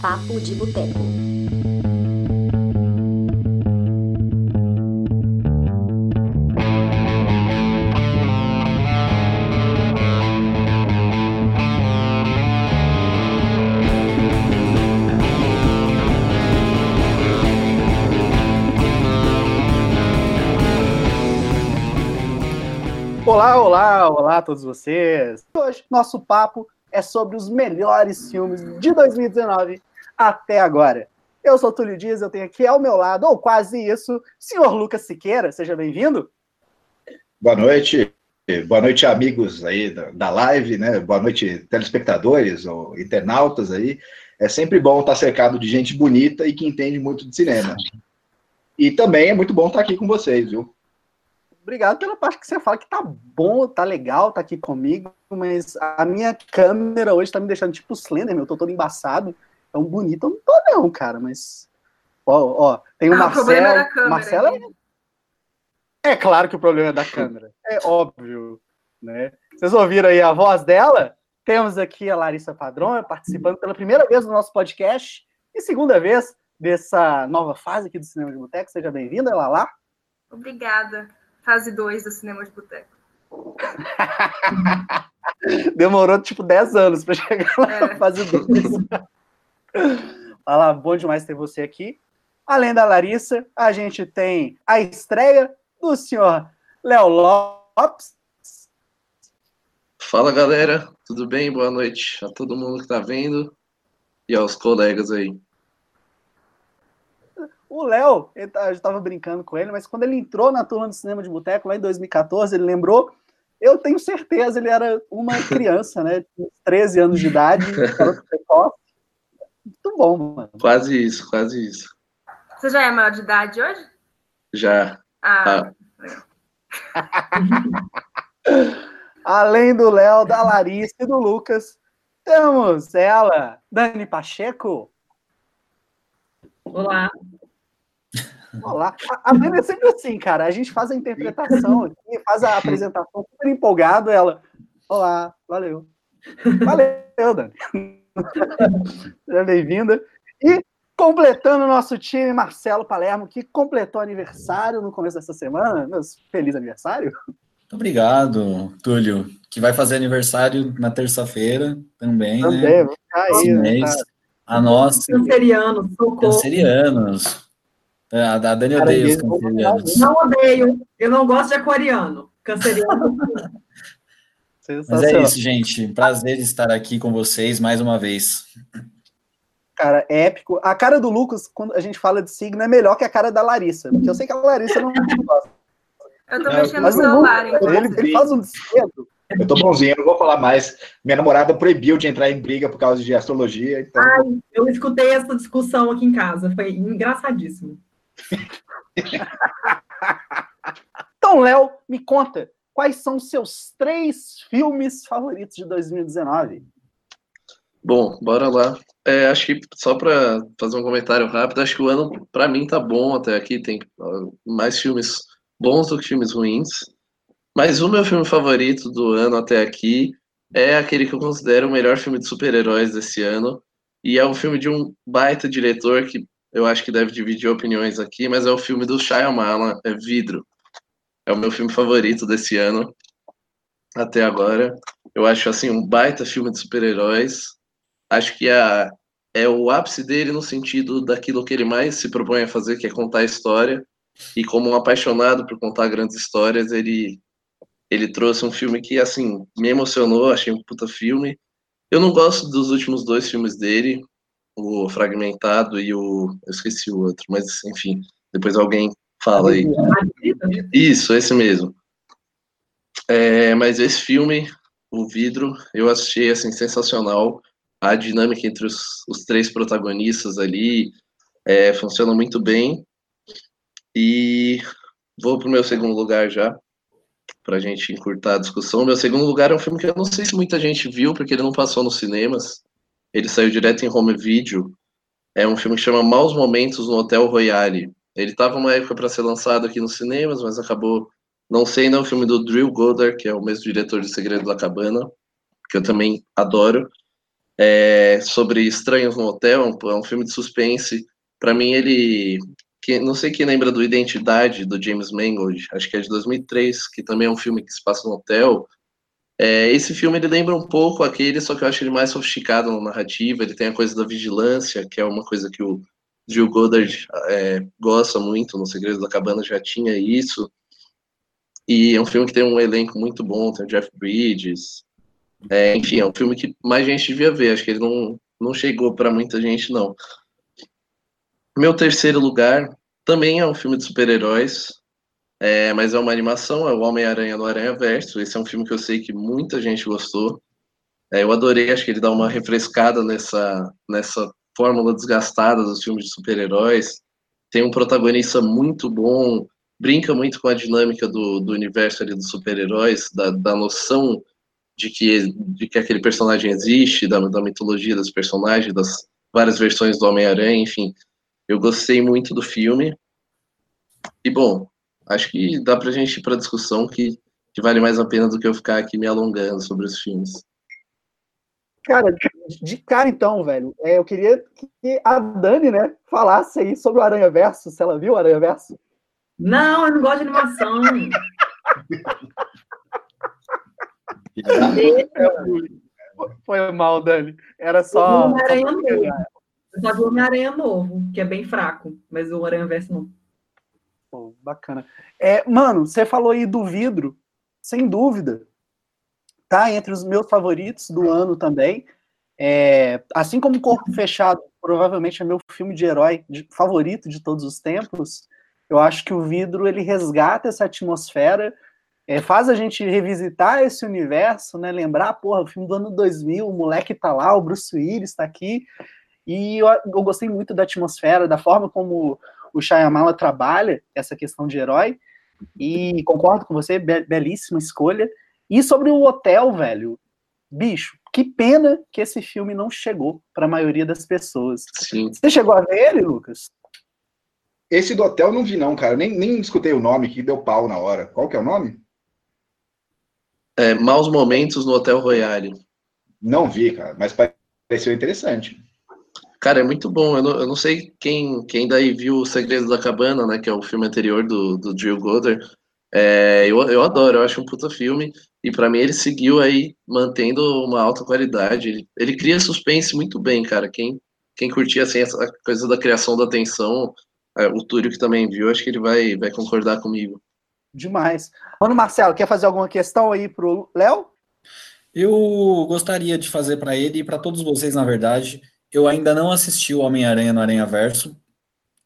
Papo de Boteco. Olá, olá, olá a todos vocês. Hoje nosso papo é sobre os melhores filmes de 2019 até agora. Eu sou Túlio Dias, eu tenho aqui ao meu lado, ou quase isso, senhor Lucas Siqueira, seja bem-vindo. Boa noite, boa noite, amigos aí da, da live, né? Boa noite, telespectadores ou internautas aí. É sempre bom estar cercado de gente bonita e que entende muito de cinema. E também é muito bom estar aqui com vocês, viu? Obrigado pela parte que você fala que tá bom, tá legal, tá aqui comigo, mas a minha câmera hoje tá me deixando tipo Slender, eu tô todo embaçado. Tão bonito eu não tô não, cara, mas... Ó, ó tem o Ah, o Marcelo... problema é da câmera, Marcelo é... é claro que o problema é da câmera, é óbvio, né? Vocês ouviram aí a voz dela? Temos aqui a Larissa Padrão participando pela primeira vez do nosso podcast e segunda vez dessa nova fase aqui do Cinema de Boteco. Seja bem-vinda, Lala. Obrigada. Fase 2 do Cinema de Boteco. Demorou tipo 10 anos para chegar lá na É. fase 2. Fala, bom demais ter você aqui. Além da Larissa, a gente tem a estreia do senhor Léo Lopes. Fala galera, tudo bem? Boa noite a todo mundo que tá vendo e aos colegas aí. O Léo, tá- eu estava brincando com ele, mas quando ele entrou na turma do cinema de boteco lá em 2014, ele lembrou. Eu tenho certeza, ele era uma criança, né? Tinha 13 anos de idade. Muito bom, mano. Quase isso, quase isso. Você já é maior de idade hoje? Já. Ah, Além do Léo, da Larissa e do Lucas, temos ela, Dani Pacheco. Olá. Olá. A, a Dani é sempre assim, cara. A gente faz a interpretação aqui, faz a apresentação super empolgado. Ela, olá, valeu. Valeu, Dani. Seja bem-vinda. E completando o nosso time, Marcelo Palermo, que completou aniversário no começo dessa semana. Meus feliz aniversário. Muito obrigado, Túlio, que vai fazer aniversário na terça-feira também, Também, né? vou ficar Esse aí, né, mês. cara? A nossa, Canceriano, socorro. cancerianos. A, a Dani Cara, odeia os cancerianos. Não odeio. Eu não gosto de aquariano. Canceriano. Mas é isso, gente. Prazer estar aqui com vocês mais uma vez. Cara, épico. A cara do Lucas, quando a gente fala de signo, é melhor que a cara da Larissa. Porque eu sei que a Larissa não gosta. eu tô mexendo no celular, Lucas, ele, ele faz um descedo. Eu tô bonzinho, eu não vou falar mais. Minha namorada proibiu de entrar em briga por causa de astrologia, então Ai, eu escutei essa discussão aqui em casa. Foi engraçadíssimo. Então, Léo, me conta, quais são os seus três filmes favoritos de 2019? Bom, bora lá. É, acho que só para fazer um comentário rápido, acho que o ano para mim tá bom até aqui, tem mais filmes bons do que filmes ruins. Mas o meu filme favorito do ano até aqui é aquele que eu considero o melhor filme de super-heróis desse ano. E é um filme de um baita diretor que eu acho que deve dividir opiniões aqui, mas é o filme do Shyamalan, é Vidro. É o meu filme favorito desse ano até agora. Eu acho assim um baita filme de super-heróis. Acho que a, é o ápice dele no sentido daquilo que ele mais se propõe a fazer, que é contar história. E como um apaixonado por contar grandes histórias, ele ele trouxe um filme que assim me emocionou, achei um puta filme. Eu não gosto dos últimos dois filmes dele, o Fragmentado e o eu esqueci o outro, mas enfim, depois alguém fala aí. Isso, esse mesmo. É, mas esse filme, O Vidro, eu achei assim sensacional. A dinâmica entre os, os três protagonistas ali é, funciona muito bem. E vou pro meu segundo lugar já, pra gente encurtar a discussão. Meu segundo lugar é um filme que eu não sei se muita gente viu, porque ele não passou nos cinemas. Ele saiu direto em home video. É um filme que chama Maus Momentos no Hotel Royale. Ele estava uma época para ser lançado aqui nos cinemas, mas acabou não sendo. É um filme do Drew Goddard, que é o mesmo diretor de Segredo da Cabana, que eu também adoro. é, sobre estranhos no hotel, é um, é filme de suspense. Para mim, ele. Que, não sei quem lembra do Identidade, do James Mangold, acho que é de 2003, que também é um filme que se passa no hotel. É, esse filme ele lembra um pouco aquele, só que eu acho ele mais sofisticado na narrativa. Ele tem a coisa da vigilância, que é uma coisa que o Jill Goddard é, gosta muito. No Segredo da Cabana já tinha isso. E é um filme que tem um elenco muito bom, tem o Jeff Bridges. É, enfim, é um filme que mais gente devia ver. Acho que ele não, não chegou para muita gente, não. Meu terceiro lugar também é um filme de super-heróis, é, mas é uma animação, é o Homem-Aranha no Aranha Verso. Esse é um filme que eu sei que muita gente gostou. É, eu adorei, acho que ele dá uma refrescada nessa, nessa fórmula desgastada dos filmes de super-heróis. Tem um protagonista muito bom, brinca muito com a dinâmica do, do universo ali dos super-heróis, da, da noção de que, de que aquele personagem existe, da, da mitologia dos personagens, das várias versões do Homem-Aranha, enfim. Eu gostei muito do filme. E, bom, acho que dá pra gente ir pra discussão que, que vale mais a pena do que eu ficar aqui me alongando sobre os filmes. Cara, de cara então, velho, é, eu queria que a Dani, né, falasse aí sobre o Aranha Verso, se ela viu o Aranha Verso. Não, eu não gosto de animação. Foi mal, Dani. Era só. O Homem-Aranha novo. Só vi o Homem-Aranha novo, que é bem fraco, mas o Aranha Verso não. Pô, bacana. É, mano, você falou aí do vidro, sem dúvida. Tá entre os meus favoritos do ano também. É, assim como Corpo Fechado, provavelmente é meu filme de herói de, favorito de todos os tempos. Eu acho que o vidro ele resgata essa atmosfera, é, faz a gente revisitar esse universo, né? Lembrar, porra, o filme do ano 2000, o moleque tá lá, o Bruce Willis tá aqui. E eu, eu gostei muito da atmosfera, da forma como o Shyamala trabalha essa questão de herói. E concordo com você, be belíssima escolha. E sobre o hotel, velho, bicho, que pena que esse filme não chegou para a maioria das pessoas. Sim. Você chegou a ver ele, Lucas? Esse do hotel eu não vi, não, cara. Nem, nem escutei o nome que deu pau na hora. Qual que é o nome? É, Maus Momentos no Hotel Royale. Não vi, cara, mas pareceu interessante. Cara, é muito bom. Eu não, eu não sei quem, quem daí viu O Segredo da Cabana, né? Que é o filme anterior do, do Jill Goddard. É, eu, eu adoro, eu acho um puta filme. E para mim ele seguiu aí mantendo uma alta qualidade. Ele, ele cria suspense muito bem, cara. Quem, quem curtia assim, essa coisa da criação da tensão, é, o Túlio que também viu, acho que ele vai, vai concordar comigo. Demais. Mano, Marcelo, quer fazer alguma questão aí pro Léo? Eu gostaria de fazer para ele e para todos vocês, na verdade. Eu ainda não assisti o Homem-Aranha no Aranha Verso,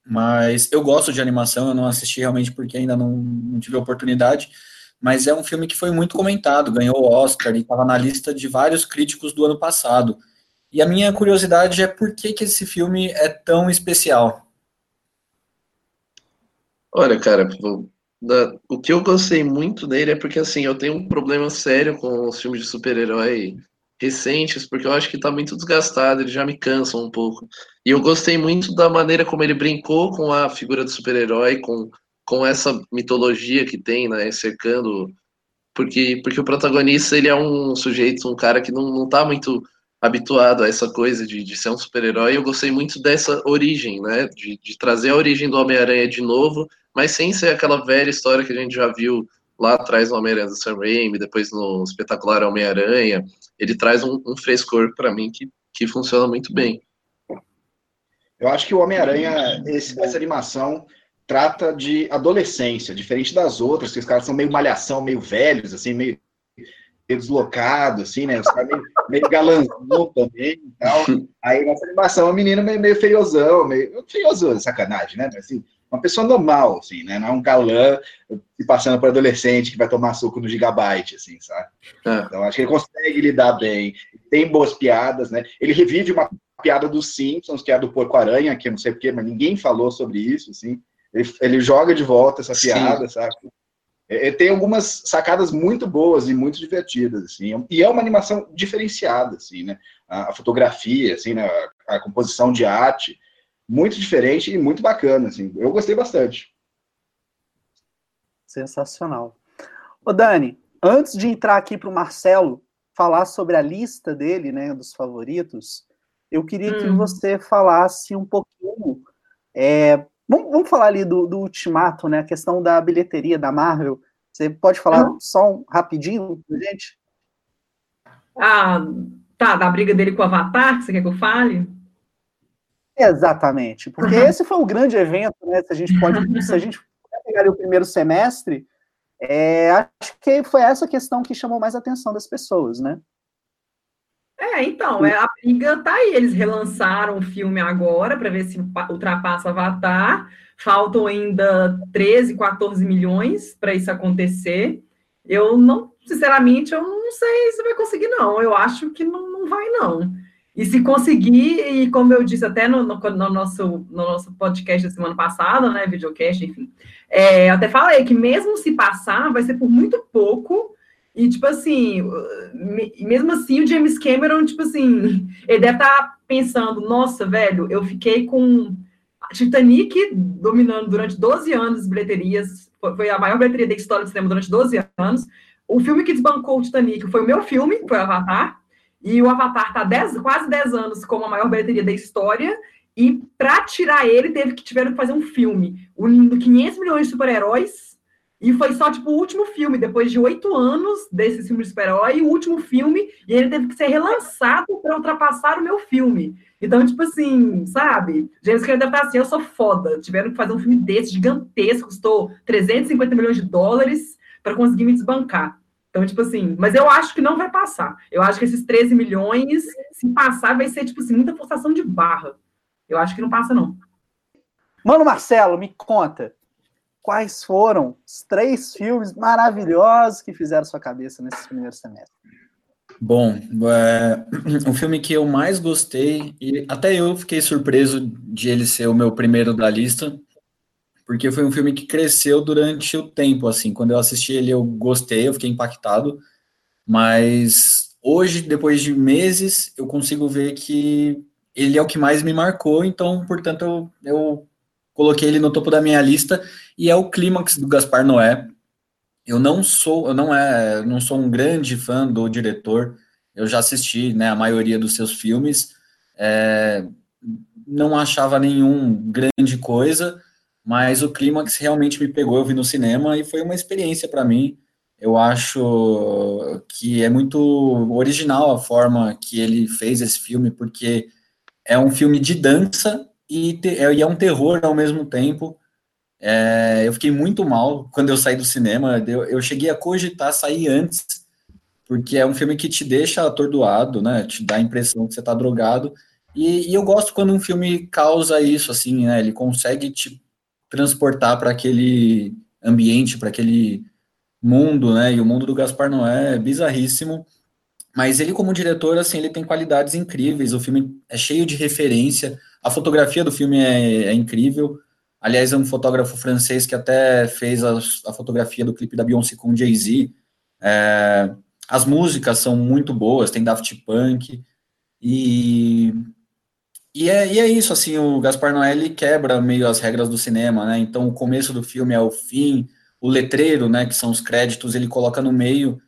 mas eu gosto de animação, eu não assisti realmente porque ainda não, não tive oportunidade, mas é um filme que foi muito comentado, ganhou o Oscar e estava na lista de vários críticos do ano passado. E a minha curiosidade é por que, que esse filme é tão especial? Olha, cara, o que eu gostei muito dele é porque, assim, eu tenho um problema sério com os filmes de super-herói recentes, porque eu acho que tá muito desgastado, eles já me cansam um pouco. E eu gostei muito da maneira como ele brincou com a figura do super-herói, com, com essa mitologia que tem, né, cercando... Porque, porque o protagonista, ele é um sujeito, um cara que não, não tá muito habituado a essa coisa de, de ser um super-herói. Eu gostei muito dessa origem, né, de, de trazer a origem do Homem-Aranha de novo, mas sem ser aquela velha história que a gente já viu lá atrás no Homem-Aranha do Sam Raimi, depois no espetacular Homem-Aranha. Ele traz um, um frescor para mim que, que funciona muito bem. Eu acho que o Homem-Aranha, essa animação, trata de adolescência, diferente das outras, que os caras são meio malhação, meio velhos, assim, meio, meio deslocados, assim, né? Os caras meio, meio galanzão também e tal. Aí nessa animação, a menina meio, meio feiosão, meio feiosão, sacanagem, né? Mas, assim, uma pessoa normal, assim, né? Não é um galã se passando por adolescente que vai tomar suco no gigabyte, assim, sabe? É. Então, acho que ele consegue lidar bem, tem boas piadas, né? Ele revive uma piada dos Simpsons, que é a do Porco-Aranha, que eu não sei porquê, mas ninguém falou sobre isso, assim. Ele, ele joga de volta essa piada, Sim. sabe? Ele tem algumas sacadas muito boas e muito divertidas, assim. E é uma animação diferenciada, assim, né? A, a fotografia, assim, né? a, a composição de arte muito diferente e muito bacana, assim. Eu gostei bastante. Sensacional. Ô, Dani, antes de entrar aqui para o Marcelo falar sobre a lista dele, né, dos favoritos, eu queria que Hum. você falasse um pouquinho. é, vamos, vamos falar ali do, do Ultimato, né? A questão da bilheteria da Marvel. Você pode falar Uhum. só um rapidinho pra gente? Ah, tá, da briga dele com o Avatar, que você quer que eu fale? Exatamente, porque Uhum. esse foi o grande evento, né? Se a gente pode, se a gente pegar o primeiro semestre, é, acho que foi essa questão que chamou mais a atenção das pessoas, né? É, então, é, a briga tá aí. Eles relançaram o filme agora para ver se pa- ultrapassa Avatar. Faltam ainda 13, 14 milhões para isso acontecer. Eu não, sinceramente, eu não sei se vai conseguir, não. Eu acho que não, não vai, não. E se conseguir, e como eu disse até no, no, no nosso, no nosso podcast da semana passada, né, videocast, enfim, é, eu até falei que mesmo se passar, vai ser por muito pouco, e, tipo assim, me- mesmo assim, o James Cameron, tipo assim, ele deve estar pensando, nossa, velho, eu fiquei com Titanic dominando durante 12 anos as bilheterias, foi, a maior bilheteria da história do cinema durante 12 anos. O filme que desbancou o Titanic foi o meu filme, foi Avatar, e o Avatar está 10, quase 10 anos como a maior bilheteria da história, e para tirar ele, teve que tiveram que fazer um filme, unindo 500 milhões de super-heróis, e foi só, tipo, o último filme, depois de oito anos desse filme de super-herói, o último filme, e ele teve que ser relançado para ultrapassar o meu filme. Então, tipo assim, sabe? James Cameron deve estar assim, eu sou foda. Tiveram que fazer um filme desse, gigantesco, custou 350 milhões de dólares para conseguir me desbancar. Então, tipo assim, mas eu acho que não vai passar. Eu acho que esses 13 milhões, se passar, vai ser, tipo assim, muita forçação de barra. Eu acho que não passa, não. Mano Marcelo, me conta. Quais foram os três filmes maravilhosos que fizeram sua cabeça nesse primeiro semestre? Bom, é, o filme que eu mais gostei, e até eu fiquei surpreso de ele ser o meu primeiro da lista, porque foi um filme que cresceu durante o tempo, assim, quando eu assisti ele eu gostei, eu fiquei impactado, mas hoje, depois de meses, eu consigo ver que ele é o que mais me marcou, então, portanto, eu, eu coloquei ele no topo da minha lista, e é o Clímax do Gaspar Noé, eu não sou, eu não é, não sou um grande fã do diretor. Eu já assisti, né, a maioria dos seus filmes. É, não achava nenhum grande coisa, mas o clímax realmente me pegou. Eu vi no cinema e foi uma experiência para mim. Eu acho que é muito original a forma que ele fez esse filme, porque é um filme de dança e, te, e é um terror ao mesmo tempo. É, eu fiquei muito mal quando eu saí do cinema. Eu, eu, cheguei a cogitar sair antes, porque é um filme que te deixa atordoado, né? Te dá a impressão que você tá drogado. E, e eu gosto quando um filme causa isso, assim, né? Ele consegue te transportar para aquele ambiente, para aquele mundo, né? E o mundo do Gaspar Noé é bizarríssimo. Mas ele, como diretor, assim, ele tem qualidades incríveis. O filme é cheio de referência. A fotografia do filme é, é incrível. Aliás, é um fotógrafo francês que até fez a, a fotografia do clipe da Beyoncé com Jay-Z. É, as músicas são muito boas, tem Daft Punk. E, e, é, e é isso, assim, o Gaspar Noé quebra meio as regras do cinema, né? Então, o começo do filme é o fim, o letreiro, né, que são os créditos, ele coloca no meio,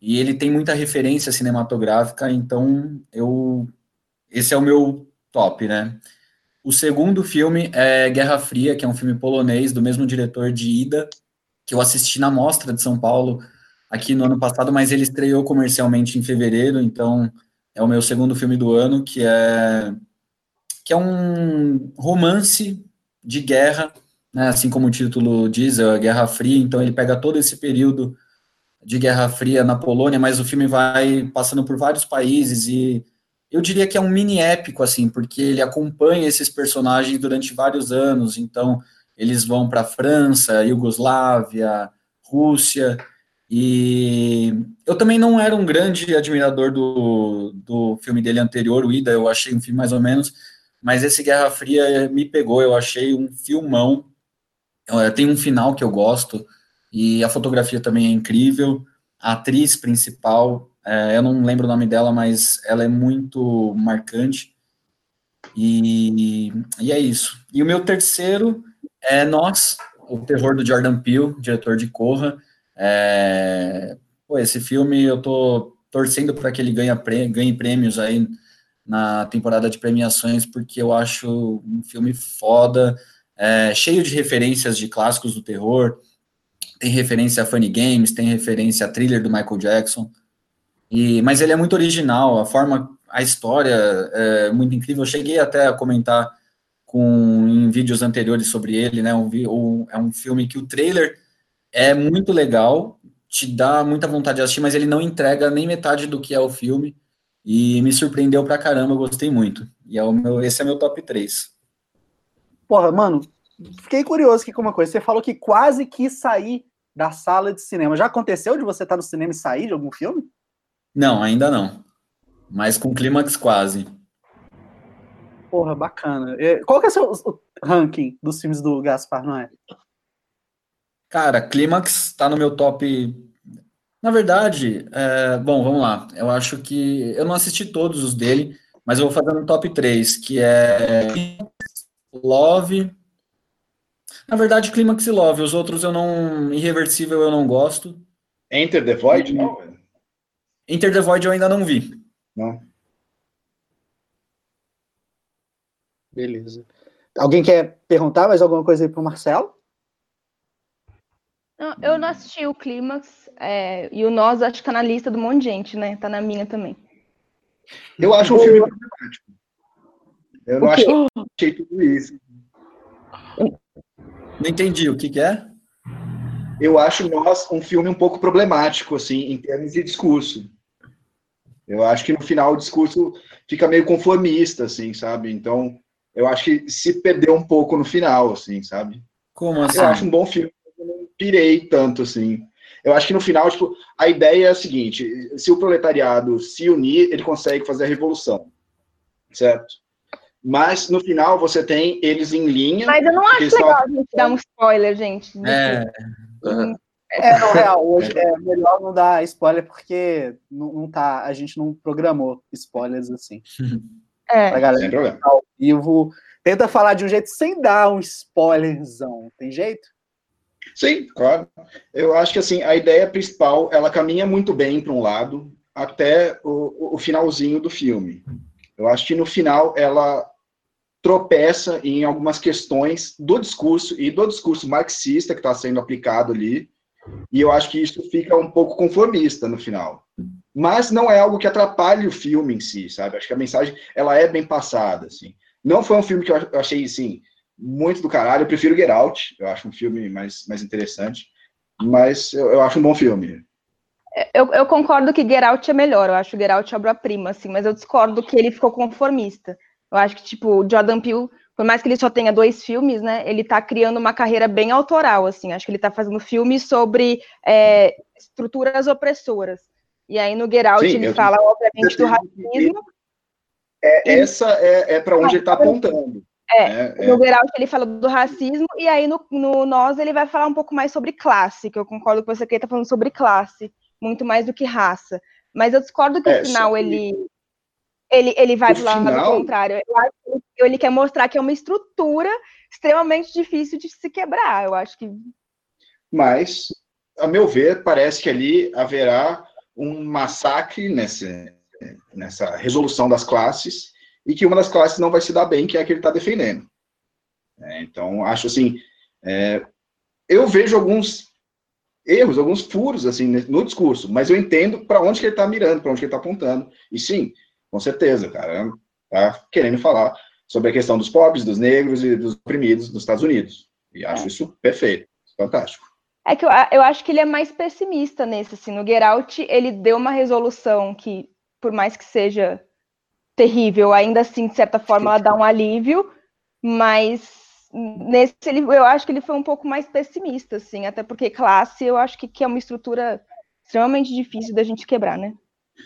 e ele tem muita referência cinematográfica, então eu... Esse é o meu top, né? O segundo filme é Guerra Fria, que é um filme polonês do mesmo diretor de Ida, que eu assisti na Mostra de São Paulo aqui no ano passado, mas ele estreou comercialmente em fevereiro, então é o meu segundo filme do ano, que é que é um romance de guerra, né, assim como o título diz, é Guerra Fria, então ele pega todo esse período de Guerra Fria na Polônia, mas o filme vai passando por vários países e eu diria que é um mini épico, assim, porque ele acompanha esses personagens durante vários anos. Então, eles vão para a França, Iugoslávia, Rússia. E eu também não era um grande admirador do, do filme dele anterior, o Ida. Eu achei um filme mais ou menos, mas esse Guerra Fria me pegou. Eu achei um filmão. Tem um final que eu gosto, e a fotografia também é incrível. A atriz principal é, eu não lembro o nome dela, mas ela é muito marcante. E, e é isso. E o meu terceiro é Nós, o terror do Jordan Peele, diretor de Corra. É, pô, esse filme eu tô torcendo para que ele ganhe, ganhe prêmios aí na temporada de premiações, porque eu acho um filme foda, é, cheio de referências de clássicos do terror. Tem referência a Funny Games, tem referência a thriller do Michael Jackson. E, mas ele é muito original, a forma, a história é muito incrível. Eu cheguei até a comentar com em vídeos anteriores sobre ele, né? Um, um, é um filme que o trailer é muito legal, te dá muita vontade de assistir, mas ele não entrega nem metade do que é o filme. E me surpreendeu pra caramba, eu gostei muito. E é o meu, esse é meu top 3. Porra, mano, fiquei curioso aqui com uma coisa. Você falou que quase quis sair da sala de cinema. Já aconteceu de você estar no cinema e sair de algum filme? Não, ainda não. Mas com clímax quase. Porra, bacana. Qual que é o seu o ranking dos filmes do Gaspar Noé? Cara, Clímax tá no meu top. Na verdade, é... bom, vamos lá. Eu acho que. Eu não assisti todos os dele, mas eu vou fazer um top 3, que é. Love. Na verdade, Clímax e Love. Os outros eu não. Irreversível eu não gosto. Enter the Void, não? Enter the Void eu ainda não vi. Não. Beleza. Alguém quer perguntar mais alguma coisa aí pro Marcelo? Não, eu não assisti o Clímax, é, e o Nós acho que tá na lista do monte de gente, né? Tá na minha também. Eu acho um filme problemático. Eu não achei tudo isso. Não entendi, o que, que é? Eu acho Nós um filme um pouco problemático, assim, em termos de discurso. Eu acho que no final o discurso fica meio conformista, assim, sabe? Então, eu acho que se perdeu um pouco no final, assim, sabe? Como assim? Eu acho um bom filme não pirei tanto, assim. Eu acho que no final, tipo, a ideia é a seguinte: se o proletariado se unir, ele consegue fazer a revolução, certo? Mas no final você tem eles em linha. Mas eu não acho legal só... a gente dar um spoiler, gente. É. Uhum. É, não, real, hoje é melhor não dar spoiler porque não, não tá, a gente não programou spoilers assim. É. Pra galera que tá ao vivo, tenta falar de um jeito sem dar um spoilerzão, tem jeito? Sim, claro. Eu acho que assim a ideia principal ela caminha muito bem para um lado até o, o, finalzinho do filme. Eu acho que no final ela tropeça em algumas questões do discurso e do discurso marxista que está sendo aplicado ali. E eu acho que isso fica um pouco conformista no final. Mas não é algo que atrapalhe o filme em si, sabe? Acho que a mensagem ela é bem passada, assim. Não foi um filme que eu achei, assim, muito do caralho. Eu prefiro Get Out, eu acho um filme mais, mais interessante, mas eu, eu acho um bom filme. Eu, eu, concordo que Get Out é melhor, eu acho Get Out obra-prima, assim, mas eu discordo que ele ficou conformista. Eu acho que, tipo, Jordan Peele, por mais que ele só tenha dois filmes, né, ele tá criando uma carreira bem autoral, assim, acho que ele tá fazendo filmes sobre é, estruturas opressoras. E aí no Get Out Sim, ele fala, obviamente, do racismo. É, essa é, é para onde ele está apontando. É, é, no é. ele fala do racismo, e aí no, no Nós ele vai falar um pouco mais sobre classe, que eu concordo com você que ele tá falando sobre classe, muito mais do que raça. Mas eu discordo que é, no final ele, ele, ele vai pro lado final... contrário. Eu acho que ele quer mostrar que é uma estrutura extremamente difícil de se quebrar. Eu acho que. Mas, a meu ver, parece que ali haverá um massacre nessa, nessa resolução das classes e que uma das classes não vai se dar bem, que é a que ele está defendendo. É, então, acho assim, é, eu vejo alguns erros, alguns furos assim no discurso, mas eu entendo para onde que ele está mirando, para onde que ele está apontando. E sim, com certeza, cara, tá querendo falar sobre a questão dos pobres, dos negros e dos oprimidos dos Estados Unidos. E acho é. isso perfeito, fantástico. É que eu, eu acho que ele é mais pessimista nesse, assim, no Get Out, ele deu uma resolução que, por mais que seja terrível, ainda assim, de certa forma, ela dá um alívio, mas nesse ele, eu acho que ele foi um pouco mais pessimista, assim, até porque classe eu acho que, que é uma estrutura extremamente difícil da gente quebrar, né?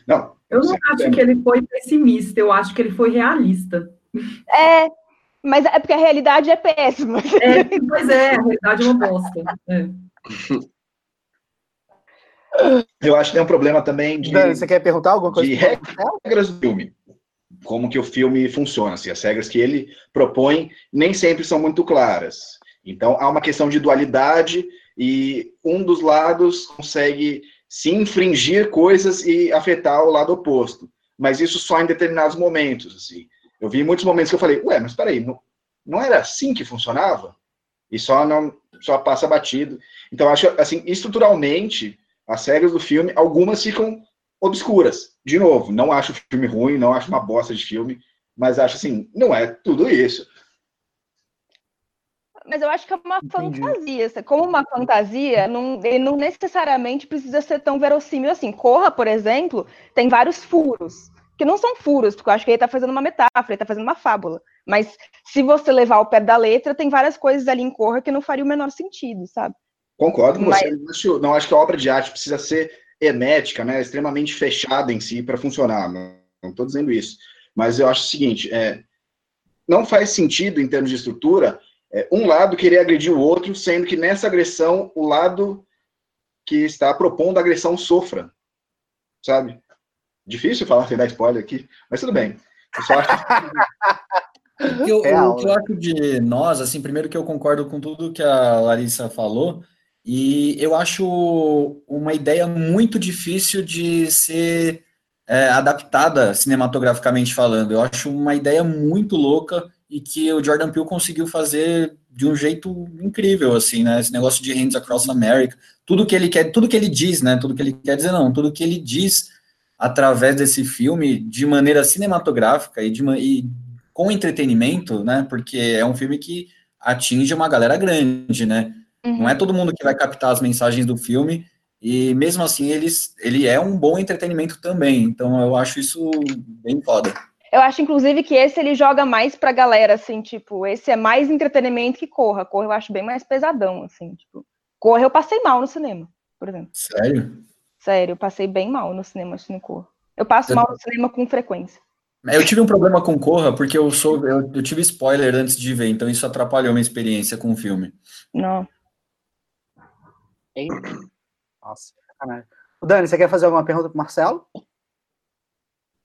Não. Eu não acho que ele foi pessimista, eu acho que ele foi realista. É, mas é porque a realidade é péssima. É, pois é, a realidade é uma bosta. É. Eu acho que tem um problema também de. você quer perguntar alguma coisa? De regras do filme como que o filme funciona. Assim, as regras que ele propõe nem sempre são muito claras. Então, há uma questão de dualidade e um dos lados consegue se infringir coisas e afetar o lado oposto. Mas isso só em determinados momentos, assim. Eu vi muitos momentos que eu falei, ué, mas peraí, não, não era assim que funcionava? E só não só passa batido. Então, acho assim, estruturalmente, as séries do filme, algumas ficam obscuras. De novo, não acho o filme ruim, não acho uma bosta de filme, mas acho assim, não é tudo isso mas eu acho que é uma Entendi. fantasia. Como uma fantasia, não, ele não necessariamente precisa ser tão verossímil assim. Corra, por exemplo, tem vários furos, que não são furos, porque eu acho que ele está fazendo uma metáfora, ele está fazendo uma fábula. Mas se você levar ao pé da letra, tem várias coisas ali em Corra que não faria o menor sentido, sabe? Concordo com Mas... você. Não acho, não acho que a obra de arte precisa ser hermética, né, extremamente fechada em si para funcionar. Não estou dizendo isso. Mas eu acho o seguinte: é, não faz sentido, em termos de estrutura, é, um lado querer agredir o outro, sendo que nessa agressão o lado que está propondo a agressão sofra, sabe? Difícil falar sem dar spoiler aqui, mas tudo bem. Eu só acho que... eu, é o que eu acho de nós, assim, primeiro que eu concordo com tudo que a Larissa falou, e eu acho uma ideia muito difícil de ser é, adaptada cinematograficamente falando. Eu acho uma ideia muito louca e que o Jordan Peele conseguiu fazer de um jeito incrível, assim, né? Esse negócio de Hands Across America, tudo que ele quer, tudo que ele diz, né? Tudo que ele quer dizer, não, tudo que ele diz através desse filme de maneira cinematográfica e, de, e com entretenimento, né? Porque é um filme que atinge uma galera grande, né? Uhum. Não é todo mundo que vai captar as mensagens do filme e mesmo assim eles, ele é um bom entretenimento também. Então eu acho isso bem foda. Eu acho, inclusive, que esse ele joga mais pra galera, assim, tipo, esse é mais entretenimento que Corra. Corra eu acho bem mais pesadão, assim, tipo. Corra eu passei mal no cinema, por exemplo. Sério? Sério, eu passei bem mal no cinema assistindo Corra. Eu passo eu... mal no cinema com frequência. Eu tive um problema com Corra porque eu sou eu, eu, tive spoiler antes de ver, então isso atrapalhou minha experiência com o filme. Não. Nossa, caralho. Dani, você quer fazer alguma pergunta pro Marcelo?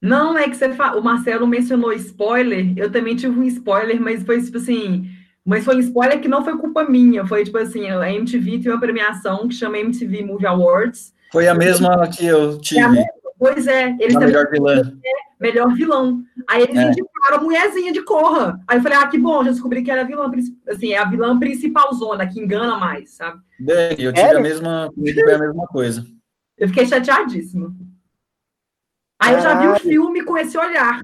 Não, é que você fa... o Marcelo mencionou spoiler, eu também tive um spoiler, mas foi tipo assim, mas foi um spoiler que não foi culpa minha, foi tipo assim, a MTV tem uma premiação que chama MTV Movie Awards. Foi a mesma que eu tive. É pois é, eles a melhor vilã. É, melhor vilão. Aí eles é. indicaram a mulherzinha de Corra. Aí eu falei, ah, que bom, já descobri que era a vilã, assim, é a vilã principal zona, que engana mais, sabe? Bem, eu tive é? a mesma, foi a mesma coisa. Eu fiquei chateadíssima. Aí eu já vi o filme com esse olhar.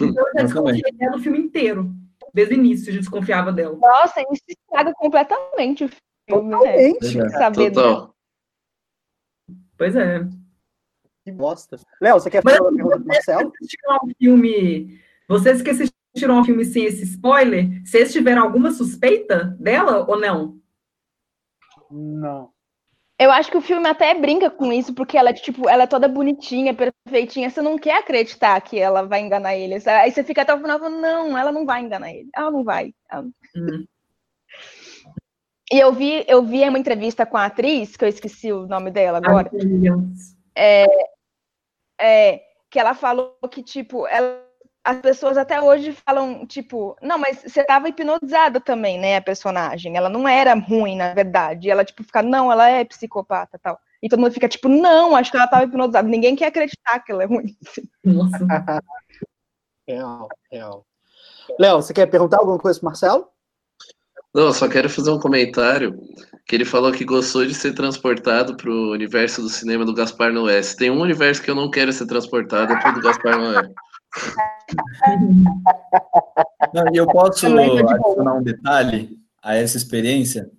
Então eu já desconfiei dela o filme inteiro. Desde o início, eu já desconfiava dela. Nossa, isso estraga completamente o filme. Né? Totalmente. Né? Saber Total. Pois é. Que bosta. Léo, você quer fazer uma pergunta pro Marcelo? Um filme... Vocês que assistiram um filme sem esse spoiler, vocês tiveram alguma suspeita dela ou não? Não. Eu acho que o filme até brinca com isso, porque ela, tipo, ela é toda bonitinha, perfeitinha. Você não quer acreditar que ela vai enganar ele. Aí você fica até o final falando, não, ela não vai enganar ele. Ela não vai. Ela... Uhum. E eu vi, eu vi uma entrevista com a atriz, que eu esqueci o nome dela agora. É, é, que ela falou que, tipo, ela as pessoas até hoje falam, tipo, não, mas você estava hipnotizada também, né, a personagem. Ela não era ruim, na verdade. Ela, tipo, fica, não, ela é psicopata tal. E todo mundo fica, tipo, não, acho que ela estava hipnotizada. Ninguém quer acreditar que ela é ruim. Nossa. real, real. Léo, você quer perguntar alguma coisa pro Marcelo? Não, só quero fazer um comentário que ele falou que gostou de ser transportado para o universo do cinema do Gaspar Noé. Se tem um universo que eu não quero ser transportado, é pro do Gaspar Noé. Não, e eu posso adicionar um detalhe a essa experiência.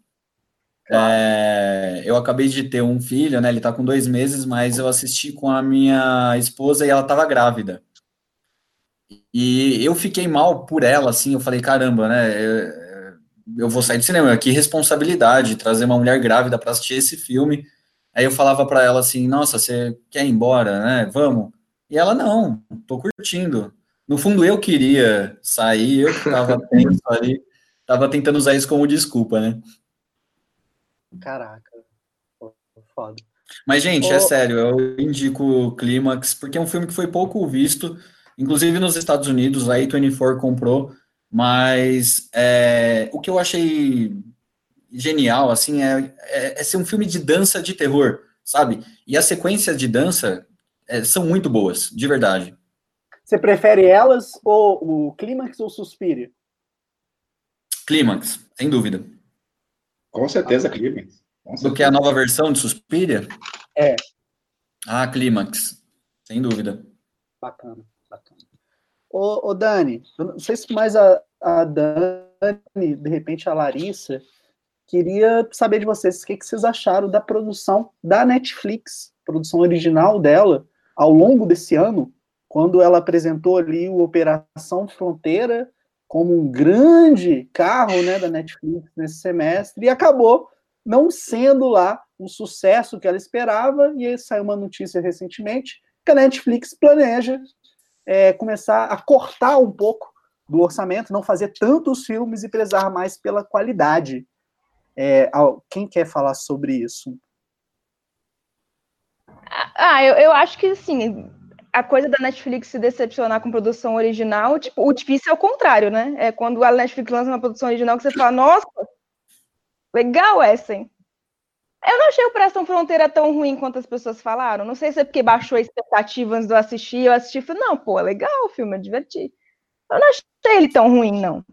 É, eu acabei de ter um filho, né? Ele tá com dois meses, mas eu assisti com a minha esposa e ela tava grávida. E eu fiquei mal por ela, assim. Eu falei, caramba, né? Eu, eu vou sair do cinema. Que responsabilidade trazer uma mulher grávida para assistir esse filme. Aí eu falava para ela assim: Nossa, você quer ir embora, né? Vamos. E ela, não, tô curtindo. No fundo, eu queria sair, eu tava tenso ali, tava tentando usar isso como desculpa, né? Caraca, foda. Mas, gente, é sério, eu indico o Clímax, porque é um filme que foi pouco visto, inclusive nos Estados Unidos, a A24 comprou, mas é, o que eu achei genial, assim, é, é, é ser um filme de dança de terror, sabe? E as sequências de dança é, são muito boas, de verdade. Você prefere elas ou o Clímax ou Suspiria? Clímax, sem dúvida. Com certeza, Clímax. Do que a nova versão de Suspiria? É. Ah, Clímax, sem dúvida. Bacana. Ô, ô Dani, não sei se mais a, a Dani, de repente a Larissa, queria saber de vocês o que, que vocês acharam da produção da Netflix, produção original dela, ao longo desse ano, quando ela apresentou ali o Operação Fronteira como um grande carro né, da Netflix nesse semestre, e acabou não sendo lá o sucesso que ela esperava, e aí saiu uma notícia recentemente que a Netflix planeja é, começar a cortar um pouco do orçamento, não fazer tantos filmes e prezar mais pela qualidade. É, quem quer falar sobre isso? Ah, eu, eu acho que assim, a coisa da Netflix se decepcionar com produção original, tipo, o difícil é o contrário, né? É quando a Netflix lança uma produção original que você fala, nossa, legal essa, hein? Eu não achei o Operação Fronteira tão ruim quanto as pessoas falaram. Não sei se é porque baixou a expectativa antes de eu assistir. Eu assisti e falei, não, pô, é legal o filme, é divertido. Eu não achei ele tão ruim, não.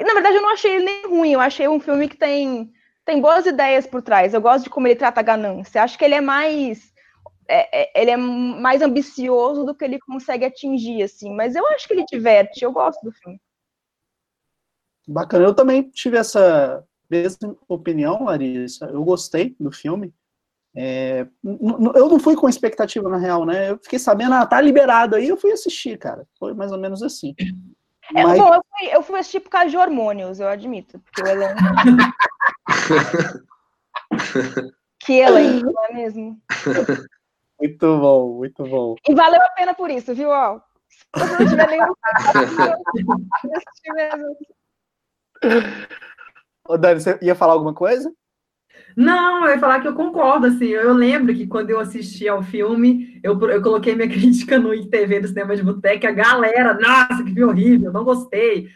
Na verdade, eu não achei ele nem ruim. Eu achei um filme que tem, tem boas ideias por trás. Eu gosto de como ele trata a ganância. Acho que ele é mais é, é, ele é mais ambicioso do que ele consegue atingir, assim. Mas eu acho que ele diverte, eu gosto do filme. Bacana, eu também tive essa mesma opinião, Larissa. Eu gostei do filme. É, eu não fui com expectativa, na real, né? Eu fiquei sabendo, ah, tá liberado aí, eu fui assistir, cara. Foi mais ou menos assim. É, Mas... Bom, eu fui, eu fui assistir por causa de hormônios, eu admito. Porque o elenco. que elenco, não é mesmo? Muito bom, muito bom. E valeu a pena por isso, viu? Ó, se você não tiver nenhum. Ô, Dani, você ia falar alguma coisa? Não, eu ia falar que eu concordo, assim, eu lembro que quando eu assisti ao filme, eu, eu coloquei minha crítica no ITV do Cinema de Boteca, a galera, nossa, que horrível, não gostei,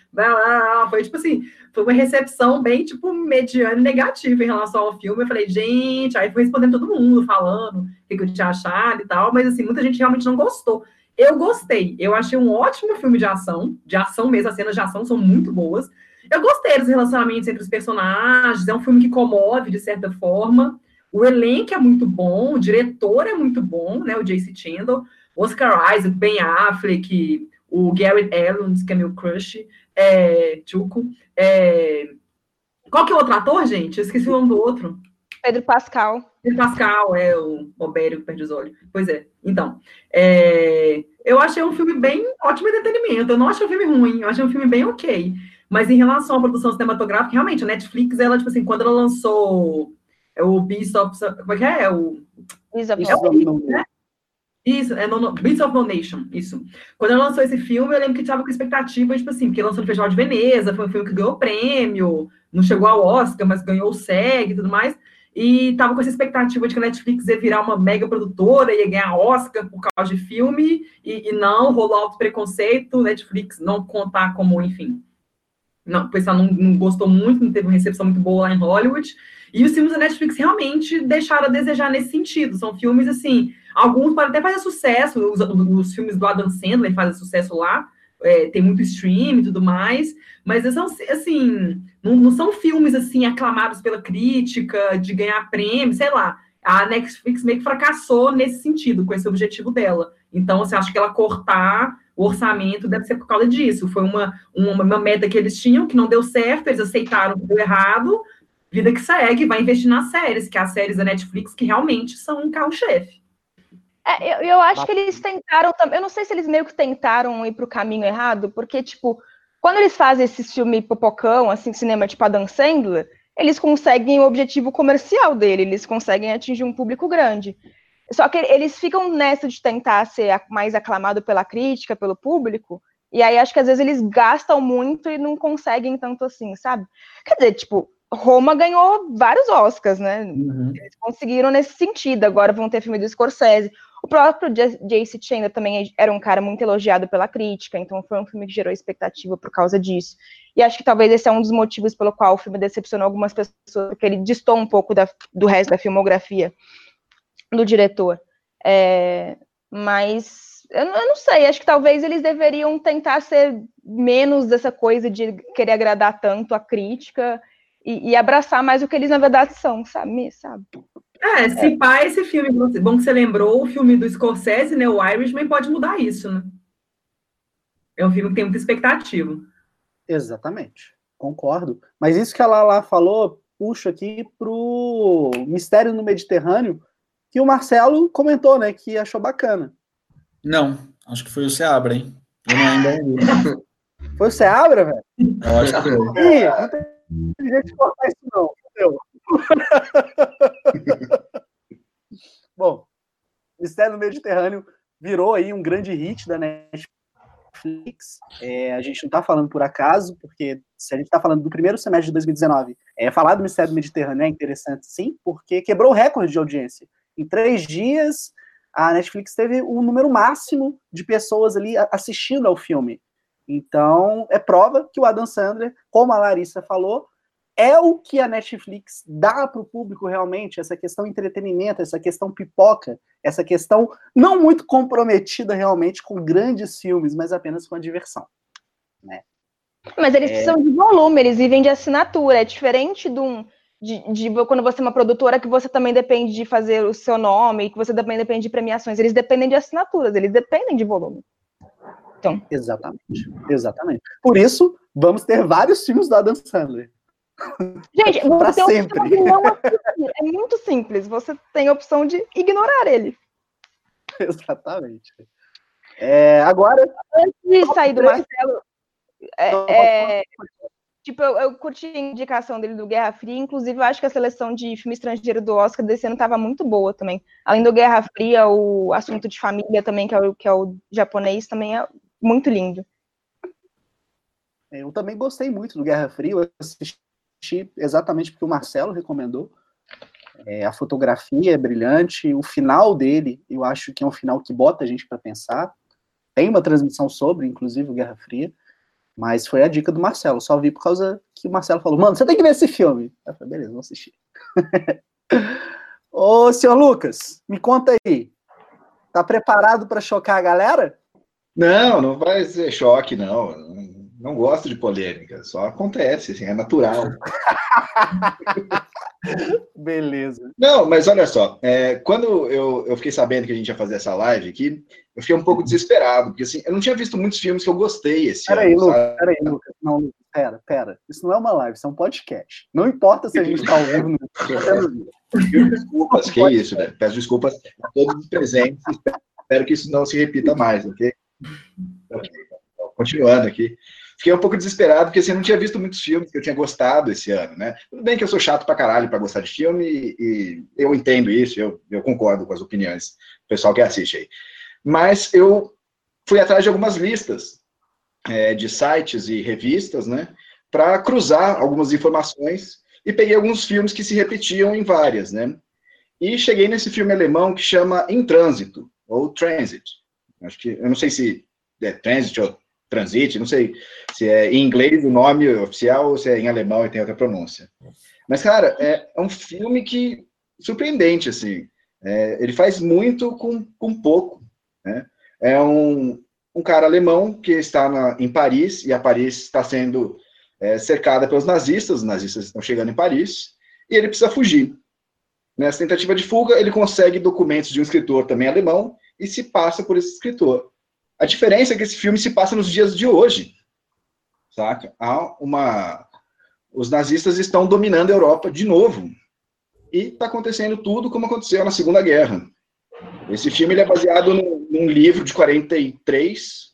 foi tipo assim, foi uma recepção bem, tipo, mediana negativa em relação ao filme, eu falei, gente, aí foi respondendo todo mundo, falando o que, que eu tinha achado e tal, mas assim, muita gente realmente não gostou. Eu gostei, eu achei um ótimo filme de ação, de ação mesmo, as cenas de ação são muito boas, eu gostei dos relacionamentos entre os personagens, é um filme que comove de certa forma. O elenco é muito bom, o diretor é muito bom, né? O J.C. Chandler, Oscar Isaac, Ben Affleck, o Garrett Evans, que é meu crush, é, Chuco. É... Qual que é o outro ator, gente? Eu esqueci o nome do outro. Pedro Pascal. Pedro Pascal, é o Obério que perde os olhos. Pois é. Então, é... eu achei um filme bem ótimo entretenimento. Eu não achei um filme ruim, eu achei um filme bem ok. Mas em relação à produção cinematográfica, realmente, a Netflix, ela, tipo assim, quando ela lançou é o Beast of... Como é que é? é o... Beast of, é o, né? Isso, é no, Beats of No Nation, isso. Quando ela lançou esse filme, eu lembro que estava com expectativa, tipo assim, porque lançou no Festival de Veneza, foi um filme que ganhou prêmio, não chegou ao Oscar, mas ganhou o SEG e tudo mais, e tava com essa expectativa de que a Netflix ia virar uma mega produtora, ia ganhar Oscar por causa de filme, e, e não, rolou alto preconceito, Netflix não contar como, enfim, não, o pessoal não, não, gostou muito, não teve uma recepção muito boa lá em Hollywood. E os filmes da Netflix realmente deixaram a desejar nesse sentido. São filmes, assim, alguns podem até fazer sucesso, os, os filmes do Adam Sandler fazem sucesso lá, é, tem muito stream e tudo mais, mas são, assim, não, não, são filmes, assim, aclamados pela crítica, de ganhar prêmio, sei lá. A Netflix meio que fracassou nesse sentido, com esse objetivo dela. Então, você acha que ela cortar o orçamento deve ser por causa disso. Foi uma, uma, uma, meta que eles tinham, que não deu certo, eles aceitaram que deu errado, vida que segue, vai investir nas séries, que é as séries da Netflix, que realmente são um carro-chefe. É, eu, eu acho que eles tentaram, eu não sei se eles meio que tentaram ir para o caminho errado, porque, tipo, quando eles fazem esse filme popocão, assim, cinema tipo Adam Sandler, eles conseguem o objetivo comercial dele, eles conseguem atingir um público grande. Só que eles ficam nessa de tentar ser mais aclamado pela crítica, pelo público, e aí acho que às vezes eles gastam muito e não conseguem tanto assim, sabe? Quer dizer, tipo, Roma ganhou vários Oscars, né? Uhum. Eles conseguiram nesse sentido. Agora vão ter filme do Scorsese. O próprio J.C. Chandler também era um cara muito elogiado pela crítica, então foi um filme que gerou expectativa por causa disso. E acho que talvez esse é um dos motivos pelo qual o filme decepcionou algumas pessoas, porque ele distou um pouco da, do resto da filmografia. Do diretor. É, mas eu, eu, não sei, acho que talvez eles deveriam tentar ser menos dessa coisa de querer agradar tanto a crítica e, e abraçar mais o que eles na verdade são, sabe? sabe? É, se é. pá, esse filme, bom que você lembrou, o filme do Scorsese, né, o Irishman, pode mudar isso, né? É um filme que tem muita expectativa. Exatamente, concordo. Mas isso que a Lala falou, puxa aqui pro Mistério no Mediterrâneo, que o Marcelo comentou, né, que achou bacana. Não, acho que foi o Seabra, hein? Eu não ainda Foi o Seabra, velho? Eu acho que foi. Ih, não tem gente cortar isso não, entendeu? Bom, Mistério no Mediterrâneo virou aí um grande hit da Netflix. É, a gente não está falando por acaso, porque se a gente está falando do primeiro semestre de 2019, é, falar do Mistério do Mediterrâneo é interessante sim, porque quebrou o recorde de audiência. Em três dias, a Netflix teve o um número máximo de pessoas ali assistindo ao filme. Então, é prova que o Adam Sandler, como a Larissa falou, é o que a Netflix dá para o público realmente, essa questão entretenimento, essa questão pipoca, essa questão não muito comprometida realmente com grandes filmes, mas apenas com a diversão. Né? Mas eles é... precisam de volume, eles vivem de assinatura, é diferente de um. De, de, quando você é uma produtora que você também depende de fazer o seu nome, que você também depende de premiações, eles dependem de assinaturas, eles dependem de volume. Então. Exatamente, exatamente. Por isso, vamos ter vários filmes do Adam Sandler. Gente, para sempre. é muito simples. Você tem a opção de ignorar ele. Exatamente. É, agora. Antes de sair do Marcelo, é, é, tipo, eu, eu, curti a indicação dele do Guerra Fria, inclusive eu acho que a seleção de filme estrangeiro do Oscar desse ano estava muito boa também. Além do Guerra Fria, o assunto de família também, que é o, que é o japonês, também é muito lindo. Eu também gostei muito do Guerra Fria, eu assisti exatamente porque o Marcelo recomendou. É, a fotografia é brilhante, o final dele, eu acho que é um final que bota a gente para pensar. Tem uma transmissão sobre, inclusive, Guerra Fria, mas foi a dica do Marcelo. Só vi por causa que o Marcelo falou: Mano, você tem que ver esse filme. Eu falei: Beleza, vou assistir. Ô, senhor Lucas, me conta aí. Tá preparado para chocar a galera? Não, não vai ser choque, não não gosto de polêmica, só acontece, assim, é natural. Beleza. Não, mas olha só, é, quando eu, eu fiquei sabendo que a gente ia fazer essa live aqui, eu fiquei um pouco desesperado, porque assim, eu não tinha visto muitos filmes que eu gostei esse peraí, ano. Lucas, peraí, Lucas, não, Lucas, pera, pera, isso não é uma live, isso é um podcast. Não importa se a gente está ao vivo no Desculpas, que isso, né? Peço desculpas a todos os presentes, espero que isso não se repita mais, ok? okay. Continuando aqui fiquei um pouco desesperado, porque assim, eu não tinha visto muitos filmes que eu tinha gostado esse ano, né? Tudo bem que eu sou chato pra caralho pra gostar de filme, e, e eu entendo isso, eu, eu concordo com as opiniões do pessoal que assiste aí. Mas eu fui atrás de algumas listas é, de sites e revistas, né? Para cruzar algumas informações e peguei alguns filmes que se repetiam em várias, né? E cheguei nesse filme alemão que chama Em Trânsito, ou Transit. Acho que, eu não sei se é Transit ou Transit, não sei se é em inglês o nome oficial ou se é em alemão e tem outra pronúncia. Mas, cara, é, é um filme que surpreendente, assim. É, ele faz muito com, com pouco, né? É um, um cara alemão que está na, em Paris, e a Paris está sendo é, cercada pelos nazistas, os nazistas estão chegando em Paris, e ele precisa fugir. Nessa tentativa de fuga, ele consegue documentos de um escritor também alemão e se passa por esse escritor. A diferença é que esse filme se passa nos dias de hoje, saca? Há uma... Os nazistas estão dominando a Europa de novo. E está acontecendo tudo como aconteceu na Segunda Guerra. Esse filme é baseado num, num livro de 43,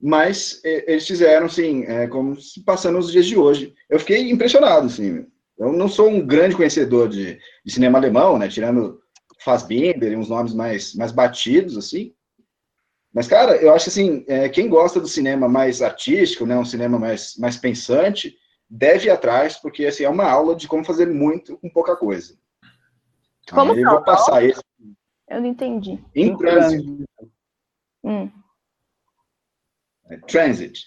mas é, eles fizeram, assim, é, como se passando nos dias de hoje. Eu fiquei impressionado, assim. Eu não sou um grande conhecedor de, de cinema alemão, né? Tirando Fassbinder e uns nomes mais, mais batidos, assim. Mas, cara, eu acho assim, é, quem gosta do cinema mais artístico, né, um cinema mais, mais pensante, deve ir atrás, porque assim, é uma aula de como fazer muito com pouca coisa. Como Aí eu vou passar esse. Eu não entendi. Em trânsito. Hum. É, transit.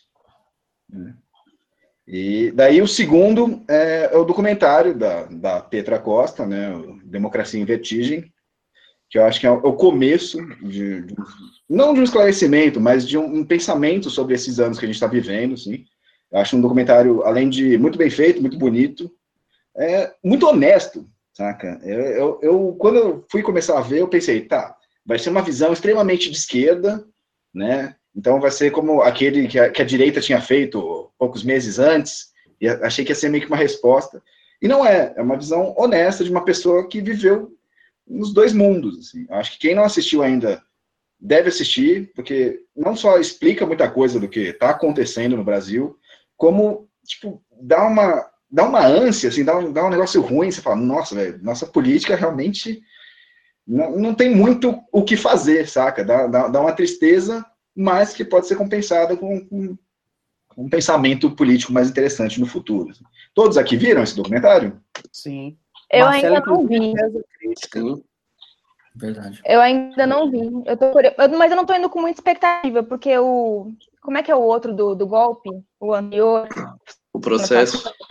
E daí o segundo é, é, o documentário da, da Petra Costa, né, Democracia em Vertigem, que eu acho que é o começo de, de não de um esclarecimento, mas de um, um, pensamento sobre esses anos que a gente está vivendo, assim. Eu acho um documentário, além de muito bem feito, muito bonito, é muito honesto, saca? Eu, eu, eu, quando eu fui começar a ver, eu pensei, tá, vai ser uma visão extremamente de esquerda, né? Então vai ser como aquele que a, que a direita tinha feito poucos meses antes, e achei que ia ser meio que uma resposta. E não é, é uma visão honesta de uma pessoa que viveu nos dois mundos. Assim. Eu acho que quem não assistiu ainda deve assistir, porque não só explica muita coisa do que está acontecendo no Brasil, como tipo dá uma dá uma ânsia, assim, dá um, dá um negócio ruim. Você fala, nossa, velho, nossa política realmente não, não tem muito o que fazer, saca? Dá, dá, dá uma tristeza, mas que pode ser compensada com, com um pensamento político mais interessante no futuro. Todos aqui viram esse documentário? Sim. Eu Marcelo, ainda não vi. Sim. Verdade. Eu ainda não vi. Eu tô, mas eu não tô indo com muita expectativa, porque o. Como é que é o outro do, do golpe? O anterior? O processo. O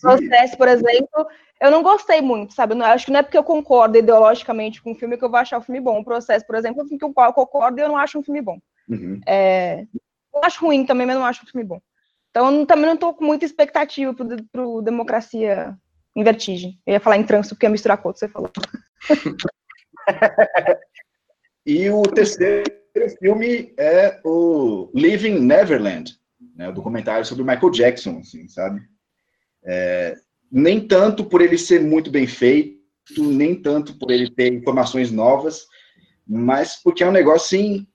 processo, por exemplo, eu não gostei muito, sabe? Eu acho que não é porque eu concordo ideologicamente com o filme que eu vou achar o filme bom. O processo, por exemplo, é um filme que eu concordo e eu não acho um filme bom. Uhum. É, eu acho ruim também, mas não acho um filme bom. Então, eu também não estou com muita expectativa para o Democracia em Vertigem. Eu ia falar em trânsito, porque ia misturar com o que você falou. e o terceiro filme é o Living Neverland, né, o documentário sobre o Michael Jackson, assim, sabe? É, nem tanto por ele ser muito bem feito, nem tanto por ele ter informações novas, mas porque é um negócio assim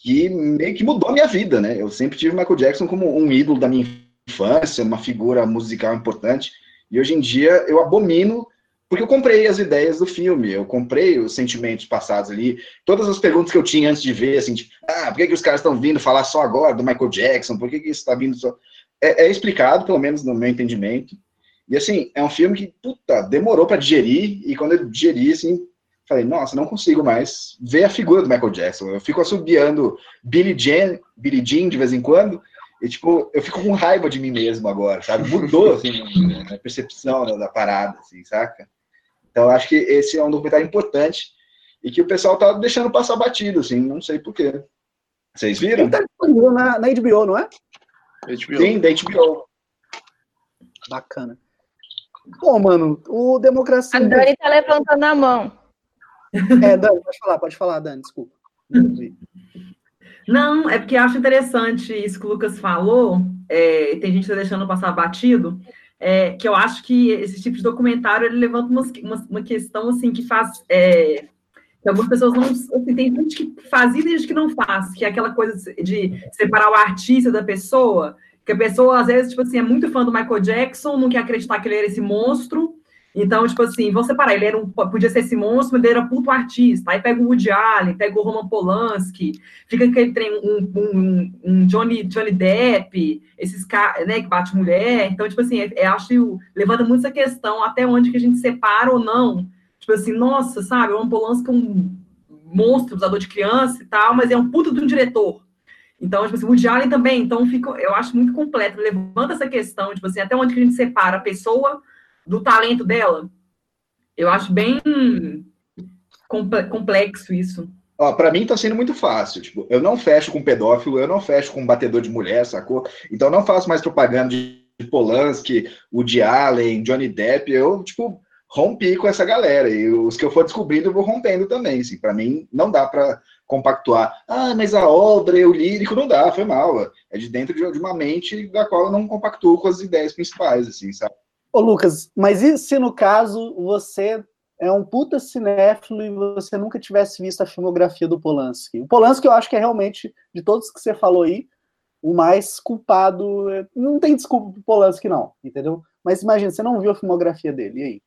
que meio que mudou a minha vida, né? Eu sempre tive Michael Jackson como um ídolo da minha infância, uma figura musical importante, e hoje em dia eu abomino porque eu comprei as ideias do filme, eu comprei os sentimentos passados ali, todas as perguntas que eu tinha antes de ver, assim, tipo, ah, por que, que os caras estão vindo falar só agora do Michael Jackson? Por que, que isso está vindo só. É, é, explicado, pelo menos no meu entendimento. E assim, é um filme que, puta, demorou para digerir, e quando eu digeri, assim, falei, nossa, não consigo mais ver a figura do Michael Jackson. Eu fico assobiando Billy Jean, Billy Jean de vez em quando, e, tipo, eu fico com raiva de mim mesmo agora, sabe? Mudou, assim, a percepção da, da parada, assim, saca? Então, acho que esse é um documentário importante e que o pessoal tá deixando passar batido, assim, não sei porquê. Vocês viram? Ele tá disponível na, na HBO, não é? HBO. Sim, da HBO. Bacana. Bom, mano, o Democracia... A Dani tá levantando a mão. É, Dani, pode falar, pode falar, Dani, desculpa. Não, é porque acho interessante isso que o Lucas falou, é, tem gente que tá deixando passar batido, é, que eu acho que esse tipo de documentário ele levanta uma, uma, uma questão assim que faz é, que algumas pessoas não assim, tem gente que faz e gente que não faz, que é aquela coisa de separar o artista da pessoa, que a pessoa às vezes tipo assim é muito fã do Michael Jackson, não quer acreditar que ele era esse monstro então, tipo assim, vou separar, ele era um, podia ser esse monstro, mas ele era puto artista. Aí pega o Woody Allen, pega o Roman Polanski, fica aquele trem, um, um, um Johnny, Johnny Depp, esses caras, né, que bate mulher. Então, tipo assim, é, acho levanta muito essa questão, até onde que a gente separa ou não. Tipo assim, nossa, sabe, o Roman Polanski é um monstro, usador de criança e tal, mas é um puto de um diretor. Então, tipo assim, o Woody Allen também, então fica, eu acho muito completo, levanta essa questão, tipo assim, até onde que a gente separa a pessoa do talento dela. Eu acho bem complexo isso. Ó, para mim tá sendo muito fácil. Tipo, eu não fecho com pedófilo, eu não fecho com batedor de mulher, sacou? Então não faço mais propaganda de Polanski, Woody Allen, Johnny Depp. Eu, tipo, rompi com essa galera. E os que eu for descobrindo, eu vou rompendo também. Assim. Para mim, não dá para compactuar. Ah, mas a obra, o lírico, não dá, foi mal. É de dentro de uma mente da qual eu não compactuo com as ideias principais, assim, sabe? Ô, Lucas, mas e se no caso você é um puta cinéfilo e você nunca tivesse visto a filmografia do Polanski? O Polanski eu acho que é realmente, de todos que você falou aí, o mais culpado. Não tem desculpa pro Polanski, não, entendeu? Mas imagina, você não viu a filmografia dele, e aí?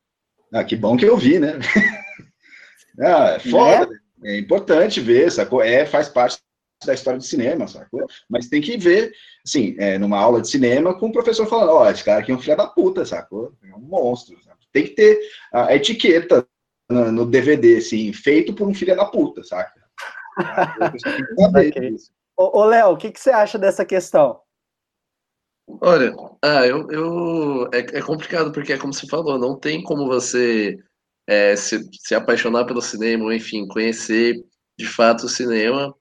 Ah, que bom que eu vi, né? ah, é foda. É? é importante ver, sacou? É, faz parte da história do cinema, sacou? Mas tem que ver, assim, é, numa aula de cinema, com o professor falando, ó, oh, esse cara aqui é um filho da puta, sacou? É um monstro. Tem que ter a, etiqueta no, no, DVD, assim, feito por um filho da puta, saca? okay. Ô, Léo, o que, que você acha dessa questão? Olha, ah, eu, eu é, é, complicado porque é como você falou, não tem como você é, se, se apaixonar pelo cinema, ou enfim, conhecer de fato o cinema,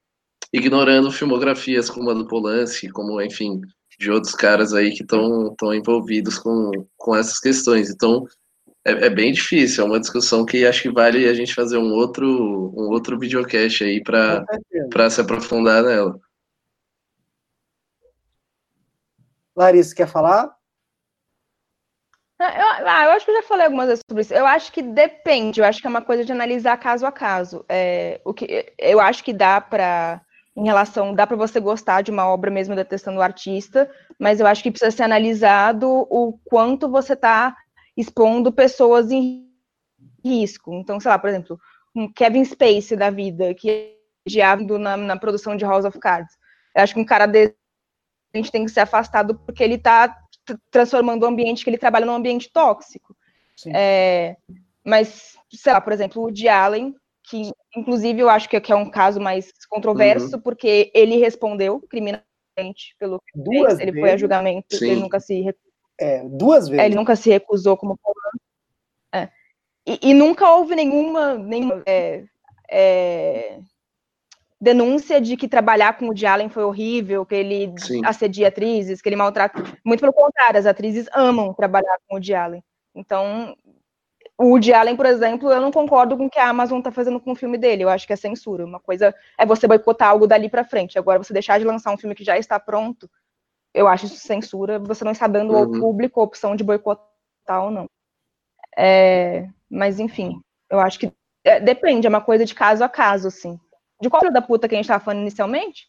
ignorando filmografias como a do Polanski, como, enfim, de outros caras aí que estão envolvidos com, com essas questões. Então, é, é, bem difícil, é uma discussão que acho que vale a gente fazer um outro, um outro videocast aí para se aprofundar nela. Larissa, quer falar? Ah, eu, ah, eu, acho que eu já falei algumas vezes sobre isso. Eu acho que depende, eu acho que é uma coisa de analisar caso a caso. É, o que, eu acho que dá para, em relação, dá para você gostar de uma obra mesmo detestando o artista, mas eu acho que precisa ser analisado o quanto você está expondo pessoas em risco. Então, sei lá, por exemplo, um Kevin Spacey da vida, que é na, na produção de House of Cards. Eu acho que um cara desse a gente tem que ser afastado porque ele está transformando o ambiente que ele trabalha num ambiente tóxico. É, mas, sei lá, por exemplo, o de Allen, que inclusive eu acho que é um caso mais controverso, uhum. porque ele respondeu criminalmente pelo que duas fez, ele foi a julgamento, Sim. ele nunca se é, duas vezes. É, ele nunca se recusou como é. e, e, nunca houve nenhuma, nenhuma é, é denúncia de que trabalhar com o Woody Allen foi horrível, que ele Sim. assedia atrizes, que ele maltrata. Muito pelo contrário, as atrizes amam trabalhar com o Woody Allen. Então, o Woody Allen, por exemplo, eu não concordo com o que a Amazon está fazendo com o filme dele. Eu acho que é censura. Uma coisa é você boicotar algo dali para frente. Agora, você deixar de lançar um filme que já está pronto, eu acho isso censura. Você não está dando uhum. ao público a opção de boicotar ou não. É, mas, enfim, eu acho que é, depende, é uma coisa de caso a caso, assim. De qual filho da puta que a gente tava falando inicialmente?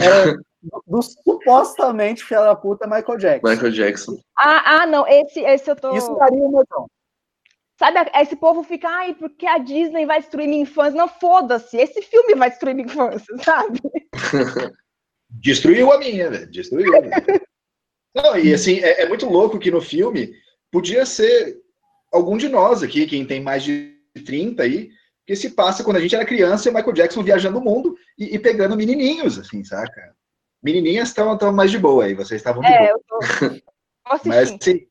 Era do, do supostamente filho da puta Michael Jackson. Michael Jackson. Ah, ah não, esse, esse eu tô. Isso daria uma então. Sabe, esse povo fica, ai, porque a Disney vai destruir minha infância. Não, foda-se, esse filme vai destruir minha infância, sabe? Destruiu a minha, velho. Destruiu. Não, e assim, é, é, muito louco que no filme podia ser algum de nós aqui, quem tem mais de 30 aí, que se passa quando a gente era criança e o Michael Jackson viajando o mundo e, e pegando menininhos, assim, saca? Menininhas estão mais de boa aí, vocês estavam de é, boa. Eu tô... Mas assim,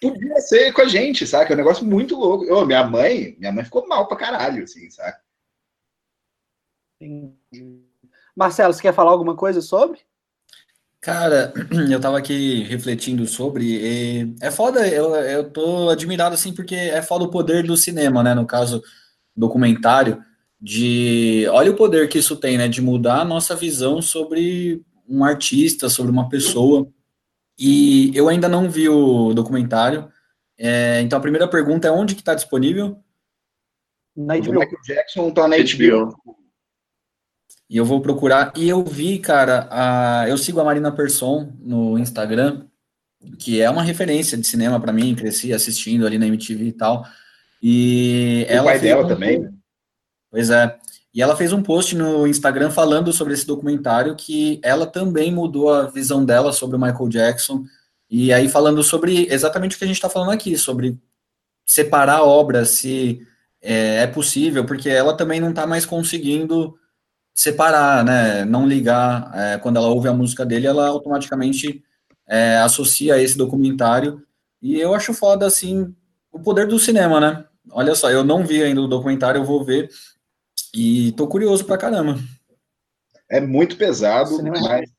podia ser com a gente, saca? É um negócio muito louco. Eu, minha mãe, minha mãe ficou mal pra caralho, assim, saca? Marcelo, você quer falar alguma coisa sobre? Cara, eu tava aqui refletindo sobre. é foda, eu, eu tô admirado assim, porque é foda o poder do cinema, né? No caso, documentário de olha o poder que isso tem, né, de mudar a nossa visão sobre um artista, sobre uma pessoa. E eu ainda não vi o documentário. É, então a primeira pergunta é onde que está disponível? Na HBO. O Michael Jackson tá na HBO. E eu vou procurar. E eu vi, cara, a, eu sigo a Marina Persson no Instagram, que é uma referência de cinema para mim, cresci assistindo ali na MTV e tal. E o ela pai dela um também. Post... Pois é. E ela fez um post no Instagram falando sobre esse documentário que ela também mudou a visão dela sobre o Michael Jackson. E aí falando sobre exatamente o que a gente está falando aqui, sobre separar a obra, se é, é possível, porque ela também não está mais conseguindo separar, né? Não ligar. É, quando ela ouve a música dele, ela automaticamente é, associa esse documentário. E eu acho foda, assim, o poder do cinema, né? Olha só, eu não vi ainda o documentário, eu vou ver. E tô curioso pra caramba. É muito pesado, mas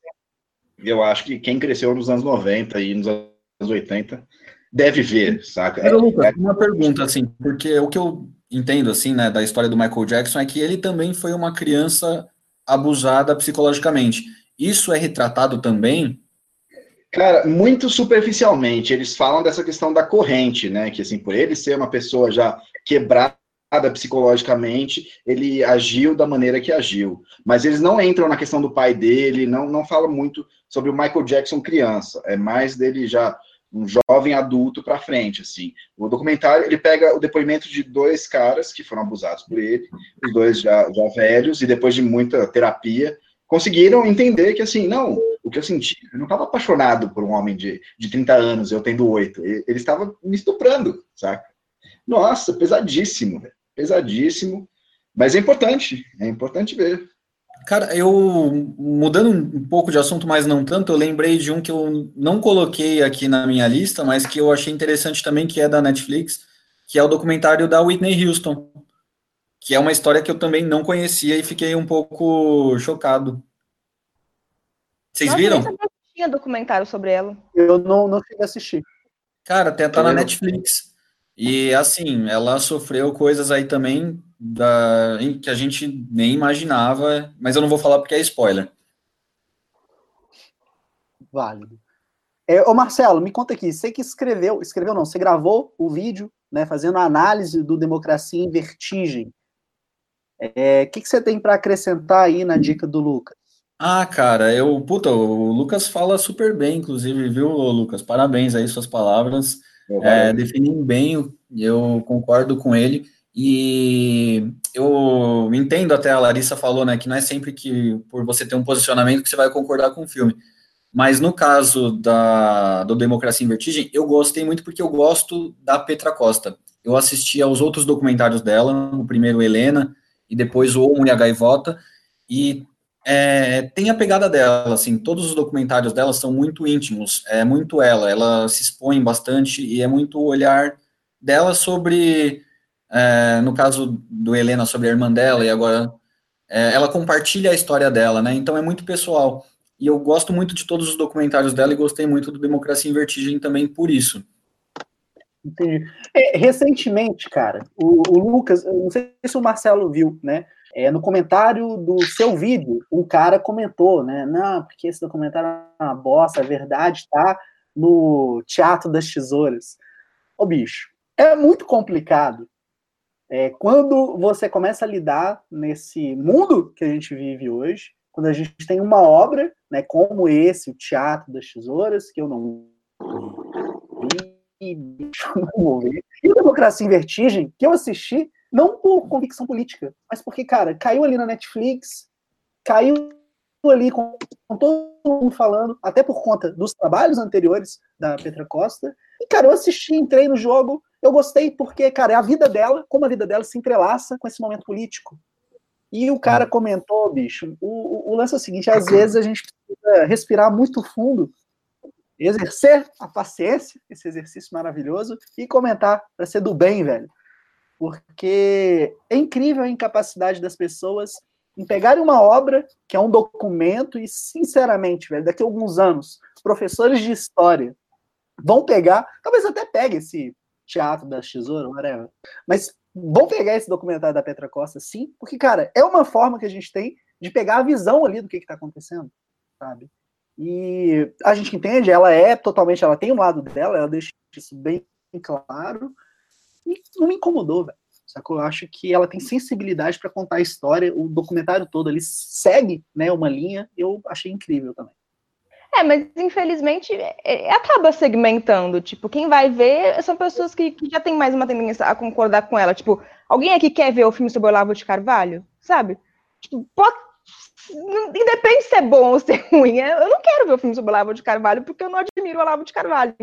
eu acho que quem cresceu nos anos 90 e nos anos 80 deve ver, saca? Mas, Lucas, é... uma pergunta, assim, porque o que eu entendo, assim, né, da história do Michael Jackson é que ele também foi uma criança abusada psicologicamente. Isso é retratado também Cara, muito superficialmente, eles falam dessa questão da corrente, né? Que assim, por ele ser uma pessoa já quebrada psicologicamente, ele agiu da maneira que agiu. Mas eles não entram na questão do pai dele, não, não falam muito sobre o Michael Jackson criança, é mais dele já um jovem adulto para frente, assim. O documentário, ele pega o depoimento de dois caras que foram abusados por ele, os dois já, já velhos, e depois de muita terapia, conseguiram entender que, assim, não, o que eu senti, eu não estava apaixonado por um homem de, de 30 anos, eu tendo oito, ele, estava me estuprando, saca? Nossa, pesadíssimo, pesadíssimo, mas é importante, é importante ver. Cara, eu, mudando um pouco de assunto, mas não tanto, eu lembrei de um que eu não coloquei aqui na minha lista, mas que eu achei interessante também, que é da Netflix, que é o documentário da Whitney Houston, que é uma história que eu também não conhecia e fiquei um pouco chocado. Vocês Nossa, viram? eu tinha documentário sobre ela. Eu não, não cheguei a assistir. Cara, tem- tá na. Netflix. E assim, ela sofreu coisas aí também da, que a gente nem imaginava, mas eu não vou falar porque é spoiler. Válido. É, ô Marcelo, me conta aqui, você que escreveu, escreveu não, você gravou o vídeo, né, fazendo a análise do Democracia em Vertigem. É, O que, que você tem para acrescentar aí na dica do Lucas? Ah, cara, eu, puta, o Lucas fala super bem, inclusive, viu, Lucas? Parabéns aí, suas palavras. É, definem bem, o- eu concordo com ele. E eu entendo até a Larissa falou, né, que não é sempre que por você ter um posicionamento que você vai concordar com o filme. Mas no caso da, do Democracia em Vertigem, eu gostei muito porque eu gosto da Petra Costa. Eu assisti aos outros documentários dela, o primeiro Helena e depois o e a Gaivota, e é, tem a pegada dela, assim, todos os documentários dela são muito íntimos, é muito ela, ela se expõe bastante e é muito o olhar dela sobre, é, no caso do Helena, sobre a irmã dela, e agora é, ela compartilha a história dela, né, então é muito pessoal. E eu gosto muito de todos os documentários dela e gostei muito do Democracia em Vertigem também por isso. Entendi. É, recentemente, cara, o, o Lucas, não sei se o Marcelo viu, né? É, no comentário do seu vídeo, um cara comentou, né? Não, porque esse documentário é uma bosta, a verdade tá no Teatro das Tesouras. Ô, bicho, é muito complicado. É, quando você começa a lidar nesse mundo que a gente vive hoje, quando a gente tem uma obra, né, como esse, o Teatro das Tesouras, que eu não vi. E Democracia em Vertigem, que eu assisti, não por convicção política, mas porque, cara, caiu ali na Netflix, caiu ali com, com todo mundo falando, até por conta dos trabalhos anteriores da Petra Costa. E, cara, eu assisti, entrei no jogo, eu gostei porque, cara, é a vida dela, como a vida dela se entrelaça com esse momento político. E o cara comentou, bicho, o, o, o lance é o seguinte, às vezes a gente precisa respirar muito fundo, exercer a paciência, esse exercício maravilhoso, e comentar para ser do bem, velho. Porque é incrível a incapacidade das pessoas em pegarem uma obra, que é um documento, e, sinceramente, velho, daqui a alguns anos, professores de história vão pegar, talvez até pegue esse teatro das tesouras, whatever, mas vão pegar esse documentário da Petra Costa, sim, porque, cara, é uma forma que a gente tem de pegar a visão ali do que está acontecendo, sabe? E a gente entende, ela é totalmente, ela tem um lado dela, ela deixa isso bem claro, não me incomodou, velho. Sacou? Eu acho que ela tem sensibilidade para contar a história, o documentário todo, ele segue né, uma linha, eu achei incrível também. É, mas infelizmente é, acaba segmentando. Tipo, quem vai ver são pessoas que, que, já tem mais uma tendência a concordar com ela. Tipo, alguém aqui quer ver o filme sobre Olavo de Carvalho? Sabe? Tipo, pode, independe se é bom ou se é ruim. Eu não quero ver o filme sobre Olavo de Carvalho porque eu não admiro Olavo de Carvalho.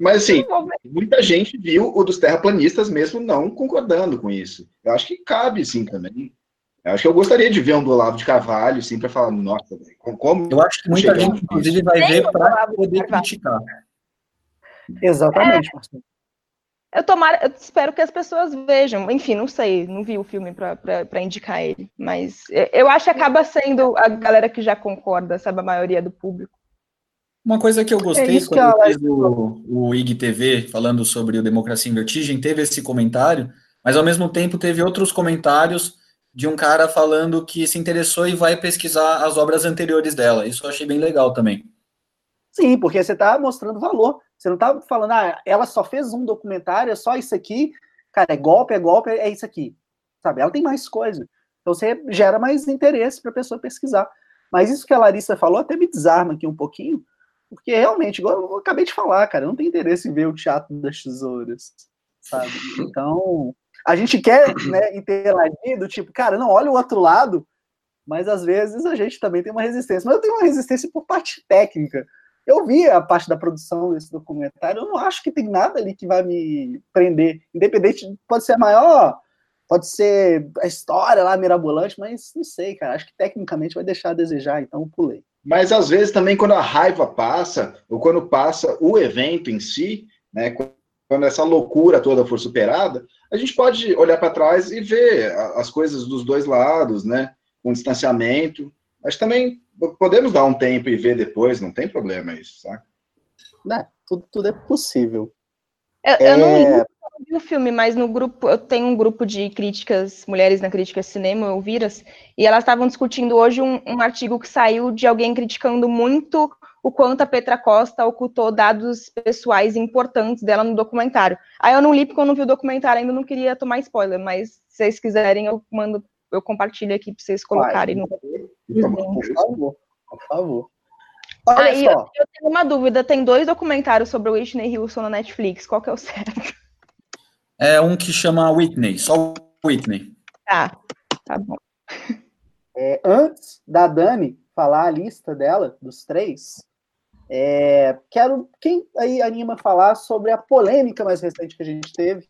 Mas assim, muita gente viu o dos terraplanistas mesmo não concordando com isso. Eu acho que cabe sim também. Eu acho que eu gostaria de ver um do Olavo de Carvalho, sim, para falar, nossa, como. Eu acho que muita gente, inclusive, vai ver para poder criticar. Exatamente, Marcelo. Eu, tomara, eu espero que as pessoas vejam. Enfim, não sei, não vi o filme para indicar ele. Mas eu acho que acaba sendo a galera que já concorda, sabe, a maioria do público. Uma coisa que eu gostei é quando eu fiz o, o IGTV falando sobre o Democracia em Vertigem, teve esse comentário, mas ao mesmo tempo teve outros comentários de um cara falando que se interessou e vai pesquisar as obras anteriores dela. Isso eu achei bem legal também. Sim, porque você está mostrando valor. Você não está falando, ah, ela só fez um documentário, é só isso aqui. Cara, é golpe, é golpe, é isso aqui. Sabe? Ela tem mais coisa. Então você gera mais interesse para a pessoa pesquisar. Mas isso que a Larissa falou até me desarma aqui um pouquinho, porque realmente, igual eu acabei de falar, cara, eu não tenho interesse em ver o Teatro das Tesouras, sabe? Então, a gente quer né, interagir do tipo, cara, não, olha o outro lado, mas às vezes a gente também tem uma resistência. Mas eu tenho uma resistência por parte técnica. Eu vi a parte da produção desse documentário, eu não acho que tem nada ali que vai me prender. Independente, pode ser maior, pode ser a história lá mirabolante, mas não sei, cara. Acho que tecnicamente vai deixar a desejar, então pulei. Mas às vezes também quando a raiva passa, ou quando passa o evento em si, né, quando essa loucura toda for superada, a gente pode olhar para trás e ver as coisas dos dois lados, né? Com distanciamento. Mas também podemos dar um tempo e ver depois, não tem problema isso, sabe? Né? Tudo, tudo é possível. Eu, eu não vi o filme, mas no grupo, eu tenho um grupo de críticas, mulheres na crítica cinema, eu viras, e elas estavam discutindo hoje um, um, artigo que saiu de alguém criticando muito o quanto a Petra Costa ocultou dados pessoais importantes dela no documentário. Aí eu não li porque eu não vi o documentário ainda, não queria tomar spoiler, mas se vocês quiserem, eu mando, eu compartilho aqui para vocês colocarem no. Por favor, por favor. Olha Aí só. Eu, eu, tenho uma dúvida, tem dois documentários sobre o Whitney Houston na Netflix, qual que é o certo? É um que chama Whitney, só Whitney. Tá, tá bom. É, antes da Dani falar a lista dela, dos três, é, quero quem aí anima falar sobre a polêmica mais recente que a gente teve,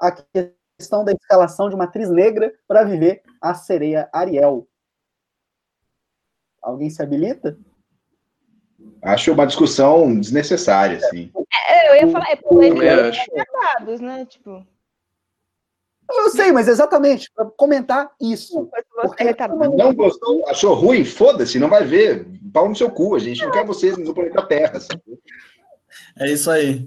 a questão da escalação de uma atriz negra para viver a sereia Ariel. Alguém se habilita? Acho uma discussão desnecessária, assim. É, eu ia falar, é polêmica dados, né? Tipo. Eu sei, mas exatamente, para comentar isso. Porque não gostou, achou ruim, foda-se, não vai ver. Pau no seu cu, a gente não quer vocês no planeta Terra. Sabe? É isso aí.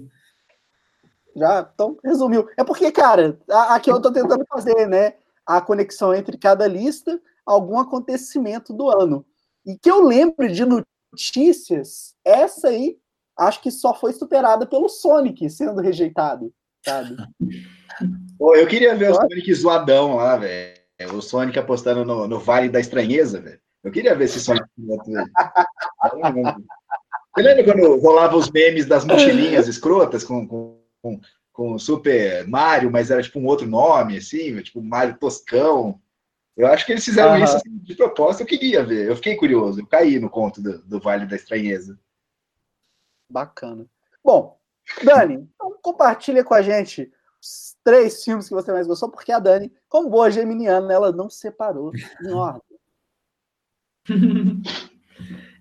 Já, então, resumiu. É porque, cara, aqui eu tô tentando fazer, né? A conexão entre cada lista, algum acontecimento do ano. E que eu lembro de notícias, essa aí, acho que só foi superada pelo Sonic sendo rejeitado, sabe? Pô, eu queria ver o Sonic zoadão lá, velho. O Sonic apostando no, no Vale da Estranheza, velho. Eu queria ver esse Sonic. Você lembra quando rolava os memes das mochilinhas escrotas com, com, com Super Mario, mas era tipo um outro nome, assim, tipo Mario Toscão? Eu acho que eles fizeram uhum. isso assim, de propósito. Eu queria ver, eu fiquei curioso, eu caí no conto do, do Vale da Estranheza. Bacana. Bom, Dani, então compartilha com a gente os três filmes que você mais gostou, porque a Dani, como boa geminiana, ela não separou em ordem.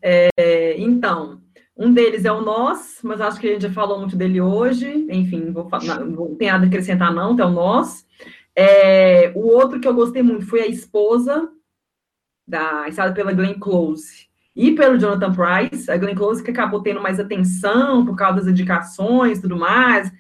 é, então, um deles é o Nós, mas acho que a gente já falou muito dele hoje. Enfim, vou, não, não tem nada a acrescentar, não, é o Nós. É, o outro que eu gostei muito foi a esposa, da, estrada pela Glenn Close e pelo Jonathan Price. A Glenn Close que acabou tendo mais atenção por causa das indicações e tudo mais.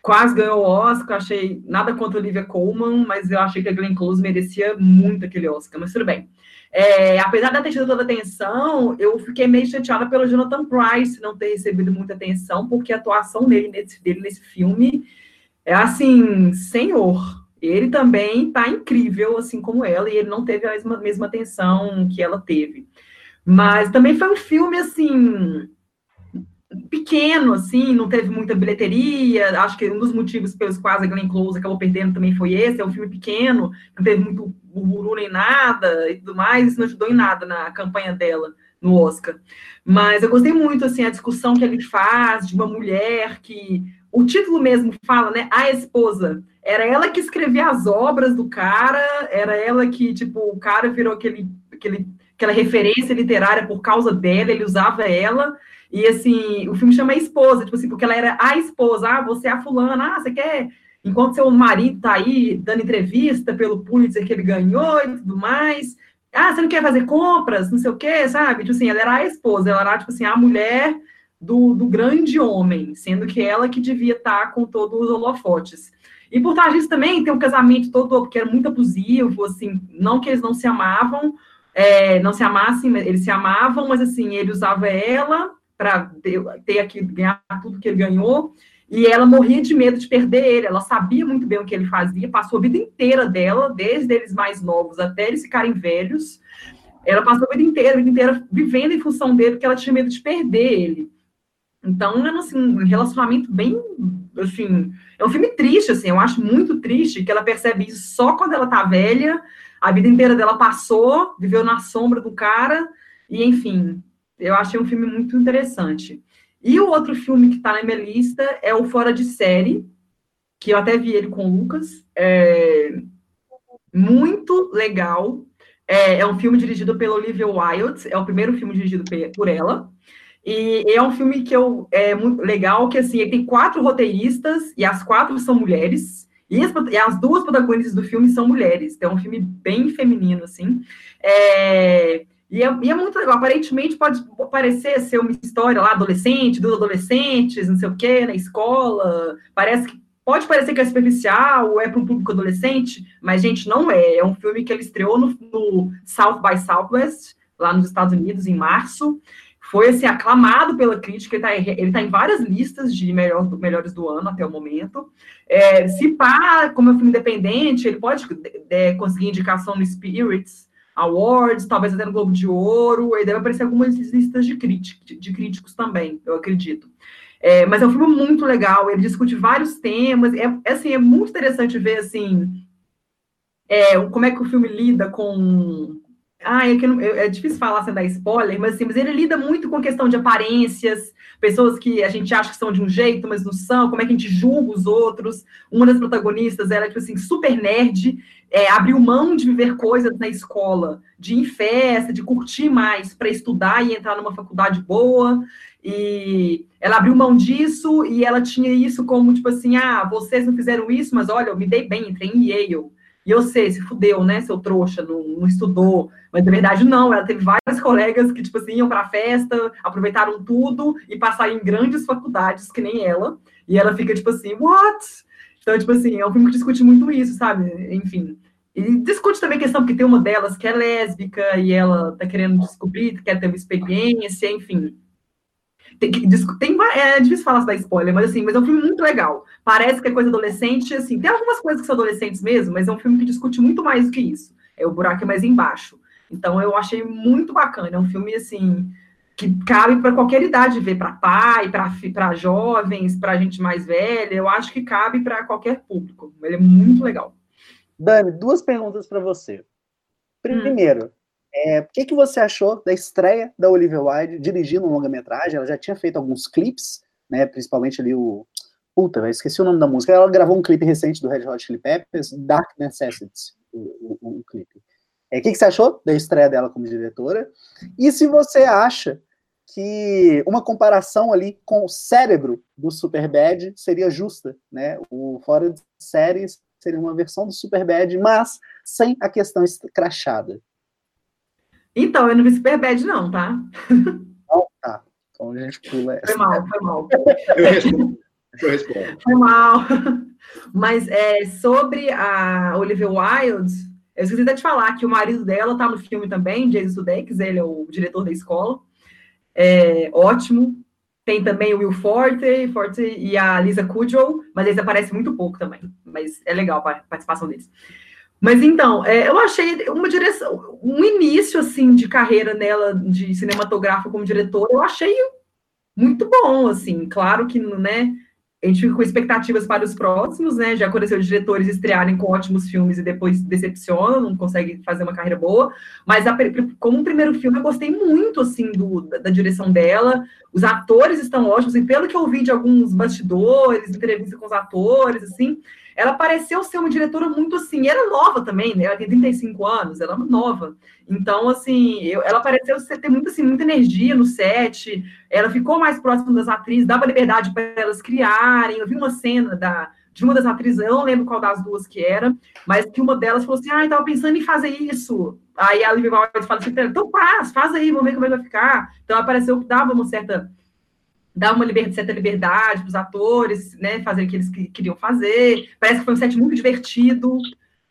Quase ganhou o Oscar, achei nada contra a Olivia Colman, mas eu achei que a Glenn Close merecia muito aquele Oscar, mas tudo bem. É, apesar de ter tido toda a atenção, eu fiquei meio chateada pelo Jonathan Price não ter recebido muita atenção, porque a atuação dele nesse, dele nesse filme é assim, senhor, ele também está incrível, assim como ela, e ele não teve a mesma, mesma atenção que ela teve. Mas também foi um filme, assim, pequeno, assim, não teve muita bilheteria. Acho que um dos motivos pelos quais a Glenn Close acabou perdendo também foi esse. É um filme pequeno, não teve muito bururu nem nada e tudo mais. Isso não ajudou em nada na campanha dela no Oscar. Mas eu gostei muito, assim, a discussão que ele faz de uma mulher que... O título mesmo fala, né? A esposa era ela que escrevia as obras do cara, era ela que, tipo, o cara virou aquele, aquele, aquela referência literária por causa dela, ele usava ela, e assim, o filme chama Esposa, tipo assim, porque ela era a esposa, ah, você é a fulana, ah, você quer, enquanto seu marido tá aí dando entrevista pelo Pulitzer que ele ganhou e tudo mais, ah, você não quer fazer compras, não sei o quê, sabe? Tipo assim, ela era a esposa, ela era, tipo assim, a mulher do, do grande homem, sendo que ela que devia estar tá com todos os holofotes. E por trás disso também tem um casamento todo, porque era muito abusivo, assim, não que eles não se amavam, é, não se amassem, eles se amavam, mas assim, ele usava ela para ter, ter aqui, ganhar tudo que ele ganhou, e ela morria de medo de perder ele, ela sabia muito bem o que ele fazia, passou a vida inteira dela, desde eles mais novos até eles ficarem velhos, ela passou a vida inteira, a vida inteira vivendo em função dele, porque ela tinha medo de perder ele. Então, é assim, um relacionamento bem, assim, é um filme triste, assim, eu acho muito triste que ela percebe isso só quando ela tá velha, a vida inteira dela passou, viveu na sombra do cara, e enfim, eu achei um filme muito interessante. E o outro filme que tá na minha lista é o Fora de Série, que eu até vi ele com o Lucas, é muito legal, é, é um filme dirigido pela Olivia Wilde, é o primeiro filme dirigido por ela, E é um filme que eu, é muito legal, que assim, ele tem quatro roteiristas, e as quatro são mulheres, e as, e as duas protagonistas do filme são mulheres. Então é um filme bem feminino, assim. É, e, é, e é muito legal. Aparentemente pode parecer ser uma história lá, adolescente, dos adolescentes, não sei o quê, na escola. Parece que pode parecer que é superficial ou é para um público adolescente, mas, gente, não é. É um filme que ele estreou no, no South by Southwest, lá nos Estados Unidos, em março foi assim, aclamado pela crítica, ele está tá em várias listas de melhor, melhores do ano até o momento. É, se pá, como é um filme independente, ele pode é, conseguir indicação no Spirits Awards, talvez até no Globo de Ouro, ele deve aparecer algumas listas de, crítico, de críticos também, eu acredito. É, mas é um filme muito legal, ele discute vários temas, é, é assim, é muito interessante ver assim, é, como é que o filme lida com ah, é, que não, é difícil falar sem dar spoiler, mas, assim, mas ele lida muito com questão de aparências, pessoas que a gente acha que são de um jeito, mas não são, como é que a gente julga os outros. Uma das protagonistas, ela é, tipo assim, super nerd, é, abriu mão de viver coisas na escola, de ir em festa, de curtir mais, para estudar e entrar numa faculdade boa. E ela abriu mão disso e ela tinha isso como, tipo assim, ah, vocês não fizeram isso, mas olha, eu me dei bem, entrei em Yale. E eu sei, se fudeu, né, seu trouxa, não, não, estudou. Mas, na verdade, não. Ela teve vários colegas que, tipo assim, iam pra festa, aproveitaram tudo e passaram em grandes faculdades, que nem ela. E ela fica, tipo assim, what? Então, tipo assim, é um filme que discute muito isso, sabe? Enfim. E discute também a questão que tem uma delas que é lésbica e ela tá querendo descobrir, quer ter uma experiência, enfim. Tem, tem, é difícil falar da spoiler, mas assim, mas é um filme muito legal. Parece que é coisa adolescente, assim, tem algumas coisas que são adolescentes mesmo, mas é um filme que discute muito mais do que isso. É o buraco é mais embaixo. Então eu achei muito bacana. É um filme assim que cabe para qualquer idade ver, para pai, para jovens, para gente mais velha. Eu acho que cabe para qualquer público. Ele é muito legal. Dani, duas perguntas para você. Primeiro, hum. É, o que, que você achou da estreia da Olivia Wilde dirigindo um longa-metragem? Ela já tinha feito alguns clipes, né? Principalmente ali o. Puta, velho, esqueci o nome da música. Ela gravou um clipe recente do Red Hot Chili Peppers, Dark Necessities, o, o, o clipe. É, o que, que você achou da estreia dela como diretora? E se você acha que uma comparação ali com o cérebro do Superbad seria justa, né? O Fora de Séries seria uma versão do Superbad, mas sem a questão escrachada. Então, eu não vi Superbad, não, tá? Não, tá. Então a gente pula essa. Foi mal, foi mal. Eu respondo. Eu respondo. Foi mal. Mas é, sobre a Olivia Wilde, eu esqueci de te falar que o marido dela tá no filme também, Jason Sudeikis, ele é o diretor da escola. É, ótimo. Tem também o Will Forte, Forte e a Lisa Kudrow, mas eles aparecem muito pouco também. Mas é legal a participação deles. Mas então, é, eu achei uma direção, um início assim de carreira nela de cinematográfica como diretora, eu achei muito bom, assim. Claro que, né, a gente fica com expectativas para os próximos, né? Já aconteceu diretores estrearem com ótimos filmes e depois decepcionam, não conseguem fazer uma carreira boa. Mas a, como um primeiro filme, eu gostei muito, assim, do, da, da, direção dela. Os atores estão ótimos, e pelo que eu vi de alguns bastidores, entrevista com os atores, assim, ela pareceu ser uma diretora muito assim, era nova também, né? Ela tem 35 anos, ela é nova. Então, assim, eu, ela pareceu ter muito, assim, muita energia no set, ela ficou mais próxima das atrizes, dava liberdade para elas criarem. Eu vi uma cena da, de uma das atrizes, eu não lembro qual das duas que era, mas que uma delas falou assim: ah, estava pensando em fazer isso. Aí a Lívia Valdes fala assim: então faz, faz aí, vamos ver como é vai ficar. Então, apareceu que dava uma certa dar uma certa liberdade para os atores, né, fazer o que eles queriam fazer. Parece que foi um set muito divertido.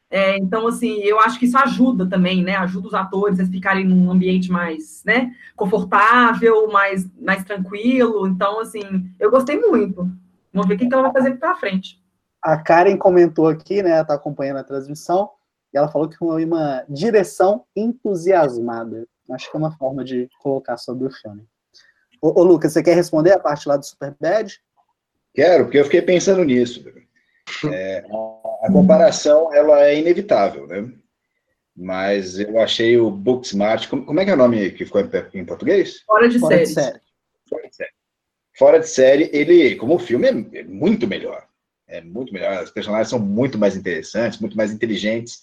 É, então, assim, eu acho que isso ajuda também, né? Ajuda os atores a ficarem num ambiente mais, né, confortável, mais, mais tranquilo. Então, assim, eu gostei muito. Vamos ver o que ela vai fazer para frente. A Karen comentou aqui, né? Ela tá acompanhando a transmissão, e ela falou que foi uma direção entusiasmada. Acho que é uma forma de colocar sobre o filme. Ô, ô, Lucas, você quer responder a parte lá do Superbad? Quero, porque eu fiquei pensando nisso. É, a comparação, ela é inevitável, né? Mas eu achei o Booksmart, como, como é que é o nome que ficou em, em português? Fora de, Fora de série. Fora de série. Fora de série, ele, como filme, é, é muito melhor. É muito melhor. Os personagens são muito mais interessantes, muito mais inteligentes.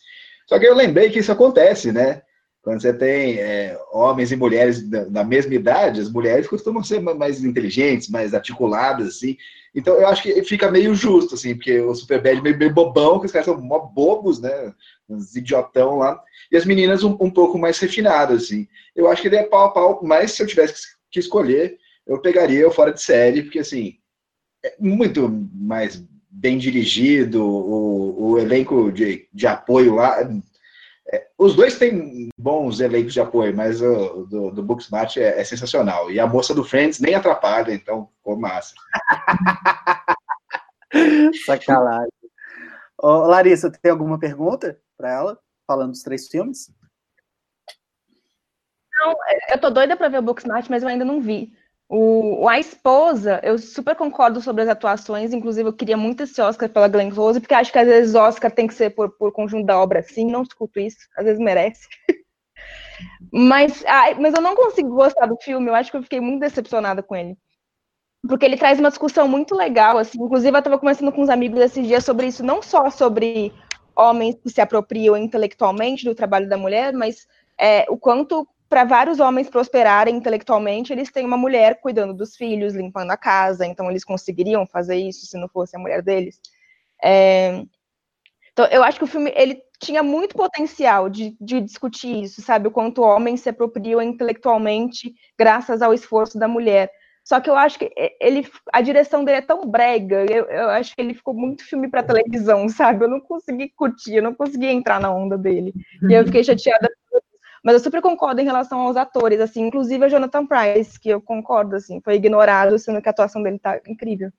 Só que eu lembrei que isso acontece, né? Quando você tem é, homens e mulheres da, da, mesma idade, as mulheres costumam ser mais inteligentes, mais articuladas, assim. Então eu acho que fica meio justo, assim, porque o Superbad é meio, meio bobão, que os caras são mó bobos, né? Uns idiotão lá. E as meninas um, um pouco mais refinadas, assim. Eu acho que ele é pau a pau, mas se eu tivesse que escolher, eu pegaria o Fora de Série, porque, assim, é muito mais bem dirigido, o, o elenco de, de apoio lá é, os dois têm bons elencos de apoio, mas o do, do Booksmart é, é, sensacional. E a moça do Friends nem atrapalha, então ficou massa. Sacanagem. Ô, Larissa, tem alguma pergunta para ela, falando dos três filmes? Não, eu tô doida para ver o Booksmart, mas eu ainda não vi. O, a esposa, eu super concordo sobre as atuações, inclusive eu queria muito esse Oscar pela Glenn Close, porque acho que às vezes Oscar tem que ser por, por conjunto da obra, sim, não discuto isso, às vezes merece. mas, ai, mas eu não consigo gostar do filme, eu acho que eu fiquei muito decepcionada com ele. Porque ele traz uma discussão muito legal, assim, inclusive eu estava conversando com uns amigos esses dias sobre isso, não só sobre homens que se apropriam intelectualmente do trabalho da mulher, mas é, o quanto para vários homens prosperarem intelectualmente, eles têm uma mulher cuidando dos filhos, limpando a casa, então eles conseguiriam fazer isso se não fosse a mulher deles. É... Então, eu acho que o filme ele tinha muito potencial de, de discutir isso, sabe? O quanto homens se apropriam intelectualmente graças ao esforço da mulher. Só que eu acho que ele, a direção dele é tão brega, eu, eu acho que ele ficou muito filme para televisão, sabe? Eu não consegui curtir, eu não consegui entrar na onda dele. E eu fiquei chateada mas eu super concordo em relação aos atores, assim, inclusive a Jonathan Price, que eu concordo, assim, foi ignorado, sendo que a atuação dele tá incrível.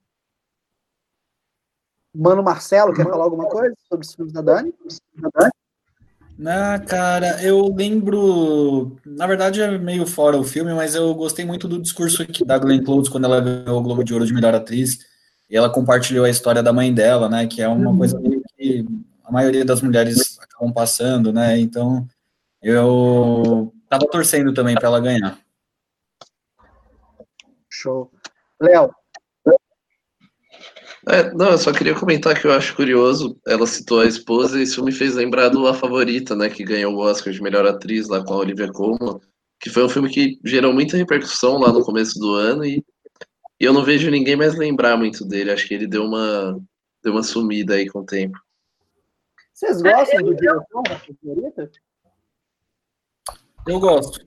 Mano Marcelo, quer falar alguma coisa sobre os filmes da Dani? Na cara, eu lembro. Na verdade é meio fora o filme, mas eu gostei muito do discurso aqui da Glenn Close quando ela ganhou o Globo de Ouro de melhor atriz. E ela compartilhou a história da mãe dela, né? Que é uma uhum. coisa que a maioria das mulheres acabam passando, né? Então eu tava torcendo também para ela ganhar. Show. Léo. É, não, eu só queria comentar que eu acho curioso, ela citou a esposa e isso me fez lembrar do A Favorita, né, que ganhou o Oscar de melhor atriz lá com a Olivia Colman, que foi um filme que gerou muita repercussão lá no começo do ano e, e eu não vejo ninguém mais lembrar muito dele, acho que ele deu uma, deu uma sumida aí com o tempo. Vocês gostam do diretor da Favorita? Eu gosto.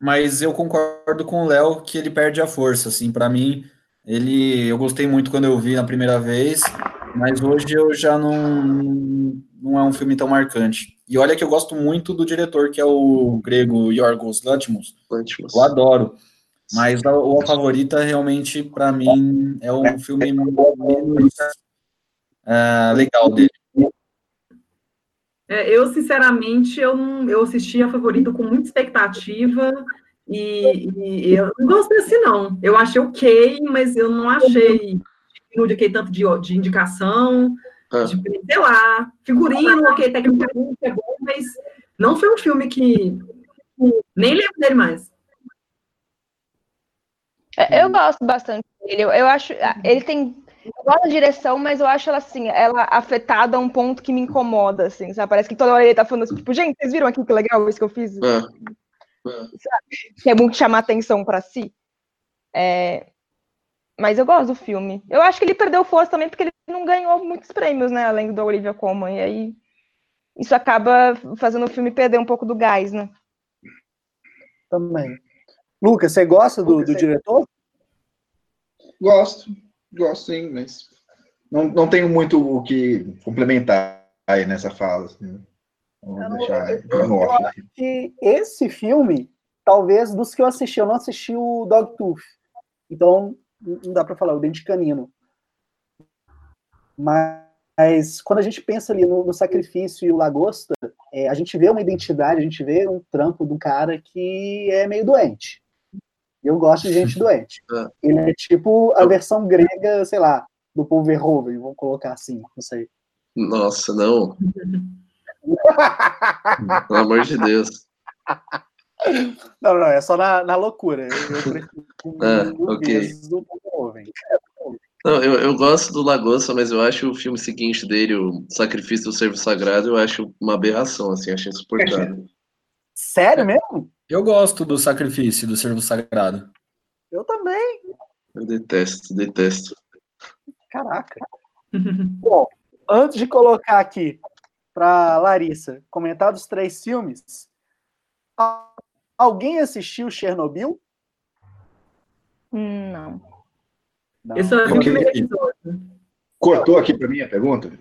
Mas eu concordo com o Léo que ele perde a força, assim, para mim, ele eu gostei muito quando eu vi na primeira vez, mas hoje eu já não não é um filme tão marcante. E olha que eu gosto muito do diretor, que é o grego Yorgos Lanthimos. Lanthimos. Eu adoro. Mas o A Favorita, realmente, para mim, é um filme menos uh, legal dele. É, eu, sinceramente, eu, não, eu assisti a Favorito com muita expectativa e, e, eu não gostei assim, não. Eu achei ok, mas eu não achei não indiquei tanto de, de indicação, ah. de, sei lá, figurino, ok, tecnicamente é bom, mas não foi um filme que nem lembro dele mais. É, eu gosto bastante dele. Eu, eu acho. Ele tem eu gosto da direção, mas eu acho ela assim, ela afetada a um ponto que me incomoda, assim, sabe? Parece que toda hora ele tá falando assim, tipo, gente, vocês viram aqui que legal isso que eu fiz? É. É. Que é muito chamar atenção para si. É... Mas eu gosto do filme. Eu acho que ele perdeu força também porque ele não ganhou muitos prêmios, né? Além do Olivia Colman. E aí isso acaba fazendo o filme perder um pouco do gás, né? Também. Lucas, você gosta do, do diretor? Gosto. Gosto sim, mas não, não tenho muito o que complementar aí nessa fala. Assim. Vamos deixar eu, no off. Aqui. que esse filme, talvez dos que eu assisti, eu não assisti o Dogtooth. Então, não dá para falar, o Dente Canino. Mas quando a gente pensa ali no, no sacrifício e o lagosta, é, a gente vê uma identidade, a gente vê um trampo do cara que é meio doente. Eu gosto de gente doente. Ele é tipo a versão grega, sei lá, do Paul Verhoeven, vamos colocar assim, não sei. Nossa, não. Pelo amor de Deus. Não, não, é só na, na loucura. Eu, eu é, ok. Do não, eu, eu gosto do Lagosta, mas eu acho o filme seguinte dele, o Sacrifício do Servo Sagrado, eu acho uma aberração, assim, acho insuportável. Sério mesmo? Eu gosto do sacrifício, do servo sagrado. Eu também. Eu detesto, detesto. Caraca. Bom, antes de colocar aqui para Larissa comentar dos três filmes, alguém assistiu Chernobyl? Não. Não. Esse é o primeiro episódio. Cortou aqui para mim a pergunta?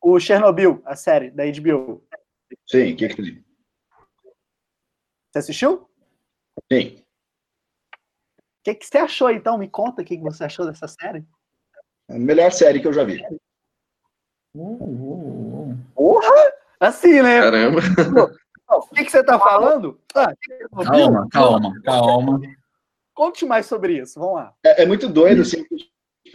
O Chernobyl, a série da HBO. Sim, o que que tem? Você assistiu? Sim. O que, que você achou, então? Me conta o que, que você achou dessa série. A melhor série que eu já vi. Uh, uh, uh. Porra! Assim, né? Caramba. O que, que você tá falando? Ah, Chernobyl? Calma, calma, calma. Conte mais sobre isso, vamos lá. É, é muito doido, assim.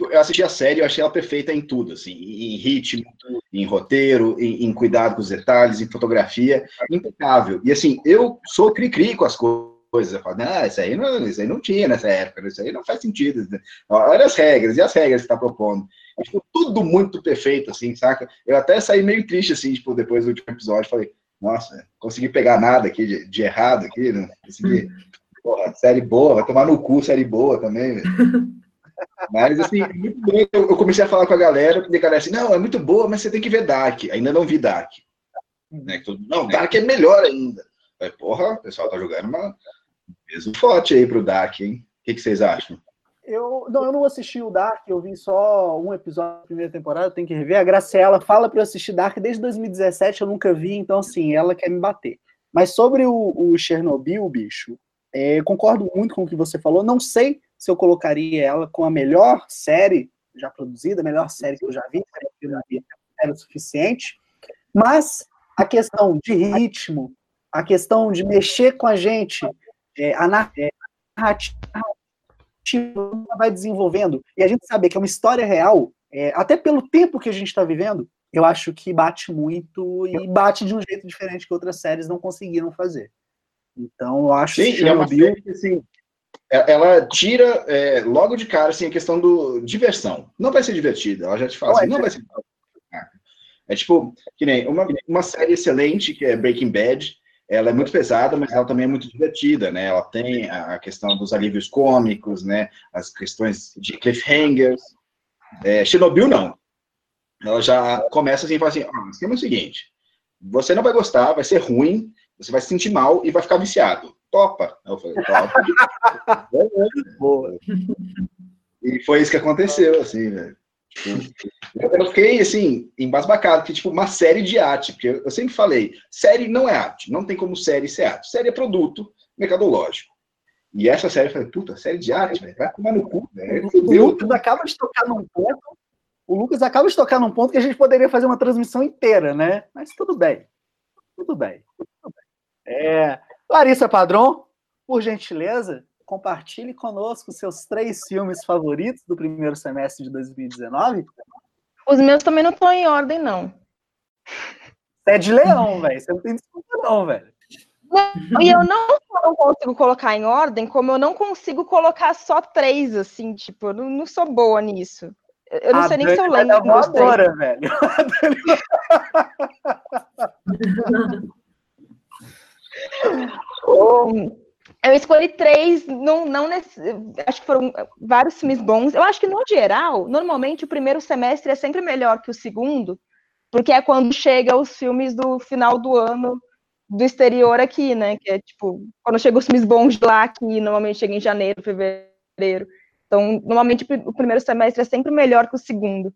Eu assisti a série, eu achei ela perfeita em tudo, assim, em ritmo, em roteiro, em, em cuidado com os detalhes, em fotografia, impecável. E assim, eu sou cri-cri com as co- coisas. Eu falo, ah, isso aí, não, isso aí não tinha nessa época, isso aí não faz sentido. Olha as regras, e as regras que tá propondo. E, tipo, tudo muito perfeito, assim, saca? Eu até saí meio triste, assim, tipo, depois do último episódio, falei, nossa, consegui pegar nada aqui de, de errado aqui, né? Consegui. Porra, série boa, vai tomar no cu série boa também, velho. Mas, assim, é muito bom. Eu, comecei a falar com a galera, e a galera assim, não, é muito boa, mas você tem que ver Dark. Ainda não vi Dark. Né? Não, Dark é melhor ainda. Aí, porra, o pessoal tá jogando uma peso forte aí pro Dark, hein? O que, que vocês acham? Eu não, eu não assisti o Dark, eu vi só um episódio da primeira temporada, tem que rever. A Graciela fala para eu assistir Dark desde 2017, eu nunca vi, então assim, ela quer me bater. Mas sobre o, o Chernobyl, bicho, é, concordo muito com o que você falou. Não sei se eu colocaria ela com a melhor série já produzida, a melhor série que eu já vi, eu era o suficiente. Mas a questão de ritmo, a questão de mexer com a gente, é, a é, narrativa vai desenvolvendo e a gente saber que é uma história real, é, até pelo tempo que a gente está vivendo, eu acho que bate muito e bate de um jeito diferente que outras séries não conseguiram fazer. Então, eu acho Sim, que e é uma Chernobyl série que, assim, ela tira é, logo de cara assim, a questão do diversão. Não vai ser divertida, ela já te fala Não, assim, é não vai ser. É tipo, que nem uma, uma série excelente, que é Breaking Bad, ela é muito pesada, mas ela também é muito divertida, né? Ela tem a questão dos alívios cômicos, né? As questões de cliffhangers. É, Chernobyl, não. Ela já começa assim e fala assim, ó, o esquema é o seguinte, você não vai gostar, vai ser ruim, você vai se sentir mal e vai ficar viciado. Topa. Eu falei, topa. boa. E foi isso que aconteceu, assim, velho. Tipo, eu fiquei, assim, embasbacado, que, tipo, uma série de arte, porque eu sempre falei, série não é arte, não tem como série ser arte. Série é produto mercadológico. E essa série, eu falei, puta, série de arte, velho, vai tomar no cu, velho. O. Lucas acaba de tocar num ponto. O Lucas acaba de tocar num ponto que a gente poderia fazer uma transmissão inteira, né? Mas tudo bem. Tudo bem. Tudo bem. É, Larissa Padrão, por gentileza, compartilhe conosco seus três filmes favoritos do primeiro semestre de 2019. Os meus também não estão em ordem, não. Você é de leão, velho. Você não tem desculpa, não, velho. E eu não não consigo colocar em ordem, como eu não consigo colocar só três, assim, tipo, eu não, não sou boa nisso. Eu não A sei nem se eu lembro voadora, velho. Eu escolhi três, não, não nesse, acho que foram vários filmes bons. Eu acho que, no geral, normalmente o primeiro semestre é sempre melhor que o segundo, porque é quando chega os filmes do final do ano do exterior aqui, né? Que é tipo, quando chegam os filmes bons de lá, que normalmente chega em janeiro, fevereiro. Então, normalmente o primeiro semestre é sempre melhor que o segundo.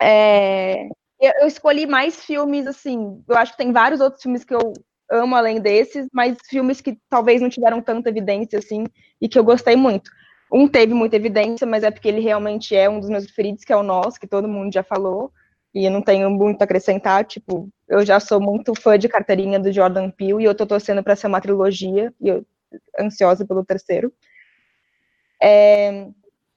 É, eu escolhi mais filmes, assim, eu acho que tem vários outros filmes que eu amo além desses, mas filmes que talvez não tiveram tanta evidência, assim, e que eu gostei muito. Um teve muita evidência, mas é porque ele realmente é um dos meus preferidos, que é o Nós, que todo mundo já falou, e eu não tenho muito a acrescentar, tipo, eu já sou muito fã de carteirinha do Jordan Peele, e eu tô torcendo para ser uma trilogia, e eu ansiosa pelo terceiro. É,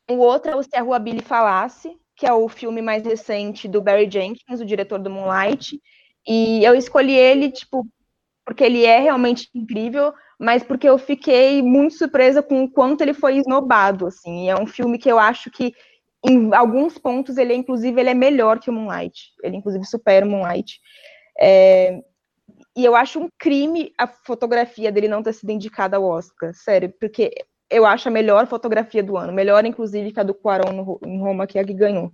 o outro é o Se a Rua Billy Falasse, que é o filme mais recente do Barry Jenkins, o diretor do Moonlight, e eu escolhi ele, tipo, porque ele é realmente incrível, mas porque eu fiquei muito surpresa com o quanto ele foi esnobado, assim, é um filme que eu acho que em alguns pontos ele, é, inclusive, ele é melhor que o Moonlight, ele, inclusive, supera o Moonlight. É, e eu acho um crime a fotografia dele não ter sido indicada ao Oscar, sério, porque eu acho a melhor fotografia do ano, melhor inclusive que a do Cuarón em Roma, que é a que ganhou.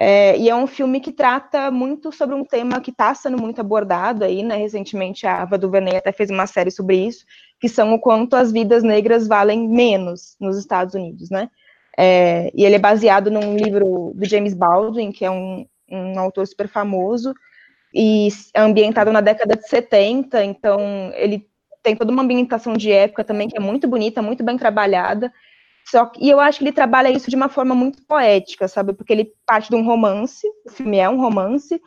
É, e é um filme que trata muito sobre um tema que está sendo muito abordado aí, né? Recentemente a Ava DuVernay até fez uma série sobre isso, que são o quanto as vidas negras valem menos nos Estados Unidos, né? É, e ele é baseado num livro do James Baldwin, que é um, um autor super famoso, e é ambientado na década de 70, então ele tem toda uma ambientação de época também que é muito bonita, muito bem trabalhada. Só e eu acho que ele trabalha isso de uma forma muito poética, sabe? Porque ele parte de um romance, o filme é um romance,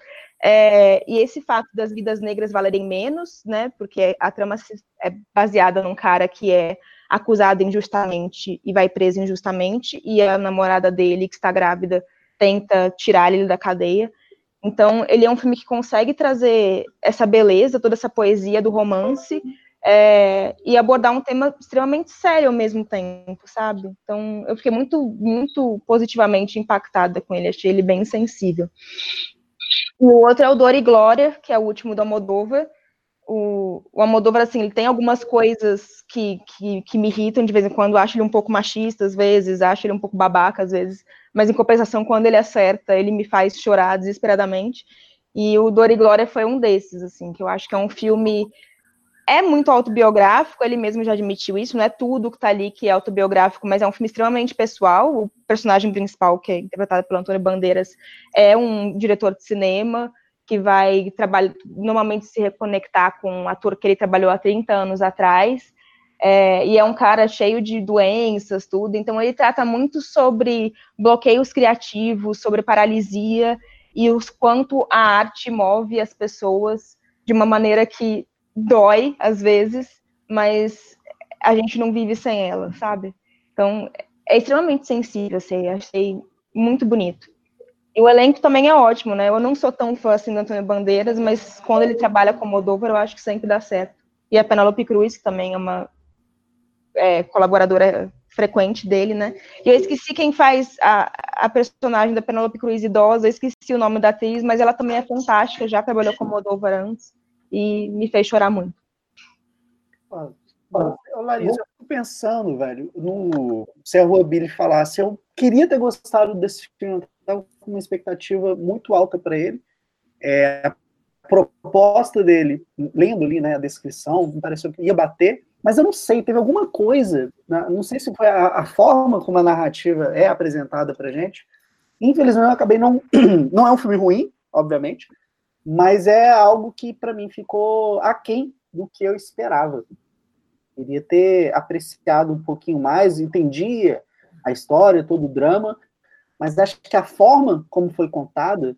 é, e esse fato das vidas negras valerem menos, né? Porque a trama é baseada num cara que é acusado injustamente e vai preso injustamente, e a namorada dele, que está grávida, tenta tirar ele da cadeia. Então, ele é um filme que consegue trazer essa beleza, toda essa poesia do romance, é, e abordar um tema extremamente sério ao mesmo tempo, sabe? Então, eu fiquei muito, muito positivamente impactada com ele, achei ele bem sensível. O outro é o Dor e Glória, que é o último do Almodóvar. O, o Almodóvar, assim, ele tem algumas coisas que, que, que me irritam de vez em quando, acho ele um pouco machista às vezes, acho ele um pouco babaca às vezes, mas em compensação, quando ele acerta, ele me faz chorar desesperadamente. E o Dor e Glória foi um desses, assim, que eu acho que é um filme é muito autobiográfico, ele mesmo já admitiu isso, não é tudo que tá ali que é autobiográfico, mas é um filme extremamente pessoal. O personagem principal, que é interpretado pelo Antônio Bandeiras, é um diretor de cinema que vai trabalhar, normalmente se reconectar com um ator que ele trabalhou há 30 anos atrás. É, e é um cara cheio de doenças, tudo. Então ele trata muito sobre bloqueios criativos, sobre paralisia e os quanto a arte move as pessoas de uma maneira que dói às vezes, mas a gente não vive sem ela, sabe? Então, é extremamente sensível, assim, achei muito bonito. E o elenco também é ótimo, né? Eu não sou tão fã assim do Antônio Bandeiras, mas quando ele trabalha com Moldova, eu acho que sempre dá certo. E a Penelope Cruz, que também é uma é, colaboradora frequente dele, né? E eu esqueci quem faz a, a personagem da Penelope Cruz idosa, eu esqueci o nome da atriz, mas ela também é fantástica, já trabalhou com Moldova antes e me fez chorar muito. Larissa, eu fico pensando, velho, no, se a Rua Billy falasse, eu queria ter gostado desse filme, estava com uma expectativa muito alta para ele. É, a proposta dele, lendo ali né, a descrição, me pareceu que ia bater, mas eu não sei, teve alguma coisa, né, não sei se foi a, a forma como a narrativa é apresentada pra gente. Infelizmente, eu acabei não. Não é um filme ruim, obviamente, mas é algo que para mim ficou aquém do que eu esperava. Queria ter apreciado um pouquinho mais, entendia a história, todo o drama, mas acho que a forma como foi contada,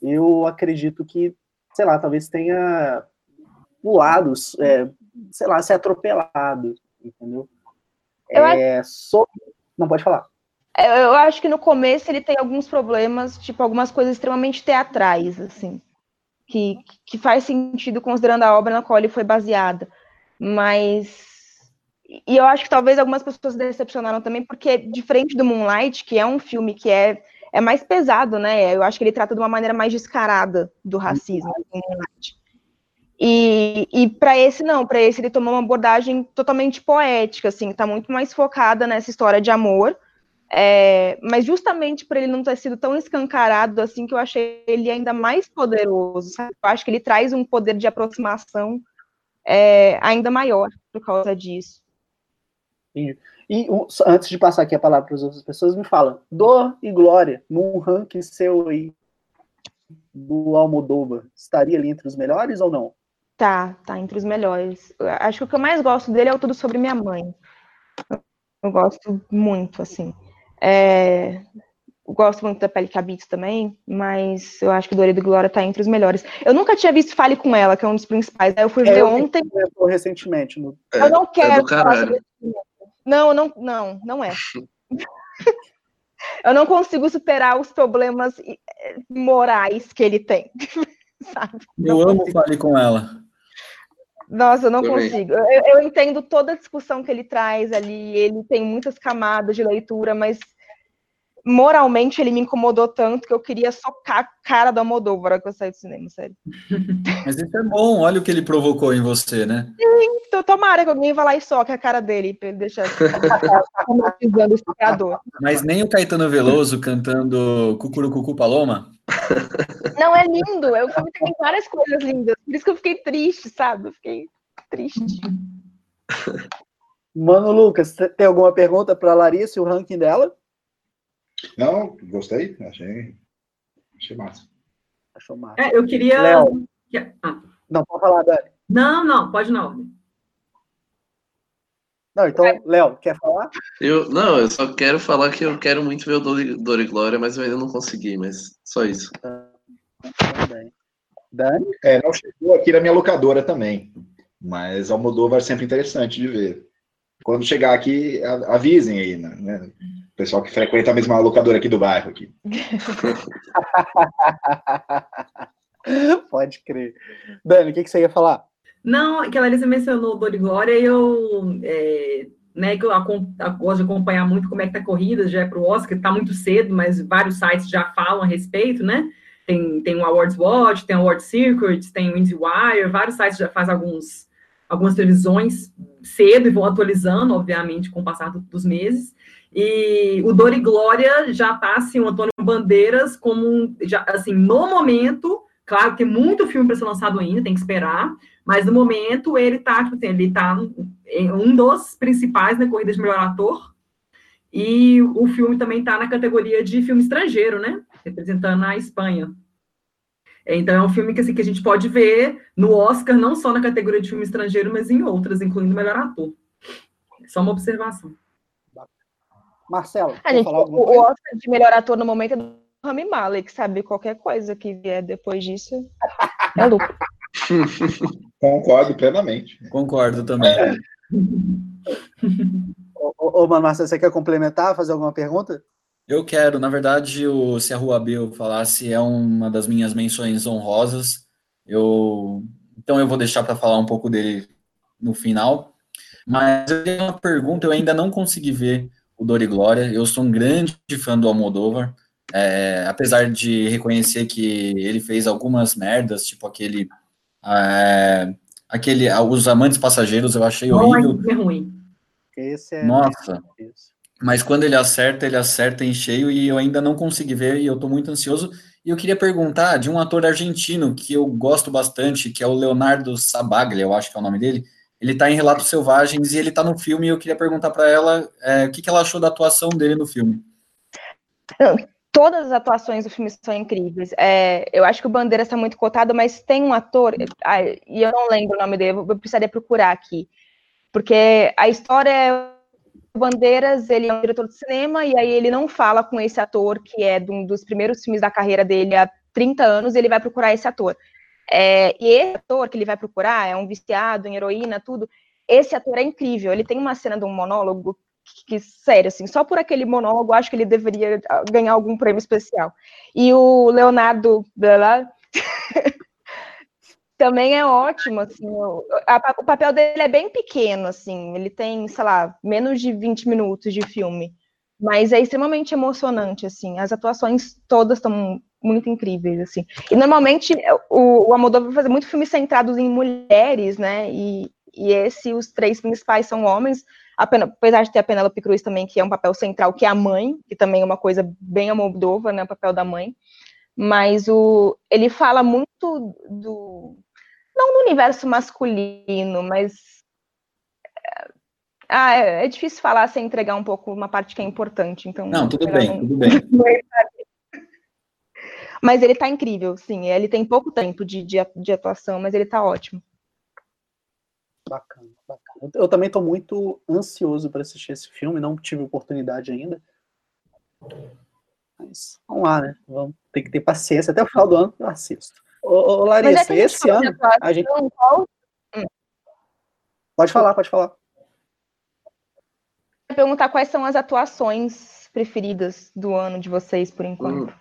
eu acredito que, sei lá, talvez tenha pulado, é, sei lá, se atropelado, entendeu? Eu é, acho... sobre... Não pode falar. Eu acho que no começo ele tem alguns problemas, tipo, algumas coisas extremamente teatrais, assim que, que faz sentido considerando a obra na qual ele foi baseada. Mas. E eu acho que talvez algumas pessoas decepcionaram também, porque, diferente do Moonlight, que é um filme que é, é mais pesado, né? Eu acho que ele trata de uma maneira mais descarada do racismo, Moonlight. E, e para esse não, para esse ele tomou uma abordagem totalmente poética, assim, tá muito mais focada nessa história de amor, é, mas justamente por ele não ter sido tão escancarado assim que eu achei ele ainda mais poderoso. Sabe? Eu acho que ele traz um poder de aproximação é, ainda maior por causa disso. E, antes de passar aqui a palavra para as outras pessoas, me fala, dor e glória num ranking seu aí do Almodóvar, estaria ali entre os melhores ou não? Tá, tá entre os melhores. Acho que o que eu mais gosto dele é o Tudo Sobre Minha Mãe. Eu gosto muito, assim. É, gosto muito da Pele Cabito também, mas eu acho que Dorido Glória tá entre os melhores. Eu nunca tinha visto Fale com Ela, que é um dos principais. Aí eu fui é, ver eu ontem. recentemente. No... É, eu não quero. É não, não, não, não é. eu não consigo superar os problemas eh, morais que ele tem. Sabe? Eu amo Fale com Ela. Nossa, eu não Também. consigo. Eu, eu, entendo toda a discussão que ele traz ali, ele tem muitas camadas de leitura, mas moralmente ele me incomodou tanto que eu queria socar a cara do Almodóvar quando eu saí do cinema, sério. Mas isso é bom, olha o que ele provocou em você, né? Então, tomara que alguém vá lá e soque a cara dele, pra ele deixar traumatizando esse criador. Mas nem o Caetano Veloso cantando Cucurucucu Paloma? Não, é lindo. O filme tem várias coisas lindas. Por isso que eu fiquei triste, sabe? Eu fiquei triste. Mano, Lucas, tem alguma pergunta para Larissa e o ranking dela? Não, gostei, achei, achei massa. Achou massa. É, eu queria. Léo. Ah, Não, pode falar, Dani. Não, não, pode não. Não, então, Léo, quer falar? Eu, não, eu só quero falar que eu quero muito ver o Dor, Dor e Glória, mas eu ainda não consegui, mas só isso. Também. Dani? É, não chegou aqui na minha locadora também, mas Almodóvar é sempre interessante de ver. Quando chegar aqui, avisem aí, né? Pessoal que frequenta a mesma locadora aqui do bairro aqui. Pode crer. Dani, o que, que você ia falar? Não, é que a Larissa mencionou Dor e Glória eu, é, né, que eu gosto de acompanhar muito como é que tá a corrida, já é pro Oscar, tá muito cedo, mas vários sites já falam a respeito, né? Tem, tem o Awards Watch, tem o Award Circuit, tem o IndieWire, vários sites já fazem alguns, algumas previsões cedo e vão atualizando, obviamente, com o passar do- dos meses. E o Dor e Glória já tá, assim, o Antônio Bandeiras como, já, assim, no momento, claro que tem muito filme para ser lançado ainda, tem que esperar, mas no momento ele tá, tipo assim, ele tá em um dos principais na corrida de melhor ator. E o filme também tá na categoria de filme estrangeiro, né? Representando a Espanha. Então é um filme que, assim, que a gente pode ver no Oscar, não só na categoria de filme estrangeiro, mas em outras, incluindo melhor ator. Só uma observação. Marcelo, A gente, falar o, alguma o coisa? Oscar de melhor ator no momento é do Rami Malek, sabe? Qualquer coisa que vier depois disso é lucro. Concordo plenamente. Concordo também. Ô, ô, ô, mano, Marcelo, você quer complementar, fazer alguma pergunta? Eu quero, na verdade, o, se a Rua Bill falasse, é uma das minhas menções honrosas. Eu, então eu vou deixar para falar um pouco dele no final. Mas eu tenho uma pergunta, eu ainda não consegui ver o Dor e Glória. Eu sou um grande fã do Almodóvar. É, apesar de reconhecer que ele fez algumas merdas, tipo aquele, é, aquele, os Amantes Passageiros, eu achei horrível. Não é ruim. Esse é. Nossa, mas quando ele acerta, ele acerta em cheio e eu ainda não consegui ver e eu tô muito ansioso. E eu queria perguntar de um ator argentino que eu gosto bastante, que é o Leonardo Sabaglia, eu acho que é o nome dele. Ele tá em Relatos Selvagens e ele tá no filme e eu queria perguntar para ela é, o que, que ela achou da atuação dele no filme. Todas as atuações do filme são incríveis. É, eu acho que o Bandeiras está muito cotado, mas tem um ator, ah, e eu não lembro o nome dele, eu precisaria procurar aqui. Porque a história é Bandeiras, ele é um diretor de cinema, e aí ele não fala com esse ator, que é de um dos primeiros filmes da carreira dele há 30 anos, ele vai procurar esse ator. É, e esse ator que ele vai procurar é um viciado em heroína, tudo. Esse ator é incrível. Ele tem uma cena de um monólogo que, que, sério, assim, só por aquele monólogo, acho que ele deveria ganhar algum prêmio especial. E o Leonardo blá, também é ótimo, assim, o, a, o, papel dele é bem pequeno, assim, ele tem, sei lá, menos de 20 minutos de filme, mas é extremamente emocionante, assim, as atuações todas estão muito incríveis, assim, e normalmente o, o Almodóvar vai fazer muito filmes centrados em mulheres, né, e, e esse, os três principais são homens, apesar de ter a Penélope Cruz também, que é um papel central, que é a mãe, que também é uma coisa bem Almodóvar, né, o papel da mãe, mas o, ele fala muito do, não no universo masculino, mas ah, é, é, difícil falar sem entregar um pouco uma parte que é importante, então. Não, tudo bem, não... tudo bem. mas ele tá incrível, sim. Ele tem pouco tempo de, de, de atuação, mas ele tá ótimo. Bacana, bacana. Eu também tô muito ansioso para assistir esse filme, não tive oportunidade ainda. Mas vamos lá, né? Vamos ter que ter paciência. Até o final do ano eu assisto. Ô, ô Larissa, esse ano a gente. Qual... Hum. Pode falar, pode falar. Perguntar quais são as atuações preferidas do ano de vocês, por enquanto.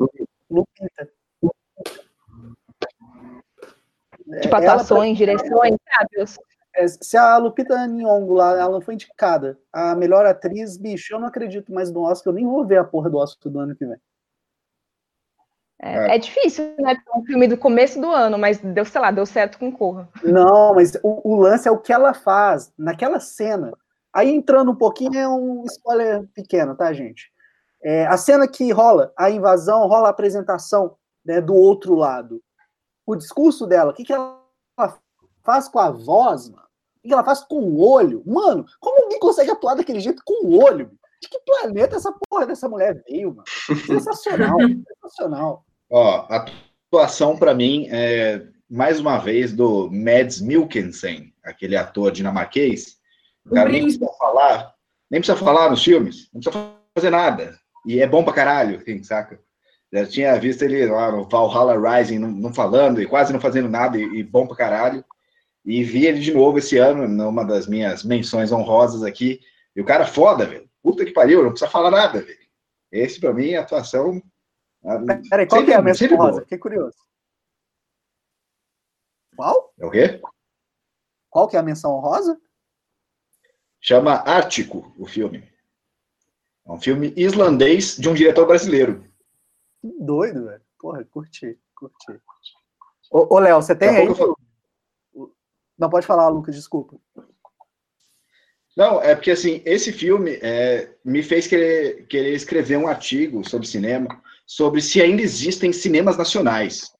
Hum. Lupita. Tipo, atuações, pra... direções, sabe? É, se a Lupita Nyong'o lá, ela não foi indicada a melhor atriz, bicho, eu não acredito mais no Oscar, eu nem vou ver a porra do Oscar do ano que vem. É, é difícil, né? Um filme do começo do ano, mas deu, sei lá, deu certo com Corra. Não, mas o, o lance é o que ela faz naquela cena. Aí entrando um pouquinho é um spoiler pequeno, tá, gente? É, a cena que rola a invasão, rola a apresentação né, do outro lado. O discurso dela, o que, que ela faz com a voz, mano? O que ela faz com o olho? Mano, como alguém consegue atuar daquele jeito com o olho? De que planeta essa porra dessa mulher veio, mano? Sensacional, sensacional. Ó, a atuação para mim é mais uma vez do Mads Mikkelsen, aquele ator dinamarquês. O cara nem precisa falar, nem precisa falar nos filmes, não precisa fazer nada. E é bom pra caralho, assim, saca? Já tinha visto ele lá no Valhalla Rising não, não falando e quase não fazendo nada e, e, bom pra caralho. E vi ele de novo esse ano, numa das minhas menções honrosas aqui. E o cara foda, velho. Puta que pariu, não precisa falar nada, velho. Esse, pra mim, é atuação Peraí, qual que é a menção rosa? Fiquei curioso. Qual? É o quê? Qual que é a menção rosa? Chama Ártico, o filme. É um filme islandês de um diretor brasileiro. Que doido, velho. Porra, curti, curti. Ô, ô Léo, você tem aí? Não, pode falar, Lucas, desculpa. Não, é porque assim, esse filme é, me fez querer, querer escrever um artigo sobre cinema sobre se ainda existem cinemas nacionais.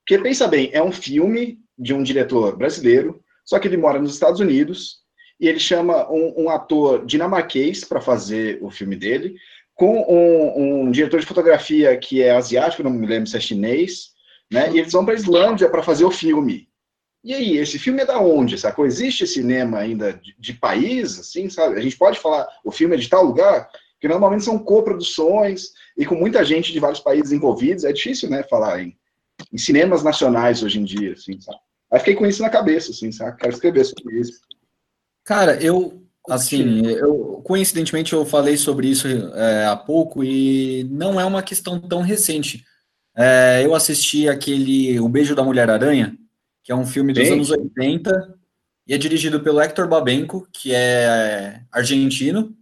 Porque pensa bem, é um filme de um diretor brasileiro, só que ele mora nos Estados Unidos e ele chama um, um ator dinamarquês para fazer o filme dele, com um, um, diretor de fotografia que é asiático, não me lembro se é chinês, né? E eles vão para a Islândia para fazer o filme. E aí, esse filme é da onde, sacou? Existe cinema ainda de, de país, assim, sabe? A gente pode falar, o filme é de tal lugar? que normalmente são coproduções e com muita gente de vários países envolvidos. É difícil, né, falar em, em cinemas nacionais hoje em dia, assim, sabe? Aí fiquei com isso na cabeça, assim, sabe? Quero escrever sobre isso. Cara, eu, assim, eu, coincidentemente eu falei sobre isso é, há pouco e não é uma questão tão recente. É, eu assisti aquele O Beijo da Mulher-Aranha, que é um filme dos Sim. anos 80 e é dirigido pelo Hector Babenco, que é argentino,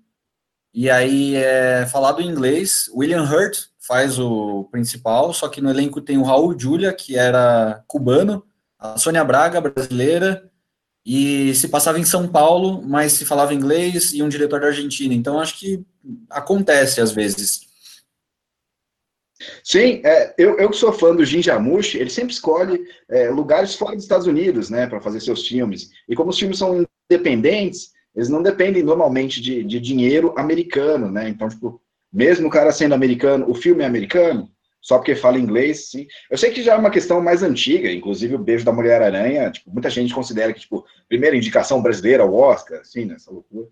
e aí é falado em inglês. William Hurt faz o principal, só que no elenco tem o Raul Julia, que era cubano, a Sônia Braga, brasileira, e se passava em São Paulo, mas se falava inglês e um diretor da Argentina. Então acho que acontece às vezes. Sim, é, eu, eu que sou fã do Jim Jarmusch, ele sempre escolhe é, lugares fora dos Estados Unidos, né, para fazer seus filmes. E como os filmes são independentes, eles não dependem normalmente de, de dinheiro americano, né? Então, tipo, mesmo o cara sendo americano, o filme é americano, só porque fala inglês, sim. Eu sei que já é uma questão mais antiga, inclusive o Beijo da Mulher-Aranha, tipo, muita gente considera que, tipo, primeira indicação brasileira ao Oscar, assim, nessa né, loucura.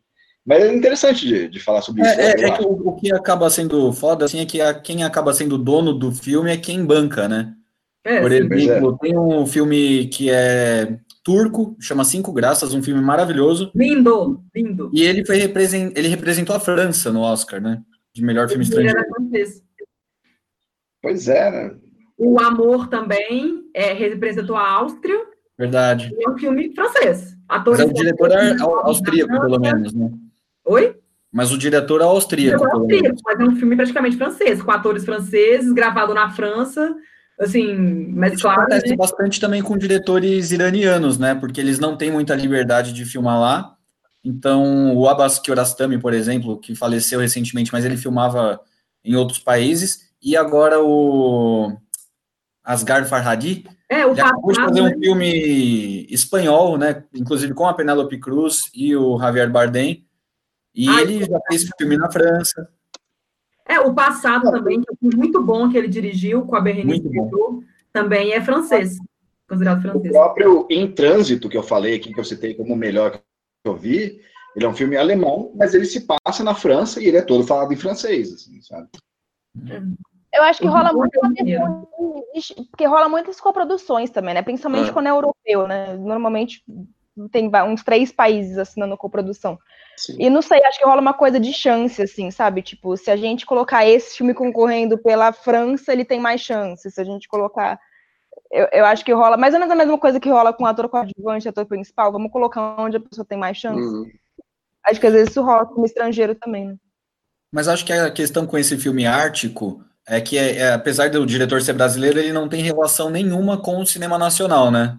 Mas é interessante de, de falar sobre é, isso. É, é que o, o, que acaba sendo foda, assim, é que a, quem acaba sendo dono do filme é quem banca, né? É, Por exemplo, tem um filme que é turco, chama Cinco Graças, um filme maravilhoso. Lindo, lindo. E ele foi represent... ele representou a França no Oscar, né? De melhor filme estrangeiro. Pois é, né? O Amor também é, representou a Áustria. Verdade. é um filme francês. Atores Mas é o diretor é austríaco, pelo menos, né? Oi? Mas o diretor é austríaco. É austríaco, mas é um filme praticamente francês, com atores franceses, gravado na França Assim, mas Isso claro. Acontece né? bastante também com diretores iranianos, né? Porque eles não têm muita liberdade de filmar lá. Então, o Abbas Kiarostami, por exemplo, que faleceu recentemente, mas ele filmava em outros países. E agora o Asghar Farhadi, é, o ele acabou de fazer um né? filme espanhol, né? Inclusive com a Penélope Cruz e o Javier Bardem. E Ai, ele já fez filme na França. É, o passado também, que é muito bom que ele dirigiu com a Berenice também é francês, considerado francês. O próprio Em Trânsito, que eu falei aqui, que eu citei como o melhor que eu vi, ele é um filme alemão, mas ele se passa na França e ele é todo falado em francês, assim, sabe? Eu acho que rola muito porque rola muitas coproduções também, né? Principalmente ah. quando é europeu, né? Normalmente tem uns três países assinando coprodução. Sim. E não sei, acho que rola uma coisa de chance, assim, sabe? Tipo, se a gente colocar esse filme concorrendo pela França, ele tem mais chance. Se a gente colocar Eu, eu acho que rola mais ou menos a mesma coisa que rola com ator coadjuvante ator principal. Vamos colocar onde a pessoa tem mais chance. Uhum. Acho que às vezes isso rola como estrangeiro também, né? Mas acho que a questão com esse filme Ártico é que, é, é, apesar do diretor ser brasileiro, ele não tem relação nenhuma com o cinema nacional, né?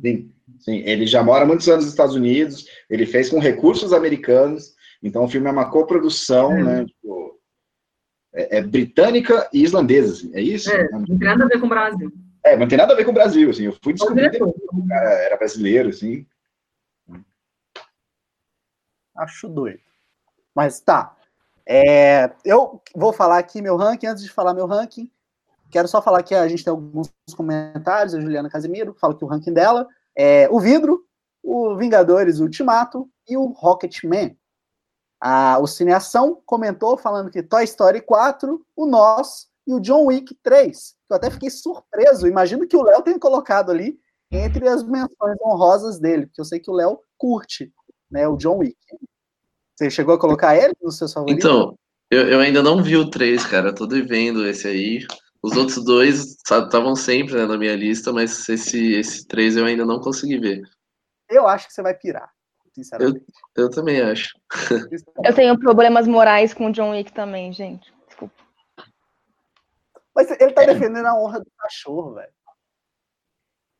Sim, sim. Ele já mora muitos anos nos Estados Unidos, ele fez com recursos americanos, então o filme é uma coprodução, É. né? tipo, é, é britânica e islandesa, assim, é isso? É, não tem nada a ver com o Brasil. É, não tem nada a ver com o Brasil, assim. Eu fui o descobrir que o cara era brasileiro, assim. Acho doido. Mas tá. É, eu vou falar aqui meu ranking. Antes de falar meu ranking, quero só falar que a gente tem alguns comentários. A Juliana Casimiro fala que o ranking dela é o Vidro, o Vingadores Ultimato e o Rocketman. A, o Cineação comentou falando que Toy Story 4, o Nós e o John Wick 3. Eu até fiquei surpreso. Imagino que o Léo tenha colocado ali entre as menções honrosas dele, porque eu sei que o Léo curte né, o John Wick. Você chegou a colocar ele nos seus favoritos? Então, eu, eu ainda não vi o 3, cara. Tô devendo esse aí. Os outros dois estavam sempre né, na minha lista, mas esse, esse 3 eu ainda não consegui ver. Eu acho que você vai pirar, sinceramente. Eu também acho. Eu tenho problemas morais com o John Wick também, gente. Desculpa. Mas ele tá defendendo a honra do cachorro, velho.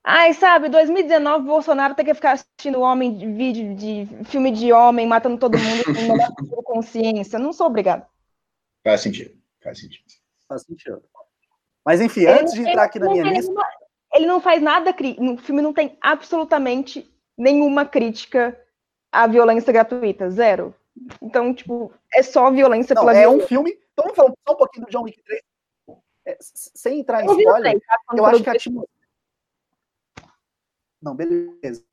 Ai, sabe, 2019, Bolsonaro tem que ficar assistindo homem de vídeo de filme de homem, matando todo mundo com uma consciência. Não sou obrigada. Faz sentido, faz sentido. Faz sentido. Mas enfim, Ele antes de não entrar aqui na não minha tem lista, nenhuma- ele não faz nada, no filme não tem absolutamente nenhuma crítica à violência gratuita, zero. Então, tipo, é só violência não, pela é um violência. filme. Então vamos falar só um pouquinho do John Wick 3. É, sem entrar em Eu o spoiler, três, tá? Eu acho que a atmosfera. Não, beleza.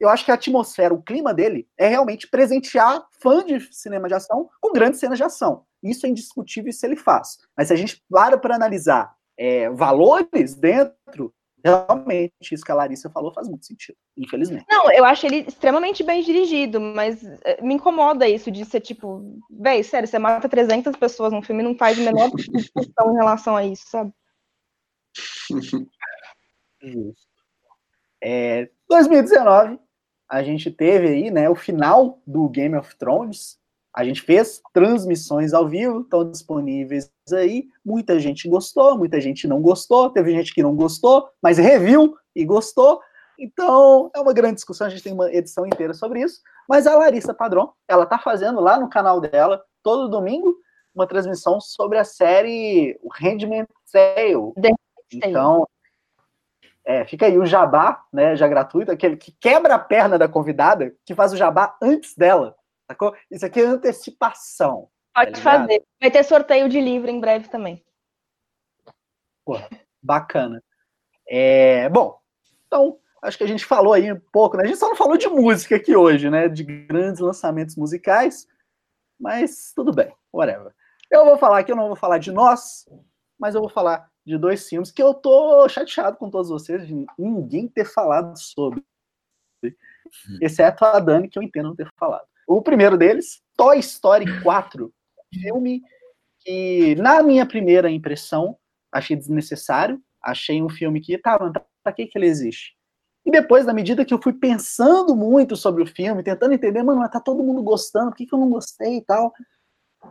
Eu acho que a atmosfera, o clima dele é realmente presentear fã de cinema de ação com grandes cenas de ação. Isso é indiscutível, isso ele faz. Mas se a gente para para analisar é, valores dentro, realmente isso que a Larissa falou faz muito sentido, infelizmente. Não, eu acho ele extremamente bem dirigido, mas eh, me incomoda isso de ser tipo, véi, sério, você mata 300 pessoas num filme e não faz a menor discussão em relação a isso, sabe? Justo. É, 2019, a gente teve aí, né, o final do Game of Thrones. A gente fez transmissões ao vivo, estão disponíveis aí. Muita gente gostou, muita gente não gostou. Teve gente que não gostou, mas reviu e gostou. Então, é uma grande discussão. A gente tem uma edição inteira sobre isso. Mas a Larissa Padrão, ela tá fazendo lá no canal dela, todo domingo, uma transmissão sobre a série O Handmaid's Tale. Então, é, fica aí o jabá, né, já gratuito, aquele que quebra a perna da convidada, que faz o jabá antes dela, sacou? Isso aqui é antecipação. Pode Tá fazer. Vai ter sorteio de livro em breve também. Bacana. É, bom, então, acho que a gente falou aí um pouco, né? A gente só não falou de música aqui hoje, né? De grandes lançamentos musicais, mas tudo bem, whatever. Eu vou falar aqui, eu não vou falar de nós, mas eu vou falar de dois filmes que eu tô chateado com todos vocês de ninguém ter falado sobre. Exceto a Dani, que eu entendo não ter falado. O primeiro deles, Toy Story 4, filme que, na minha primeira impressão, achei desnecessário. Achei um filme que, tá, mas pra que, que ele existe? E depois, na medida que eu fui pensando muito sobre o filme, tentando entender, mano, mas tá todo mundo gostando, por que, que eu não gostei e tal?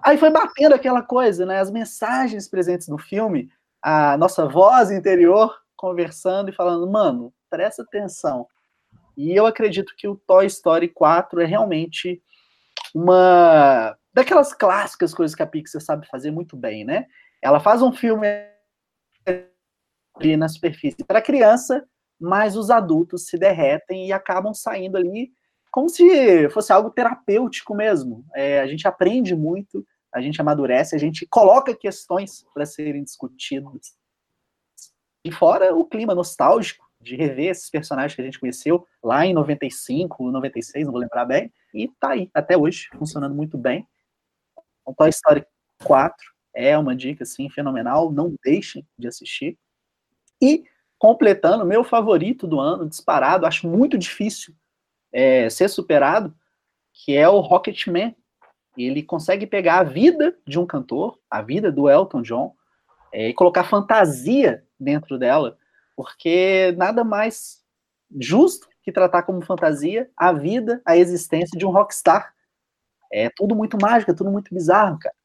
Aí foi batendo aquela coisa, né? As mensagens presentes no filme, a nossa voz interior conversando e falando, mano, presta atenção. E eu acredito que o Toy Story 4 é realmente uma daquelas clássicas coisas que a Pixar sabe fazer muito bem, né? Ela faz um filme ali na superfície para criança, mas os adultos se derretem e acabam saindo ali como se fosse algo terapêutico mesmo. É, a gente aprende muito, a gente amadurece, a gente coloca questões para serem discutidas. E fora o clima nostálgico de rever esses personagens que a gente conheceu lá em 95, 96, não vou lembrar bem, e tá aí, até hoje, funcionando muito bem. O Toy Story 4 é uma dica, assim, fenomenal, não deixem de assistir. E, completando, meu favorito do ano, disparado, acho muito difícil é, ser superado, que é o Rocketman. Ele consegue pegar a vida de um cantor, a vida do Elton John, é, e colocar fantasia dentro dela, porque nada mais justo que tratar como fantasia a vida, a existência de um rockstar. É tudo muito mágico, é tudo muito bizarro, cara.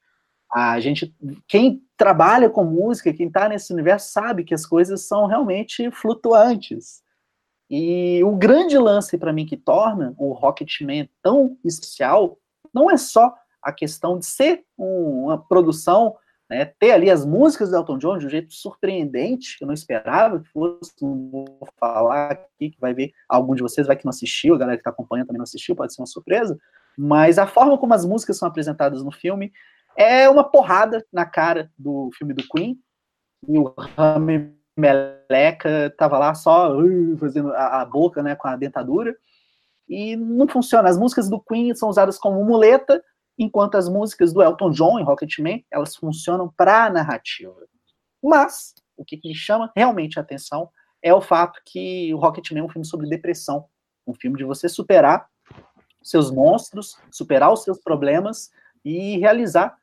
A gente, quem trabalha com música, quem está nesse universo, sabe que as coisas são realmente flutuantes. E o grande lance para mim que torna o Rocketman tão especial não é só a questão de ser uma produção, né, ter ali as músicas do Elton John de um jeito surpreendente, eu não esperava que fosse, não vou falar aqui, que vai ver, algum de vocês vai que não assistiu, a galera que está acompanhando também não assistiu, pode ser uma surpresa, mas a forma como as músicas são apresentadas no filme é uma porrada na cara do filme do Queen, e o Rami Meleca tava lá só uh, fazendo a, a boca, né, com a dentadura, e não funciona. As músicas do Queen são usadas como muleta, enquanto as músicas do Elton John em Rocketman, elas funcionam para a narrativa. Mas, o que, que me chama realmente a atenção é o fato que o Rocketman é um filme sobre depressão, um filme de você superar seus monstros, superar os seus problemas e realizar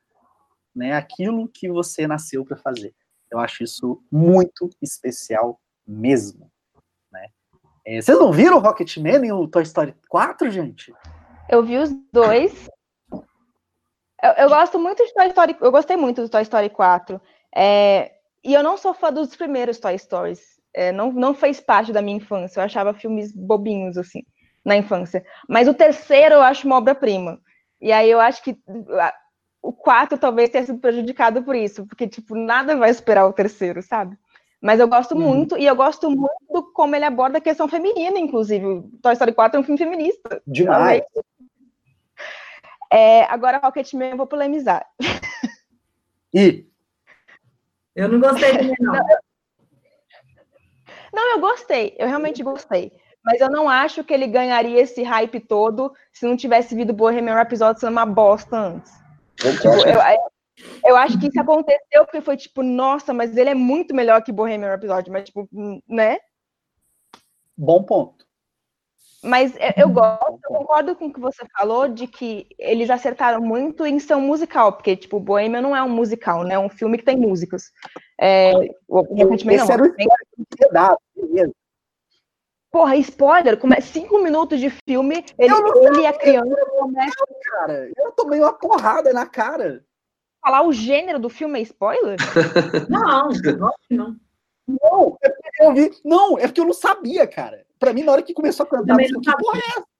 né, aquilo que você nasceu para fazer. Eu acho isso muito especial mesmo. Né? É, vocês não viram o Rocketman e o Toy Story 4, gente? Eu vi os dois. Eu, eu, gosto muito de Toy Story. Eu gostei muito do Toy Story 4. É, e eu não sou fã dos primeiros Toy Stories. É, não, não fez parte da minha infância. Eu achava filmes bobinhos, assim, na infância. Mas o terceiro eu acho uma obra-prima. E aí eu acho que o 4 talvez tenha sido prejudicado por isso, porque, tipo, nada vai esperar o terceiro, sabe? Mas eu gosto uhum. muito, e eu gosto muito do como ele aborda a questão feminina, inclusive. Toy Story 4 é um filme feminista. Demais. É, agora, Rocketman, eu vou polemizar. E? Eu não gostei também, não. Não, eu gostei. Eu realmente gostei. Mas eu não acho que ele ganharia esse hype todo se não tivesse vindo Bohemian Rhapsody sendo uma bosta antes. Tipo, eu, eu, acho que isso aconteceu porque foi tipo, nossa, mas ele é muito melhor que Bohemian Rhapsody, mas tipo, né? Bom ponto. Mas eu gosto, eu concordo com o que você falou de que eles acertaram muito em ser um musical, porque, tipo, Bohemian não é um musical, né? É um filme que tem músicas. É, Esse não, era o tem... beleza. Porra, spoiler, como é cinco minutos de filme, ele, ele e a criança começam. Cara, eu tomei uma porrada na cara. Falar o gênero do filme é spoiler? não, não. Não, é porque eu vi. Não, é porque eu não sabia, cara. Pra mim, na hora que começou a cantar, eu que porra é essa?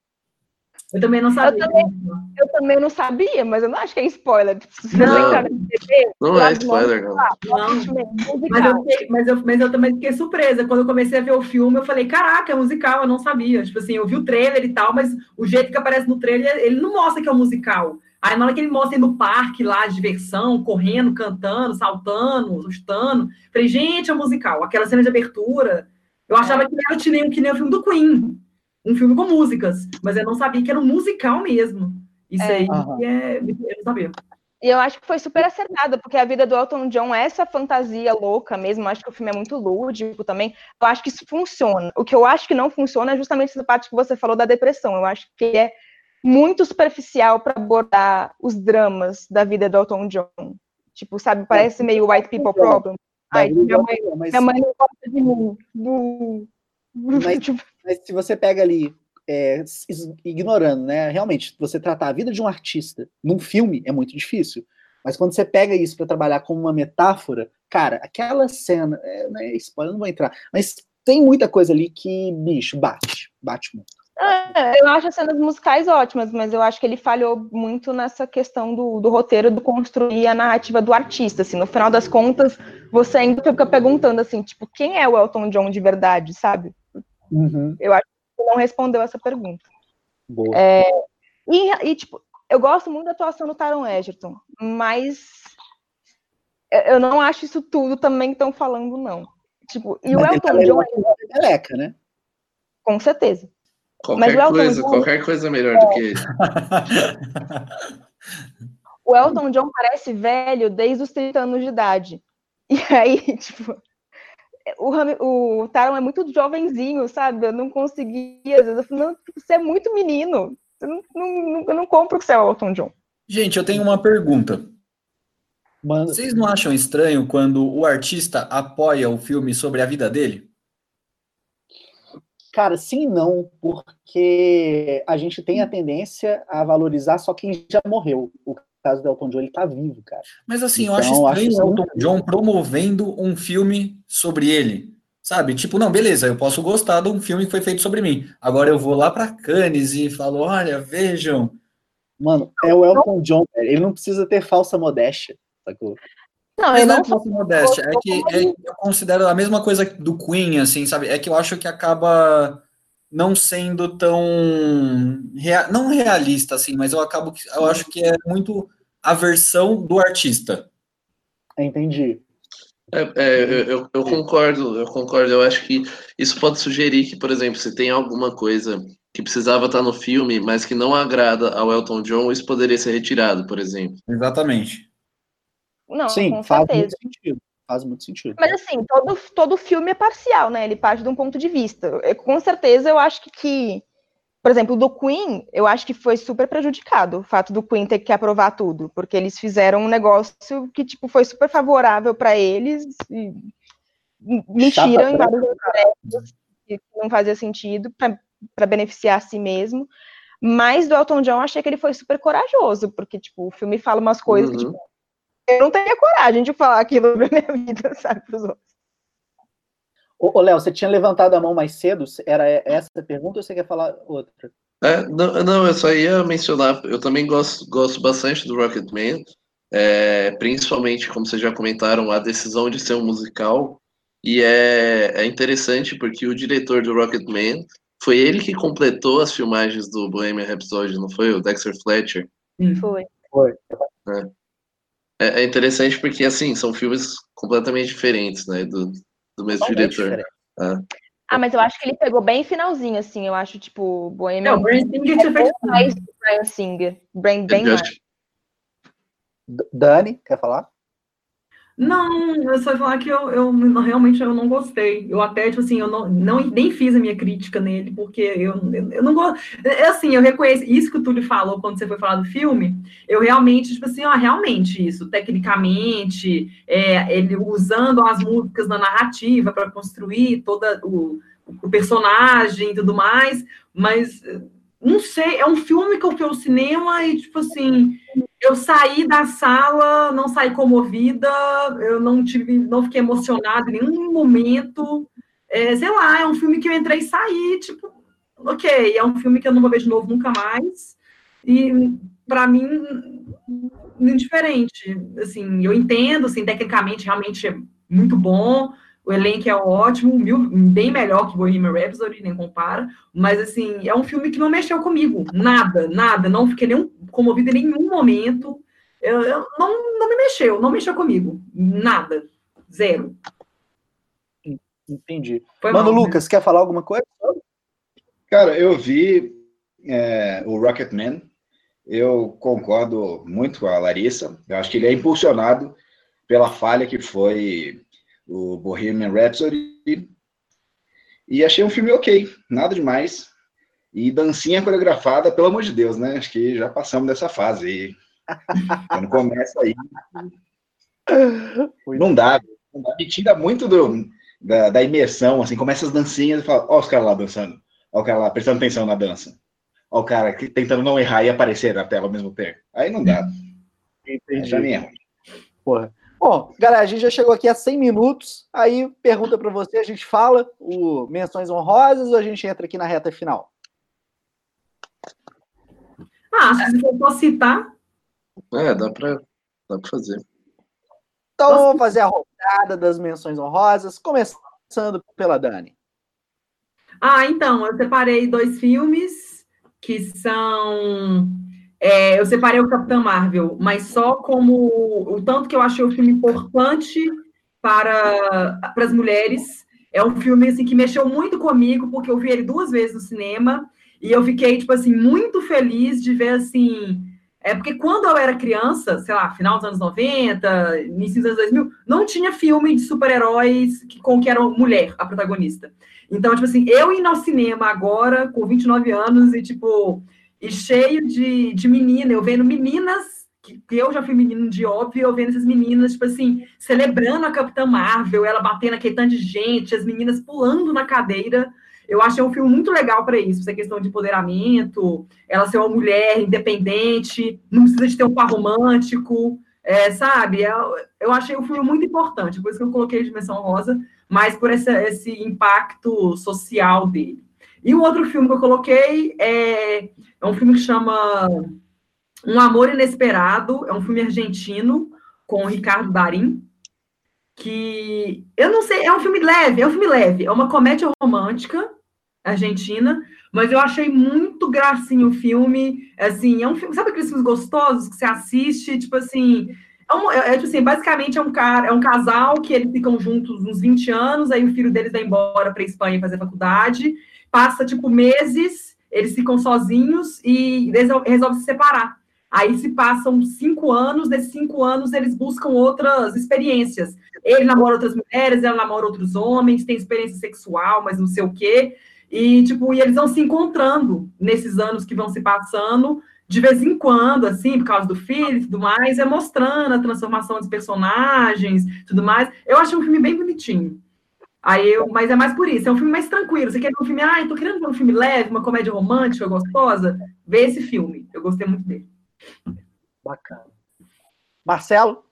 Eu também não sabia. Eu também, eu também, não sabia, mas eu não acho que é spoiler. Se não, não, não é spoiler, não. não. Mas, eu fiquei, mas, eu, mas eu também fiquei surpresa. Quando eu comecei a ver o filme, eu falei, caraca, é musical, eu não sabia. Tipo assim, eu vi o trailer e tal, mas o jeito que aparece no trailer, ele não mostra que é um musical. Aí na hora que ele mostra no parque lá, diversão, correndo, cantando, saltando, assustando, falei, gente, é musical. Aquela cena de abertura, eu achava que era que nem, que nem o filme do Queen um filme com músicas, mas eu não sabia que era um musical mesmo. Isso é, aí uhum. é, eu não sabia. E eu acho que foi super acertado, porque a vida do Elton John é essa fantasia louca mesmo. Eu acho que o filme é muito lúdico também. Eu acho que isso funciona. O que eu acho que não funciona é justamente essa parte que você falou da depressão. Eu acho que é muito superficial para abordar os dramas da vida do Elton John. Tipo, sabe, parece meio white people problem. Ai, minha mãe, minha mãe não gosta de mim. Mas, tipo, mas se você pega ali, é, ignorando, né? Realmente, você tratar a vida de um artista num filme é muito difícil. Mas quando você pega isso para trabalhar como uma metáfora, cara, aquela cena, é, né, spoiler, não vou entrar, mas tem muita coisa ali que, bicho, bate, bate muito. É, eu acho as cenas musicais ótimas, mas eu acho que ele falhou muito nessa questão do, do roteiro, do construir a narrativa do artista. Assim, no final das contas, você ainda fica perguntando assim, tipo, quem é o Elton John de verdade, sabe? Uhum. Eu acho que não respondeu essa pergunta. Boa. É, e, e, tipo, eu gosto muito da atuação do Taron Egerton, mas eu não acho isso tudo também que estão falando, não. Tipo, e mas o Elton tá John. É meleca, né? Com certeza. Qualquer coisa, John... qualquer coisa melhor é. do que ele. o Elton John parece velho desde os 30 anos de idade. E aí, tipo, o, o Taron é muito jovenzinho, sabe? Eu não conseguia, às vezes eu falei, não, você é muito menino. Eu não, não, eu não compro que você é o Elton John. Gente, eu tenho uma pergunta. Mano. Vocês não acham estranho quando o artista apoia o filme sobre a vida dele? Cara, sim e não, porque a gente tem a tendência a valorizar só quem já morreu. O caso do Elton John, ele tá vivo, cara. Mas assim, eu Então, acho acho estranho o Elton John promovendo um filme sobre ele. Sabe? Tipo, não, beleza, eu posso gostar de um filme que foi feito sobre mim. Agora eu vou lá pra Cannes e falo, olha, vejam. Mano, é o Elton John. Ele não precisa ter falsa modéstia. Sacou? Não, Mas eu não não é falsa modéstia, é que é- eu considero a mesma coisa do Queen, assim, sabe? É que eu acho que acaba não sendo tão rea- não realista assim, mas eu acabo que- eu acho que é muito a versão do artista. Entendi. É, é, eu, eu- eu concordo, eu concordo. Eu acho que isso pode sugerir que, por exemplo, se tem alguma coisa que precisava estar no filme, mas que não agrada ao Elton John, isso poderia ser retirado, por exemplo. Exatamente. Não, Sim, com faz certeza. muito sentido. Faz muito sentido. Mas assim, todo, todo filme é parcial, né? Ele parte de um ponto de vista. Eu, com certeza, eu acho que, que, por exemplo, do Queen, eu acho que foi super prejudicado o fato do Queen ter que aprovar tudo, porque eles fizeram um negócio que tipo foi super favorável para eles e mentiram em vários aspectos que não fazia sentido para beneficiar a si mesmo. Mas do Elton John, eu achei que ele foi super corajoso, porque tipo o filme fala umas coisas que Uhum. tipo, eu não teria coragem de falar aquilo na minha vida, sabe, pros outros. Ô, ô, Léo, você tinha levantado a mão mais cedo? Era essa a pergunta ou você quer falar outra? É, não, não, eu só ia mencionar, eu também gosto, gosto bastante do Rocketman, é, principalmente, como vocês já comentaram, a decisão de ser um musical, e é, é interessante porque o diretor do Rocketman foi ele que completou as filmagens do Bohemian Rhapsody, não foi? O Dexter Fletcher. Foi. É, é interessante porque, assim, são filmes completamente diferentes, né, do, do mesmo Totalmente diretor. diferente. Ah, mas eu acho que ele pegou bem finalzinho, assim. Eu acho, tipo, Bohemian Não, o Brian Singer ou mais do Brian Singer. Bem, bem mais. Dani, quer falar? Não, eu só ia falar que eu, eu realmente eu não gostei. Eu até, tipo assim, eu não, não nem fiz a minha crítica nele, porque eu, eu, eu não gosto. É assim, eu reconheço isso que o Túlio falou quando você foi falar do filme. Eu realmente, tipo assim, ó, realmente isso, tecnicamente, é, ele usando as músicas na narrativa para construir toda o, o personagem e tudo mais, mas não sei, é um filme que eu fui ao cinema e, tipo assim, eu saí da sala, não saí comovida, eu não tive, não fiquei emocionada em nenhum momento. É, sei lá, é um filme que eu entrei e saí, tipo, ok, é um filme que eu não vou ver de novo nunca mais. E para mim, indiferente. Assim, eu entendo, assim, tecnicamente realmente é muito bom. O elenco é ótimo, mil, bem melhor que Bohemian Rhapsody, nem compara. Mas, assim, é um filme que não mexeu comigo. Nada, nada. Não fiquei nem comovida em nenhum momento. Eu, eu não, não me mexeu, não mexeu comigo. Nada. Zero. Entendi. Foi Mano, mal, né? Lucas, quer falar alguma coisa? Cara, eu vi é, o Rocketman, eu concordo muito com a Larissa, eu acho que ele é impulsionado pela falha que foi o Bohemian Rhapsody, e achei um filme ok, nada demais, e dancinha coreografada, pelo amor de Deus, né? Acho que já passamos dessa fase aí. Quando começa aí, não dá, não dá, me tira muito do, da, da imersão, assim, começa as dancinhas e fala, ó os caras lá dançando. Olha o cara lá prestando atenção na dança. Olha o cara que- tentando não errar e aparecer na tela ao mesmo tempo. Aí não dá. Aí já é ruim. Porra. Bom, galera, a gente já chegou aqui a 100 minutos. Aí, pergunta para você, a gente fala o menções honrosas ou a gente entra aqui na reta final? Ah, se for só citar, É, dá pra, dá pra fazer. Então, vamos fazer a rodada das menções honrosas, começando pela Dani. Ah, então, eu separei dois filmes que são. É, eu separei o Capitão Marvel, mas só como o tanto que eu achei o filme importante para, para as mulheres. É um filme assim, que mexeu muito comigo, porque eu vi ele duas vezes no cinema, e eu fiquei, tipo assim, muito feliz de ver assim. É porque quando eu era criança, sei lá, final dos anos 90, início dos anos 2000, não tinha filme de super-heróis com que era mulher a protagonista. Então, tipo assim, eu indo ao cinema agora, com 29 anos, e tipo, e cheio de, de menina, eu vendo meninas, que, eu já fui menino de óbvio, eu vendo essas meninas, tipo assim, celebrando a Capitã Marvel, ela batendo aquele tanto de gente, as meninas pulando na cadeira. Eu achei um filme muito legal para isso, essa questão de empoderamento, ela ser uma mulher independente, não precisa de ter um par romântico, é, sabe? Eu, eu achei o filme muito importante, por isso que eu coloquei Dimensão Rosa, mas por esse, esse impacto social dele. E o outro filme que eu coloquei é, é um filme que chama Um Amor Inesperado, é um filme argentino com o Ricardo Darim, que eu não sei, é um filme leve, é um filme leve, é uma comédia romântica argentina, mas eu achei muito gracinho o filme, assim, é um filme, sabe aqueles filmes gostosos que você assiste, tipo assim, é, um, é, é tipo assim, basicamente é um cara, é um casal que eles ficam juntos uns 20 anos, aí o filho deles vai embora para Espanha fazer faculdade, passa tipo meses, eles ficam sozinhos e resolvem se separar. Aí se passam cinco anos, nesses cinco anos eles buscam outras experiências. Ele namora outras mulheres, ela namora outros homens, tem experiência sexual, mas não sei o quê. E, tipo, e eles vão se encontrando nesses anos que vão se passando, de vez em quando, assim, por causa do filho e tudo mais, é mostrando a transformação dos personagens, tudo mais. Eu achei um filme bem bonitinho. Aí eu, mas é mais por isso, é um filme mais tranquilo. Você quer ver um filme, ah, tô querendo ver um filme leve, uma comédia romântica, gostosa? Vê esse filme. Eu gostei muito dele. Bacana. Marcelo?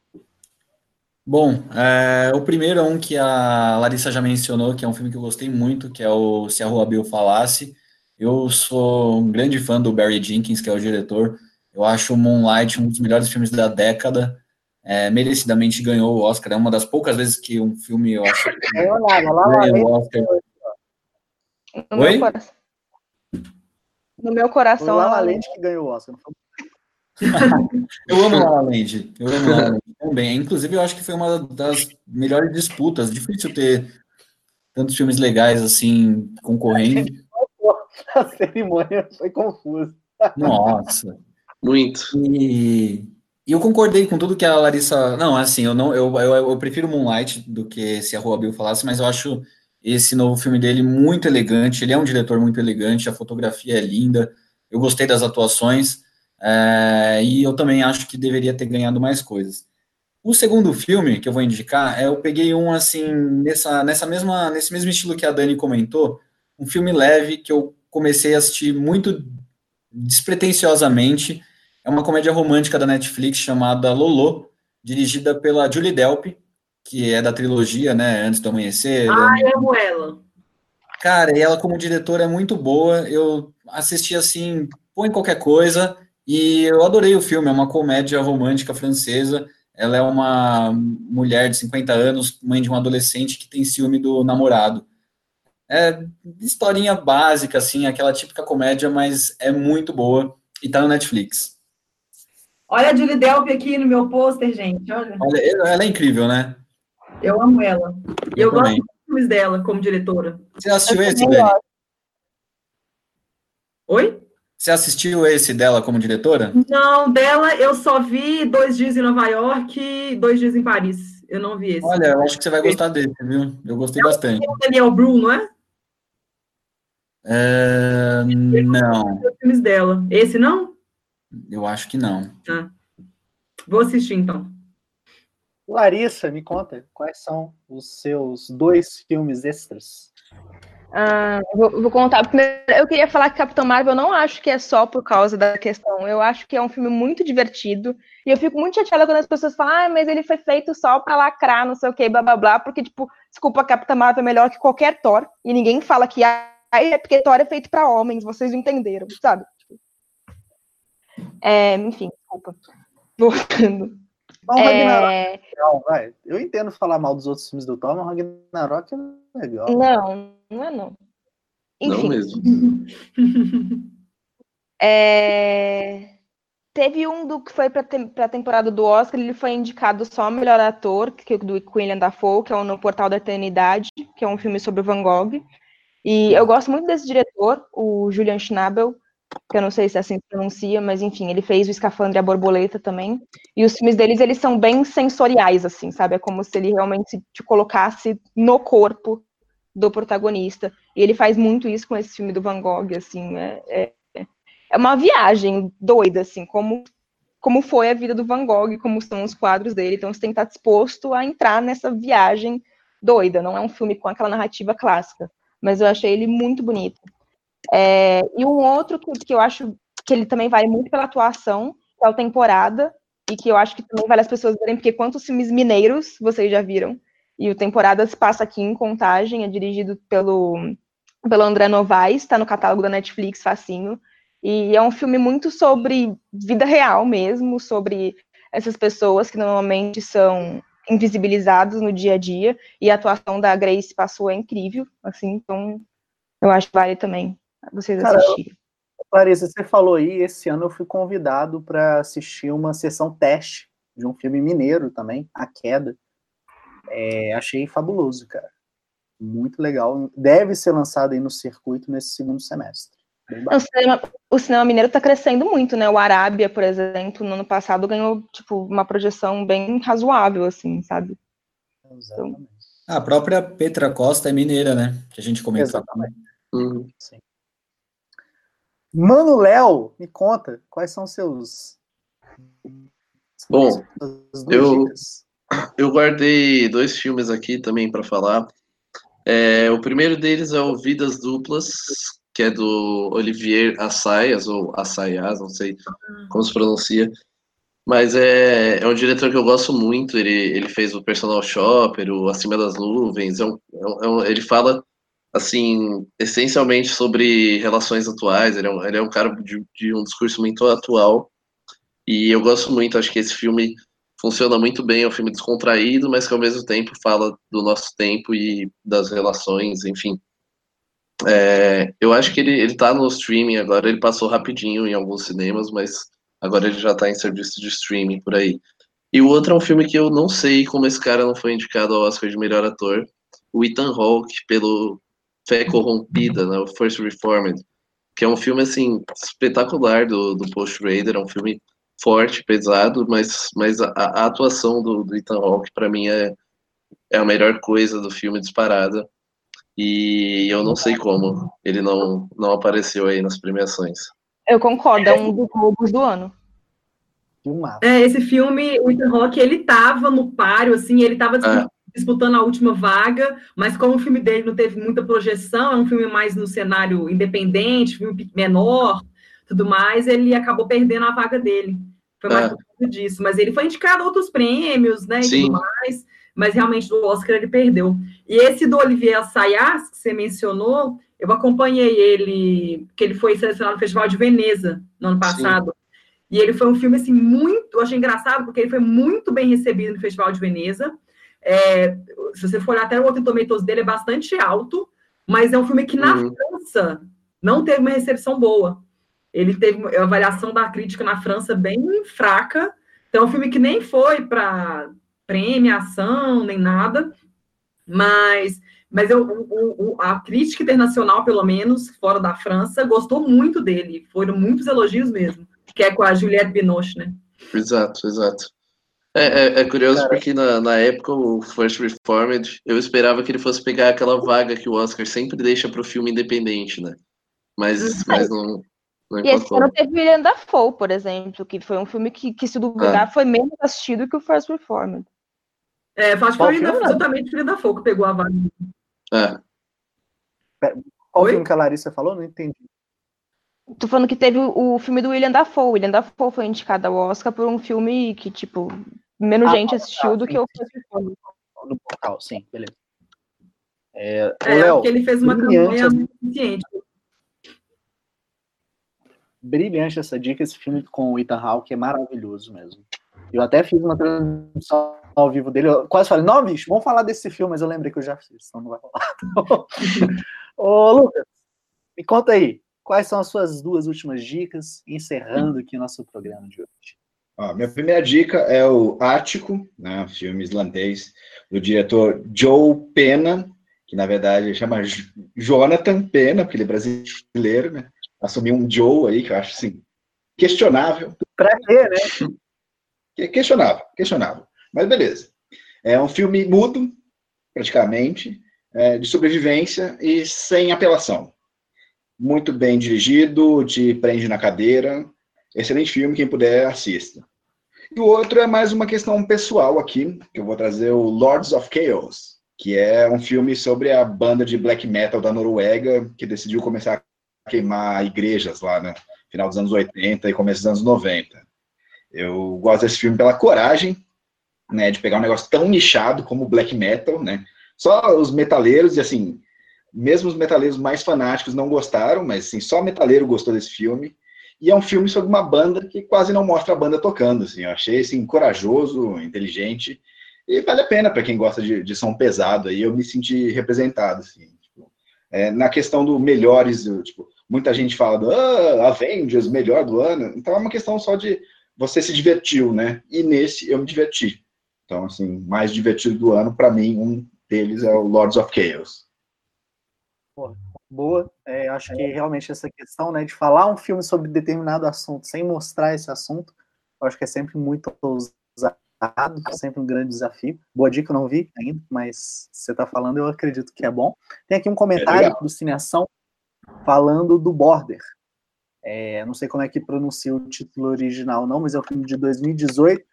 Bom, é, o primeiro é um que a Larissa já mencionou, que é um filme que eu gostei muito, que é o Se a Rua Bill Falasse. Eu sou um grande fã do Barry Jenkins, que é o diretor. Eu acho o Moonlight um dos melhores filmes da década. É, merecidamente ganhou o Oscar. É uma das poucas vezes que um filme eu acho que ganhou o Oscar. No Oi? Meu coração. No meu coração. La La que ganhou o Oscar. Eu amo La La Land. Eu amo La La Land também. Inclusive, eu acho que foi uma das melhores disputas. Difícil ter tantos filmes legais assim concorrendo. A cerimônia foi confusa. Nossa. Muito. E, e, eu concordei com tudo que a Larissa. Não, assim, eu não, eu, eu, eu prefiro Moonlight do que se a Rua Bill falasse, mas eu acho esse novo filme dele muito elegante. Ele é um diretor muito elegante, a fotografia é linda. Eu gostei das atuações. É, e eu também acho que deveria ter ganhado mais coisas. O segundo filme que eu vou indicar, é, eu peguei um assim, nessa, nessa mesma, nesse mesmo estilo que a Dani comentou, um filme leve que eu comecei a assistir muito despretensiosamente. É uma comédia romântica da Netflix chamada Lolo, dirigida pela Julie Delpy, que é da trilogia, né, Antes do Amanhecer. Ah, eu amo ela. Cara, e ela como diretora é muito boa. Eu assisti assim, põe qualquer coisa e eu adorei o filme, é uma comédia romântica francesa. Ela é uma mulher de 50 anos, mãe de um adolescente que tem ciúme do namorado. É historinha básica, assim, aquela típica comédia, mas é muito boa e tá no Netflix. Olha a Julie Delpy aqui no meu pôster, gente. Olha. Olha, ela é incrível, né? Eu amo ela. E eu, eu gosto dos filmes dela como diretora. Você assistiu esse, Dani? Oi? Você assistiu esse dela como diretora? Não, dela eu só vi Dois Dias em Nova York e Dois Dias em Paris. Eu não vi esse. Olha, eu acho que você vai gostar desse, viu? Eu gostei é bastante. O Daniel Bru, não é? é não. Os filmes dela. Esse não? Eu acho que não. Ah. Vou assistir então. Larissa, me conta, quais são os seus dois filmes extras? Ah, vou, vou, contar. Primeiro, eu queria falar que Capitão Marvel eu não acho que é só por causa da questão. Eu acho que é um filme muito divertido. E eu fico muito chateada quando as pessoas falam, ah, mas ele foi feito só pra lacrar, não sei o que, blá blá blá. Porque, tipo, desculpa, Capitão Marvel é melhor que qualquer Thor. E ninguém fala que ah, é porque Thor é feito pra homens, vocês entenderam, sabe? É, enfim, desculpa. Voltando. Bom, é... Não, vai. Eu entendo falar mal dos outros filmes do Thor, mas Ragnarok é legal. Não, não é não. Enfim. Não mesmo. é... Teve um do que foi para a temporada do Oscar, ele foi indicado só melhor ator, que é do William Dafoe, que é o No Portal da Eternidade, que é um filme sobre o Van Gogh. E eu gosto muito desse diretor, o Julian Schnabel, que eu não sei se é assim se pronuncia, mas enfim, ele fez o Escafandre e a Borboleta também. E os filmes deles, eles são bem sensoriais, assim, sabe? É como se ele realmente te colocasse no corpo do protagonista. E ele faz muito isso com esse filme do Van Gogh, assim, é, é, é uma viagem doida, assim, como, como foi a vida do Van Gogh, como são os quadros dele. Então você tem que estar disposto a entrar nessa viagem doida. Não é um filme com aquela narrativa clássica. mas eu achei ele muito bonito. É, e um outro que, que eu acho que ele também vale muito pela atuação, que é o Temporada, e que eu acho que também vale as pessoas verem, porque quantos filmes mineiros vocês já viram? E o Temporada se passa aqui em Contagem, é dirigido pelo, pelo André Novaes, está no catálogo da Netflix, facinho. E é um filme muito sobre vida real mesmo, sobre essas pessoas que normalmente são invisibilizadas no dia a dia, e a atuação da Grace passou é incrível, assim, então eu acho que vale também vocês assistirem. Clarissa, você falou aí, esse ano eu fui convidado para assistir uma sessão teste de um filme mineiro também, A Queda. É, achei fabuloso, cara. Muito legal. Deve ser lançado aí no circuito nesse segundo semestre. O cinema, o cinema, mineiro está crescendo muito, né? O Arábia, por exemplo, no ano passado ganhou tipo uma projeção bem razoável, assim, sabe? Exatamente. A própria Petra Costa é mineira, né? Que a gente comentou. Exatamente. Uhum. Sim. Mano Léo, me conta, quais são seus. Bom, eu, eu guardei dois filmes aqui também para falar. É, o primeiro deles é o Vidas Duplas, que é do Olivier Assayas, ou Assayas, não sei como se pronuncia. Mas é, é um diretor que eu gosto muito. Ele, ele fez o Personal Shopper, o Acima das Nuvens. É um, é um, ele fala assim, essencialmente sobre relações atuais. Ele é um, ele é um cara de, de, um discurso muito atual. E eu gosto muito, acho que esse filme funciona muito bem, é um filme descontraído, mas que ao mesmo tempo fala do nosso tempo e das relações, enfim. É, eu acho que ele, ele tá no streaming agora, ele passou rapidinho em alguns cinemas, mas agora ele já tá em serviço de streaming por aí. E o outro é um filme que eu não sei como esse cara não foi indicado ao Oscar de melhor ator, o Ethan Hawke, pelo Fé Corrompida, né, o First Reformed, que é um filme, assim, espetacular do, do Post Raider, é um filme forte, pesado, mas, mas a, a atuação do, do Ethan Hawke, para mim, é, é a melhor coisa do filme disparada. E eu não sei como ele não, não apareceu aí nas premiações. Eu concordo, é um dos roubos do ano. É, esse filme, o Ethan Hawke, ele tava no páreo, assim, ele tava é disputando a última vaga, mas como o filme dele não teve muita projeção, é um filme mais no cenário independente, filme menor, tudo mais, ele acabou perdendo a vaga dele. Foi mais é. disso, mas ele foi indicado a outros prêmios, né, Sim. e tudo mais, mas realmente do Oscar ele perdeu. E esse do Olivier Assayas, que você mencionou, eu acompanhei ele, que ele foi selecionado no Festival de Veneza no ano passado. Sim. E ele foi um filme assim muito, eu achei engraçado porque ele foi muito bem recebido no Festival de Veneza. É, se você for olhar até o Rotten Tomatoes dele é bastante alto, mas é um filme que na uhum. França não teve uma recepção boa. Ele teve a avaliação da crítica na França bem fraca. Então, é um filme que nem foi para premiação, nem nada. Mas, mas eu, o, o, a crítica internacional, pelo menos, fora da França, gostou muito dele. Foram muitos elogios mesmo. Que é com a Juliette Binoche, né? Exato, exato. É, é, é curioso Cara. porque na, na época o First Reformed, eu esperava que ele fosse pegar aquela vaga que o Oscar sempre deixa para o filme independente, né? Mas, uhum. mas não, não E esse ano teve William Dafoe, por exemplo, que foi um filme que, que se duvidar, ah. foi menos assistido que o First Reformed. É, acho que foi exatamente o William Dafoe que pegou a vaga. É. Qual Oi? filme que a Larissa falou? Não entendi. Tô falando que teve o, o filme do William Dafoe. O William Dafoe foi indicado ao Oscar por um filme que, tipo, menos ah, gente assistiu do sim, que o filme. No portal, sim, beleza. É, é Léo, porque ele fez uma campanha muito eficiente. Brilhante essa dica, esse filme com o Ethan Hawke é maravilhoso mesmo. Eu até fiz uma transmissão ao vivo dele, eu quase falei, não, bicho, vamos falar desse filme, mas eu lembrei que eu já fiz, então não vai falar. Ô, Lucas, me conta aí, quais são as suas duas últimas dicas, encerrando aqui o nosso programa de hoje? Ó, minha primeira dica é o Ático, né, filme islandês, do diretor Joe Pena, que na verdade chama Jonathan Pena, porque ele é brasileiro, né? Assumiu um Joe aí, que eu acho assim, questionável. Pra quê, né? Questionável, questionável. Mas beleza. É um filme mudo, praticamente, é, de sobrevivência e sem apelação muito bem dirigido, te prende na cadeira. Excelente filme, quem puder, assista. E o outro é mais uma questão pessoal aqui, que eu vou trazer o Lords of Chaos, que é um filme sobre a banda de black metal da Noruega que decidiu começar a queimar igrejas lá no final dos anos 80 e começo dos anos 90. Eu gosto desse filme pela coragem, né, de pegar um negócio tão nichado como black metal, né? Só os metaleiros e assim, mesmo os metaleiros mais fanáticos não gostaram, mas assim, só metaleiro gostou desse filme. E é um filme sobre uma banda que quase não mostra a banda tocando, assim. Eu achei assim corajoso, inteligente e vale a pena para quem gosta de, de som pesado. Aí eu me senti representado, assim. Tipo, é, na questão do melhores, tipo, muita gente fala do ah, Avengers, melhor do ano. Então é uma questão só de você se divertiu, né? E nesse eu me diverti. Então, assim, mais divertido do ano, para mim, um deles é o Lords of Chaos. Boa. É, acho que realmente essa questão né, de falar um filme sobre determinado assunto sem mostrar esse assunto, eu acho que é sempre muito usado, sempre um grande desafio. Boa dica, eu não vi ainda, mas você está falando, eu acredito que é bom. Tem aqui um comentário é do Cineação falando do Border. É, não sei como é que pronuncia o título original, não, mas é um filme de 2018.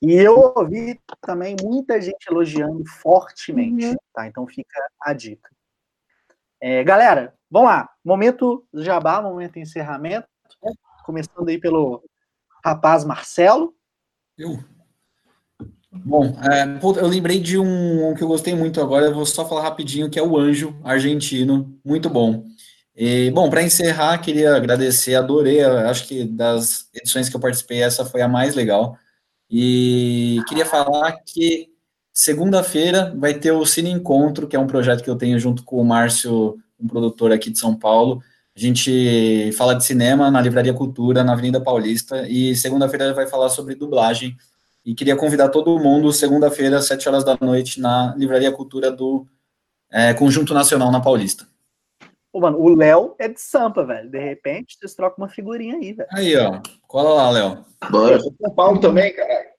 E eu ouvi também muita gente elogiando fortemente, uhum. tá? Então fica a dica. É, galera, vamos lá. Momento jabá, momento encerramento. Começando aí pelo rapaz Marcelo. Eu. Bom, é, eu lembrei de um, um, que eu gostei muito agora, eu vou só falar rapidinho, que é o Anjo Argentino, muito bom. E, bom, para encerrar, queria agradecer, adorei, acho que das edições que eu participei, essa foi a mais legal. E queria falar que segunda-feira vai ter o Cine Encontro, que é um projeto que eu tenho junto com o Márcio, um produtor aqui de São Paulo. A gente fala de cinema na Livraria Cultura, na Avenida Paulista, e segunda-feira vai falar sobre dublagem. E queria convidar todo mundo, segunda-feira, às sete horas da noite, na Livraria Cultura do é, Conjunto Nacional na Paulista. Pô, mano, o Léo é de Sampa, velho. De repente, vocês trocam uma figurinha aí, velho. Aí, ó. Cola lá, Léo. Bora. São Paulo também, caralho.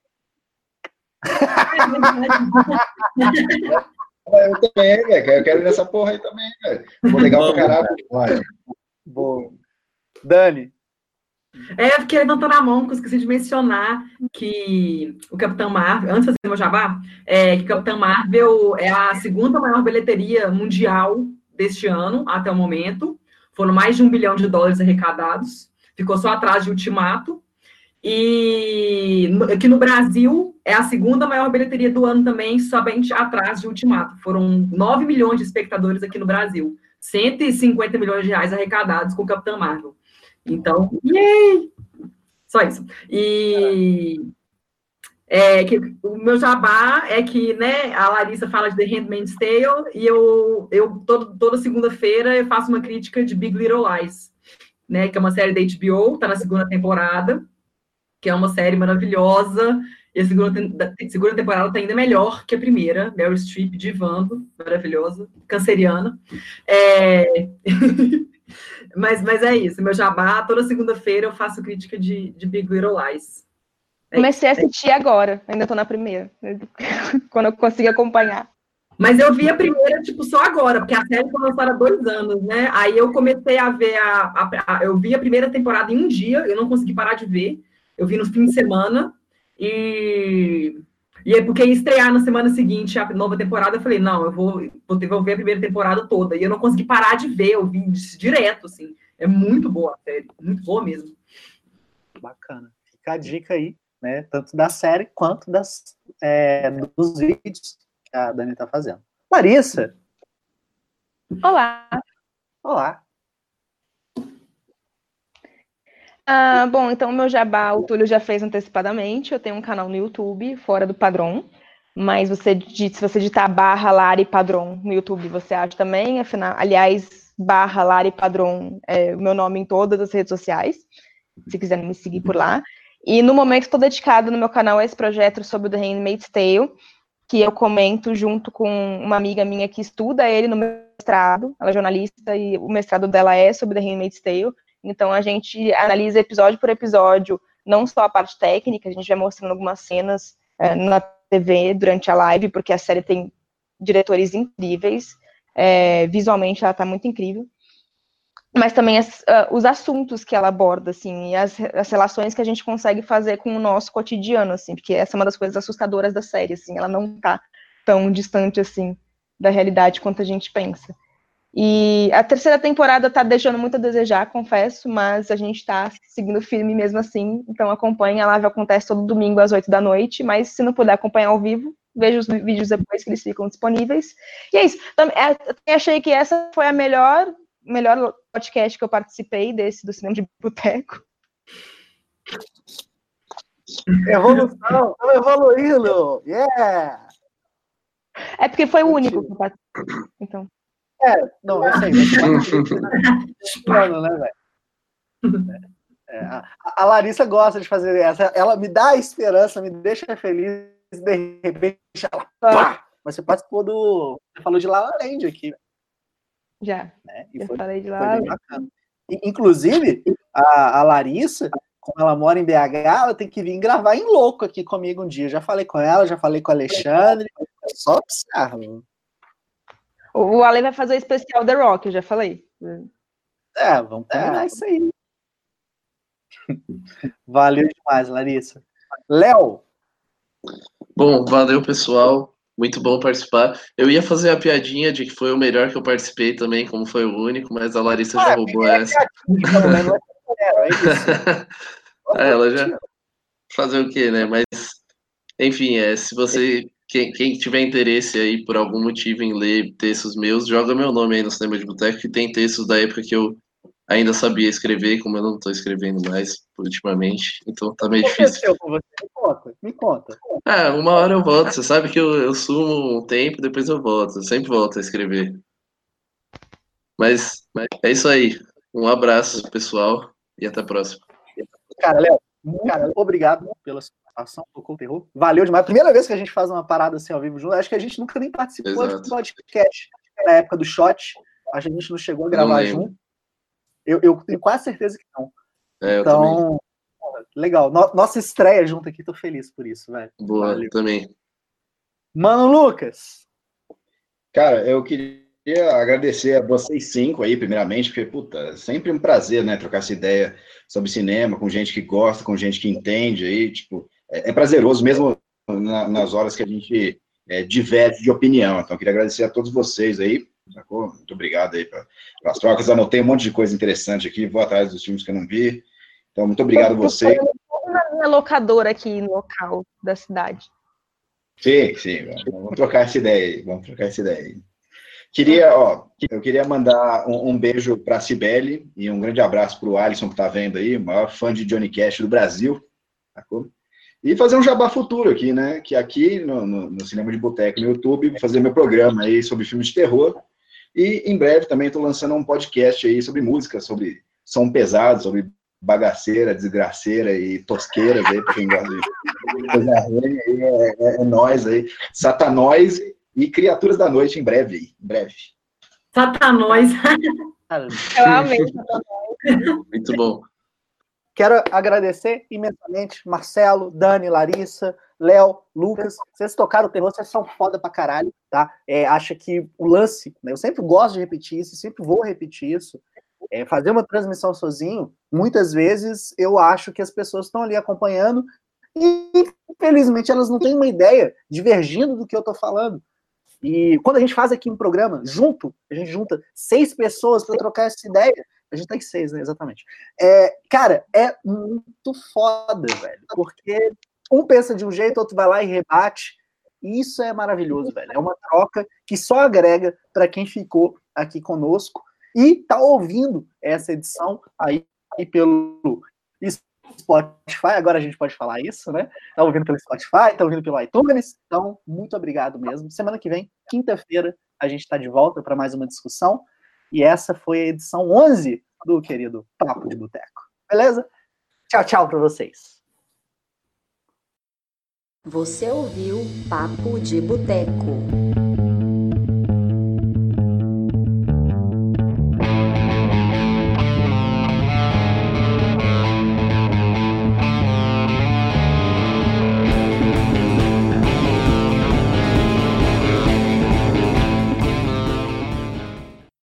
Eu também, velho. Eu quero ir nessa porra aí também, velho. Vou legal pra caralho. Vai. Boa. Dani. É, porque levantando a mão, que eu esqueci de mencionar que o Capitão Marvel, antes de fazer meu jabá, é, que o Capitão Marvel é a segunda maior bilheteria mundial deste ano até o momento. Foram mais de um bilhão de dólares arrecadados. Ficou só atrás de Ultimato. E aqui no Brasil é a segunda maior bilheteria do ano também, somente atrás de Ultimato. Foram 9 milhões de espectadores aqui no Brasil. 150 milhões de reais arrecadados com o Capitão Marvel. Então, yay! Só isso. E é, que o meu jabá é que, né, a Larissa fala de The Handmaid's Tale e eu, eu todo, toda segunda-feira eu faço uma crítica de Big Little Lies, né, que é uma série da HBO, tá na segunda temporada, que é uma série maravilhosa, e a segunda, a segunda temporada tá ainda melhor que a primeira, Meryl Streep divando, maravilhosa, canceriana. É... mas, mas é isso, meu jabá, toda segunda-feira eu faço crítica de, de Big Little Lies. É Comecei a assistir agora, ainda tô na primeira, quando eu consigo acompanhar. Mas eu vi a primeira, tipo, só agora, porque a série foi lançada há dois anos, né? Aí eu comecei a ver a, a, a, Eu vi a primeira temporada em um dia, eu não consegui parar de ver. Eu vi no fim de semana. E. E é porque ia estrear na semana seguinte a nova temporada, eu falei, não, eu vou, vou ver a primeira temporada toda. E eu não consegui parar de ver, eu vi direto, assim. É muito boa a série, muito boa mesmo. Bacana. Fica a dica aí né? Tanto da série quanto das, é, dos vídeos que a Dani está fazendo. Larissa. Olá. Olá. Ah, bom, então o meu jabá o Túlio já fez antecipadamente. Eu tenho um canal no YouTube, fora do padrão. Mas você, se você digitar barra Lari Padrão no YouTube, você acha também. Afinal, aliás, barra Lari Padrão é o meu nome em todas as redes sociais. Se quiser me seguir por lá. E no momento estou dedicada no meu canal a esse projeto sobre o The Handmaid's Tale, que eu comento junto com uma amiga minha que estuda ele no mestrado, ela é jornalista e o mestrado dela é sobre The Handmaid's Tale. Então a gente analisa episódio por episódio, não só a parte técnica, a gente vai mostrando algumas cenas é, na TV durante a live, porque a série tem diretores incríveis, é, visualmente ela está muito incrível mas também as, uh, os assuntos que ela aborda, assim, e as, as, relações que a gente consegue fazer com o nosso cotidiano, assim, porque essa é uma das coisas assustadoras da série, assim, ela não tá tão distante assim da realidade quanto a gente pensa. E a terceira temporada tá deixando muito a desejar, confesso, mas a gente tá seguindo firme mesmo assim. Então acompanha, a live acontece todo domingo às 8 da noite, mas se não puder acompanhar ao vivo, veja os vídeos depois que eles ficam disponíveis. E é isso. É, eu achei que essa foi a melhor, melhor podcast que eu participei desse do cinema de boteco. Evolução, estamos evoluindo! Yeah! É porque foi o único que eu participei. Então. É, não, eu sei. plano, né, velho? É, a, a, Larissa gosta de fazer essa. Ela me dá esperança, me deixa feliz, de repente ela. Pá! Mas você participou do. Você falou de La La Land aqui. Já. Né? E eu foi, falei de La La Land. Inclusive, a, a Larissa, como ela mora em BH, ela tem que vir gravar em louco aqui comigo um dia. já falei com ela, já falei com o Alexandre. É só observar. O Ale vai fazer o especial The Rock, eu já falei. É, vamos terminar é. isso aí. Valeu demais, Larissa. Léo. Bom, valeu, pessoal. Muito bom participar. Eu ia fazer a piadinha de que foi o melhor que eu participei também, como foi o único, mas a Larissa ah, já roubou é essa. é, é ela já. Fazer o quê, né? Mas, enfim, é, se você quem, quem, tiver interesse aí por algum motivo em ler textos meus, joga meu nome aí no Cinema de Boteco, que tem textos da época que eu ainda sabia escrever, como eu não estou escrevendo mais ultimamente, então tá meio difícil. Com você? Me conta, me conta. É, uma hora eu volto, você sabe que eu, eu sumo um tempo, depois eu volto, eu sempre volto a escrever. Mas, mas é isso aí. Um abraço, pessoal, e até a próxima. Cara, Léo, muito obrigado pela sua ação tocou terror. Valeu demais. Primeira vez que a gente faz uma parada assim ao vivo junto. Acho que a gente nunca nem participou Exato. de podcast na época do shot. A gente não chegou a gravar junto. Eu, eu, tenho quase certeza que não. É, então, legal. No, nossa estreia junto aqui, tô feliz por isso, velho. Boa, Valeu. também. Mano Lucas. Cara, eu queria agradecer a vocês cinco aí, primeiramente, porque, puta, é sempre um prazer, né, trocar essa ideia sobre cinema com gente que gosta, com gente que entende aí, tipo, é, é prazeroso mesmo na, nas horas que a gente é, diverge de opinião. Então, queria agradecer a todos vocês aí. Sacou? Muito obrigado aí pelas trocas. Anotei um monte de coisa interessante aqui, vou atrás dos filmes que eu não vi. Então, muito obrigado a você. na minha locadora aqui no local da cidade. Sim, sim. Vamos trocar essa ideia aí. Vamos trocar essa ideia aí. Queria, ó, eu queria mandar um, um beijo para a Cibele e um grande abraço para o Alisson que está vendo aí, o maior fã de Johnny Cash do Brasil. Sacou? E fazer um jabá futuro aqui, né? Que aqui no, no, no Cinema de Boteco no YouTube, vou fazer meu programa aí sobre filmes de terror. E em breve também estou lançando um podcast aí sobre música, sobre som pesado, sobre bagaceira, desgraceira e tosqueiras aí, para quem gosta de coisa ruim, é, é, é nós aí. Satanóis e Criaturas da Noite em breve, em breve. Satanóis. Eu amei Satanóis. Muito bom. Quero agradecer imensamente Marcelo, Dani, Larissa, Léo, Lucas. Vocês tocaram o terror, vocês são foda pra caralho, tá? É, acha que o lance, né, eu sempre gosto de repetir isso, sempre vou repetir isso. É, fazer uma transmissão sozinho, muitas vezes eu acho que as pessoas estão ali acompanhando e, infelizmente, elas não têm uma ideia divergindo do que eu tô falando. E quando a gente faz aqui um programa junto, a gente junta seis pessoas para trocar essa ideia, a gente tem seis, né? Exatamente. É, cara, é muito foda, velho. Porque um pensa de um jeito, outro vai lá e rebate. E isso é maravilhoso, velho. É uma troca que só agrega para quem ficou aqui conosco e tá ouvindo essa edição aí pelo Spotify, agora a gente pode falar isso, né? Tá ouvindo pelo Spotify, tá ouvindo pelo iTunes. Então, muito obrigado mesmo. Semana que vem, quinta-feira, a gente está de volta para mais uma discussão. E essa foi a edição 11 do querido Papo de Boteco. Beleza? Tchau, tchau para vocês. Você ouviu Papo de Boteco.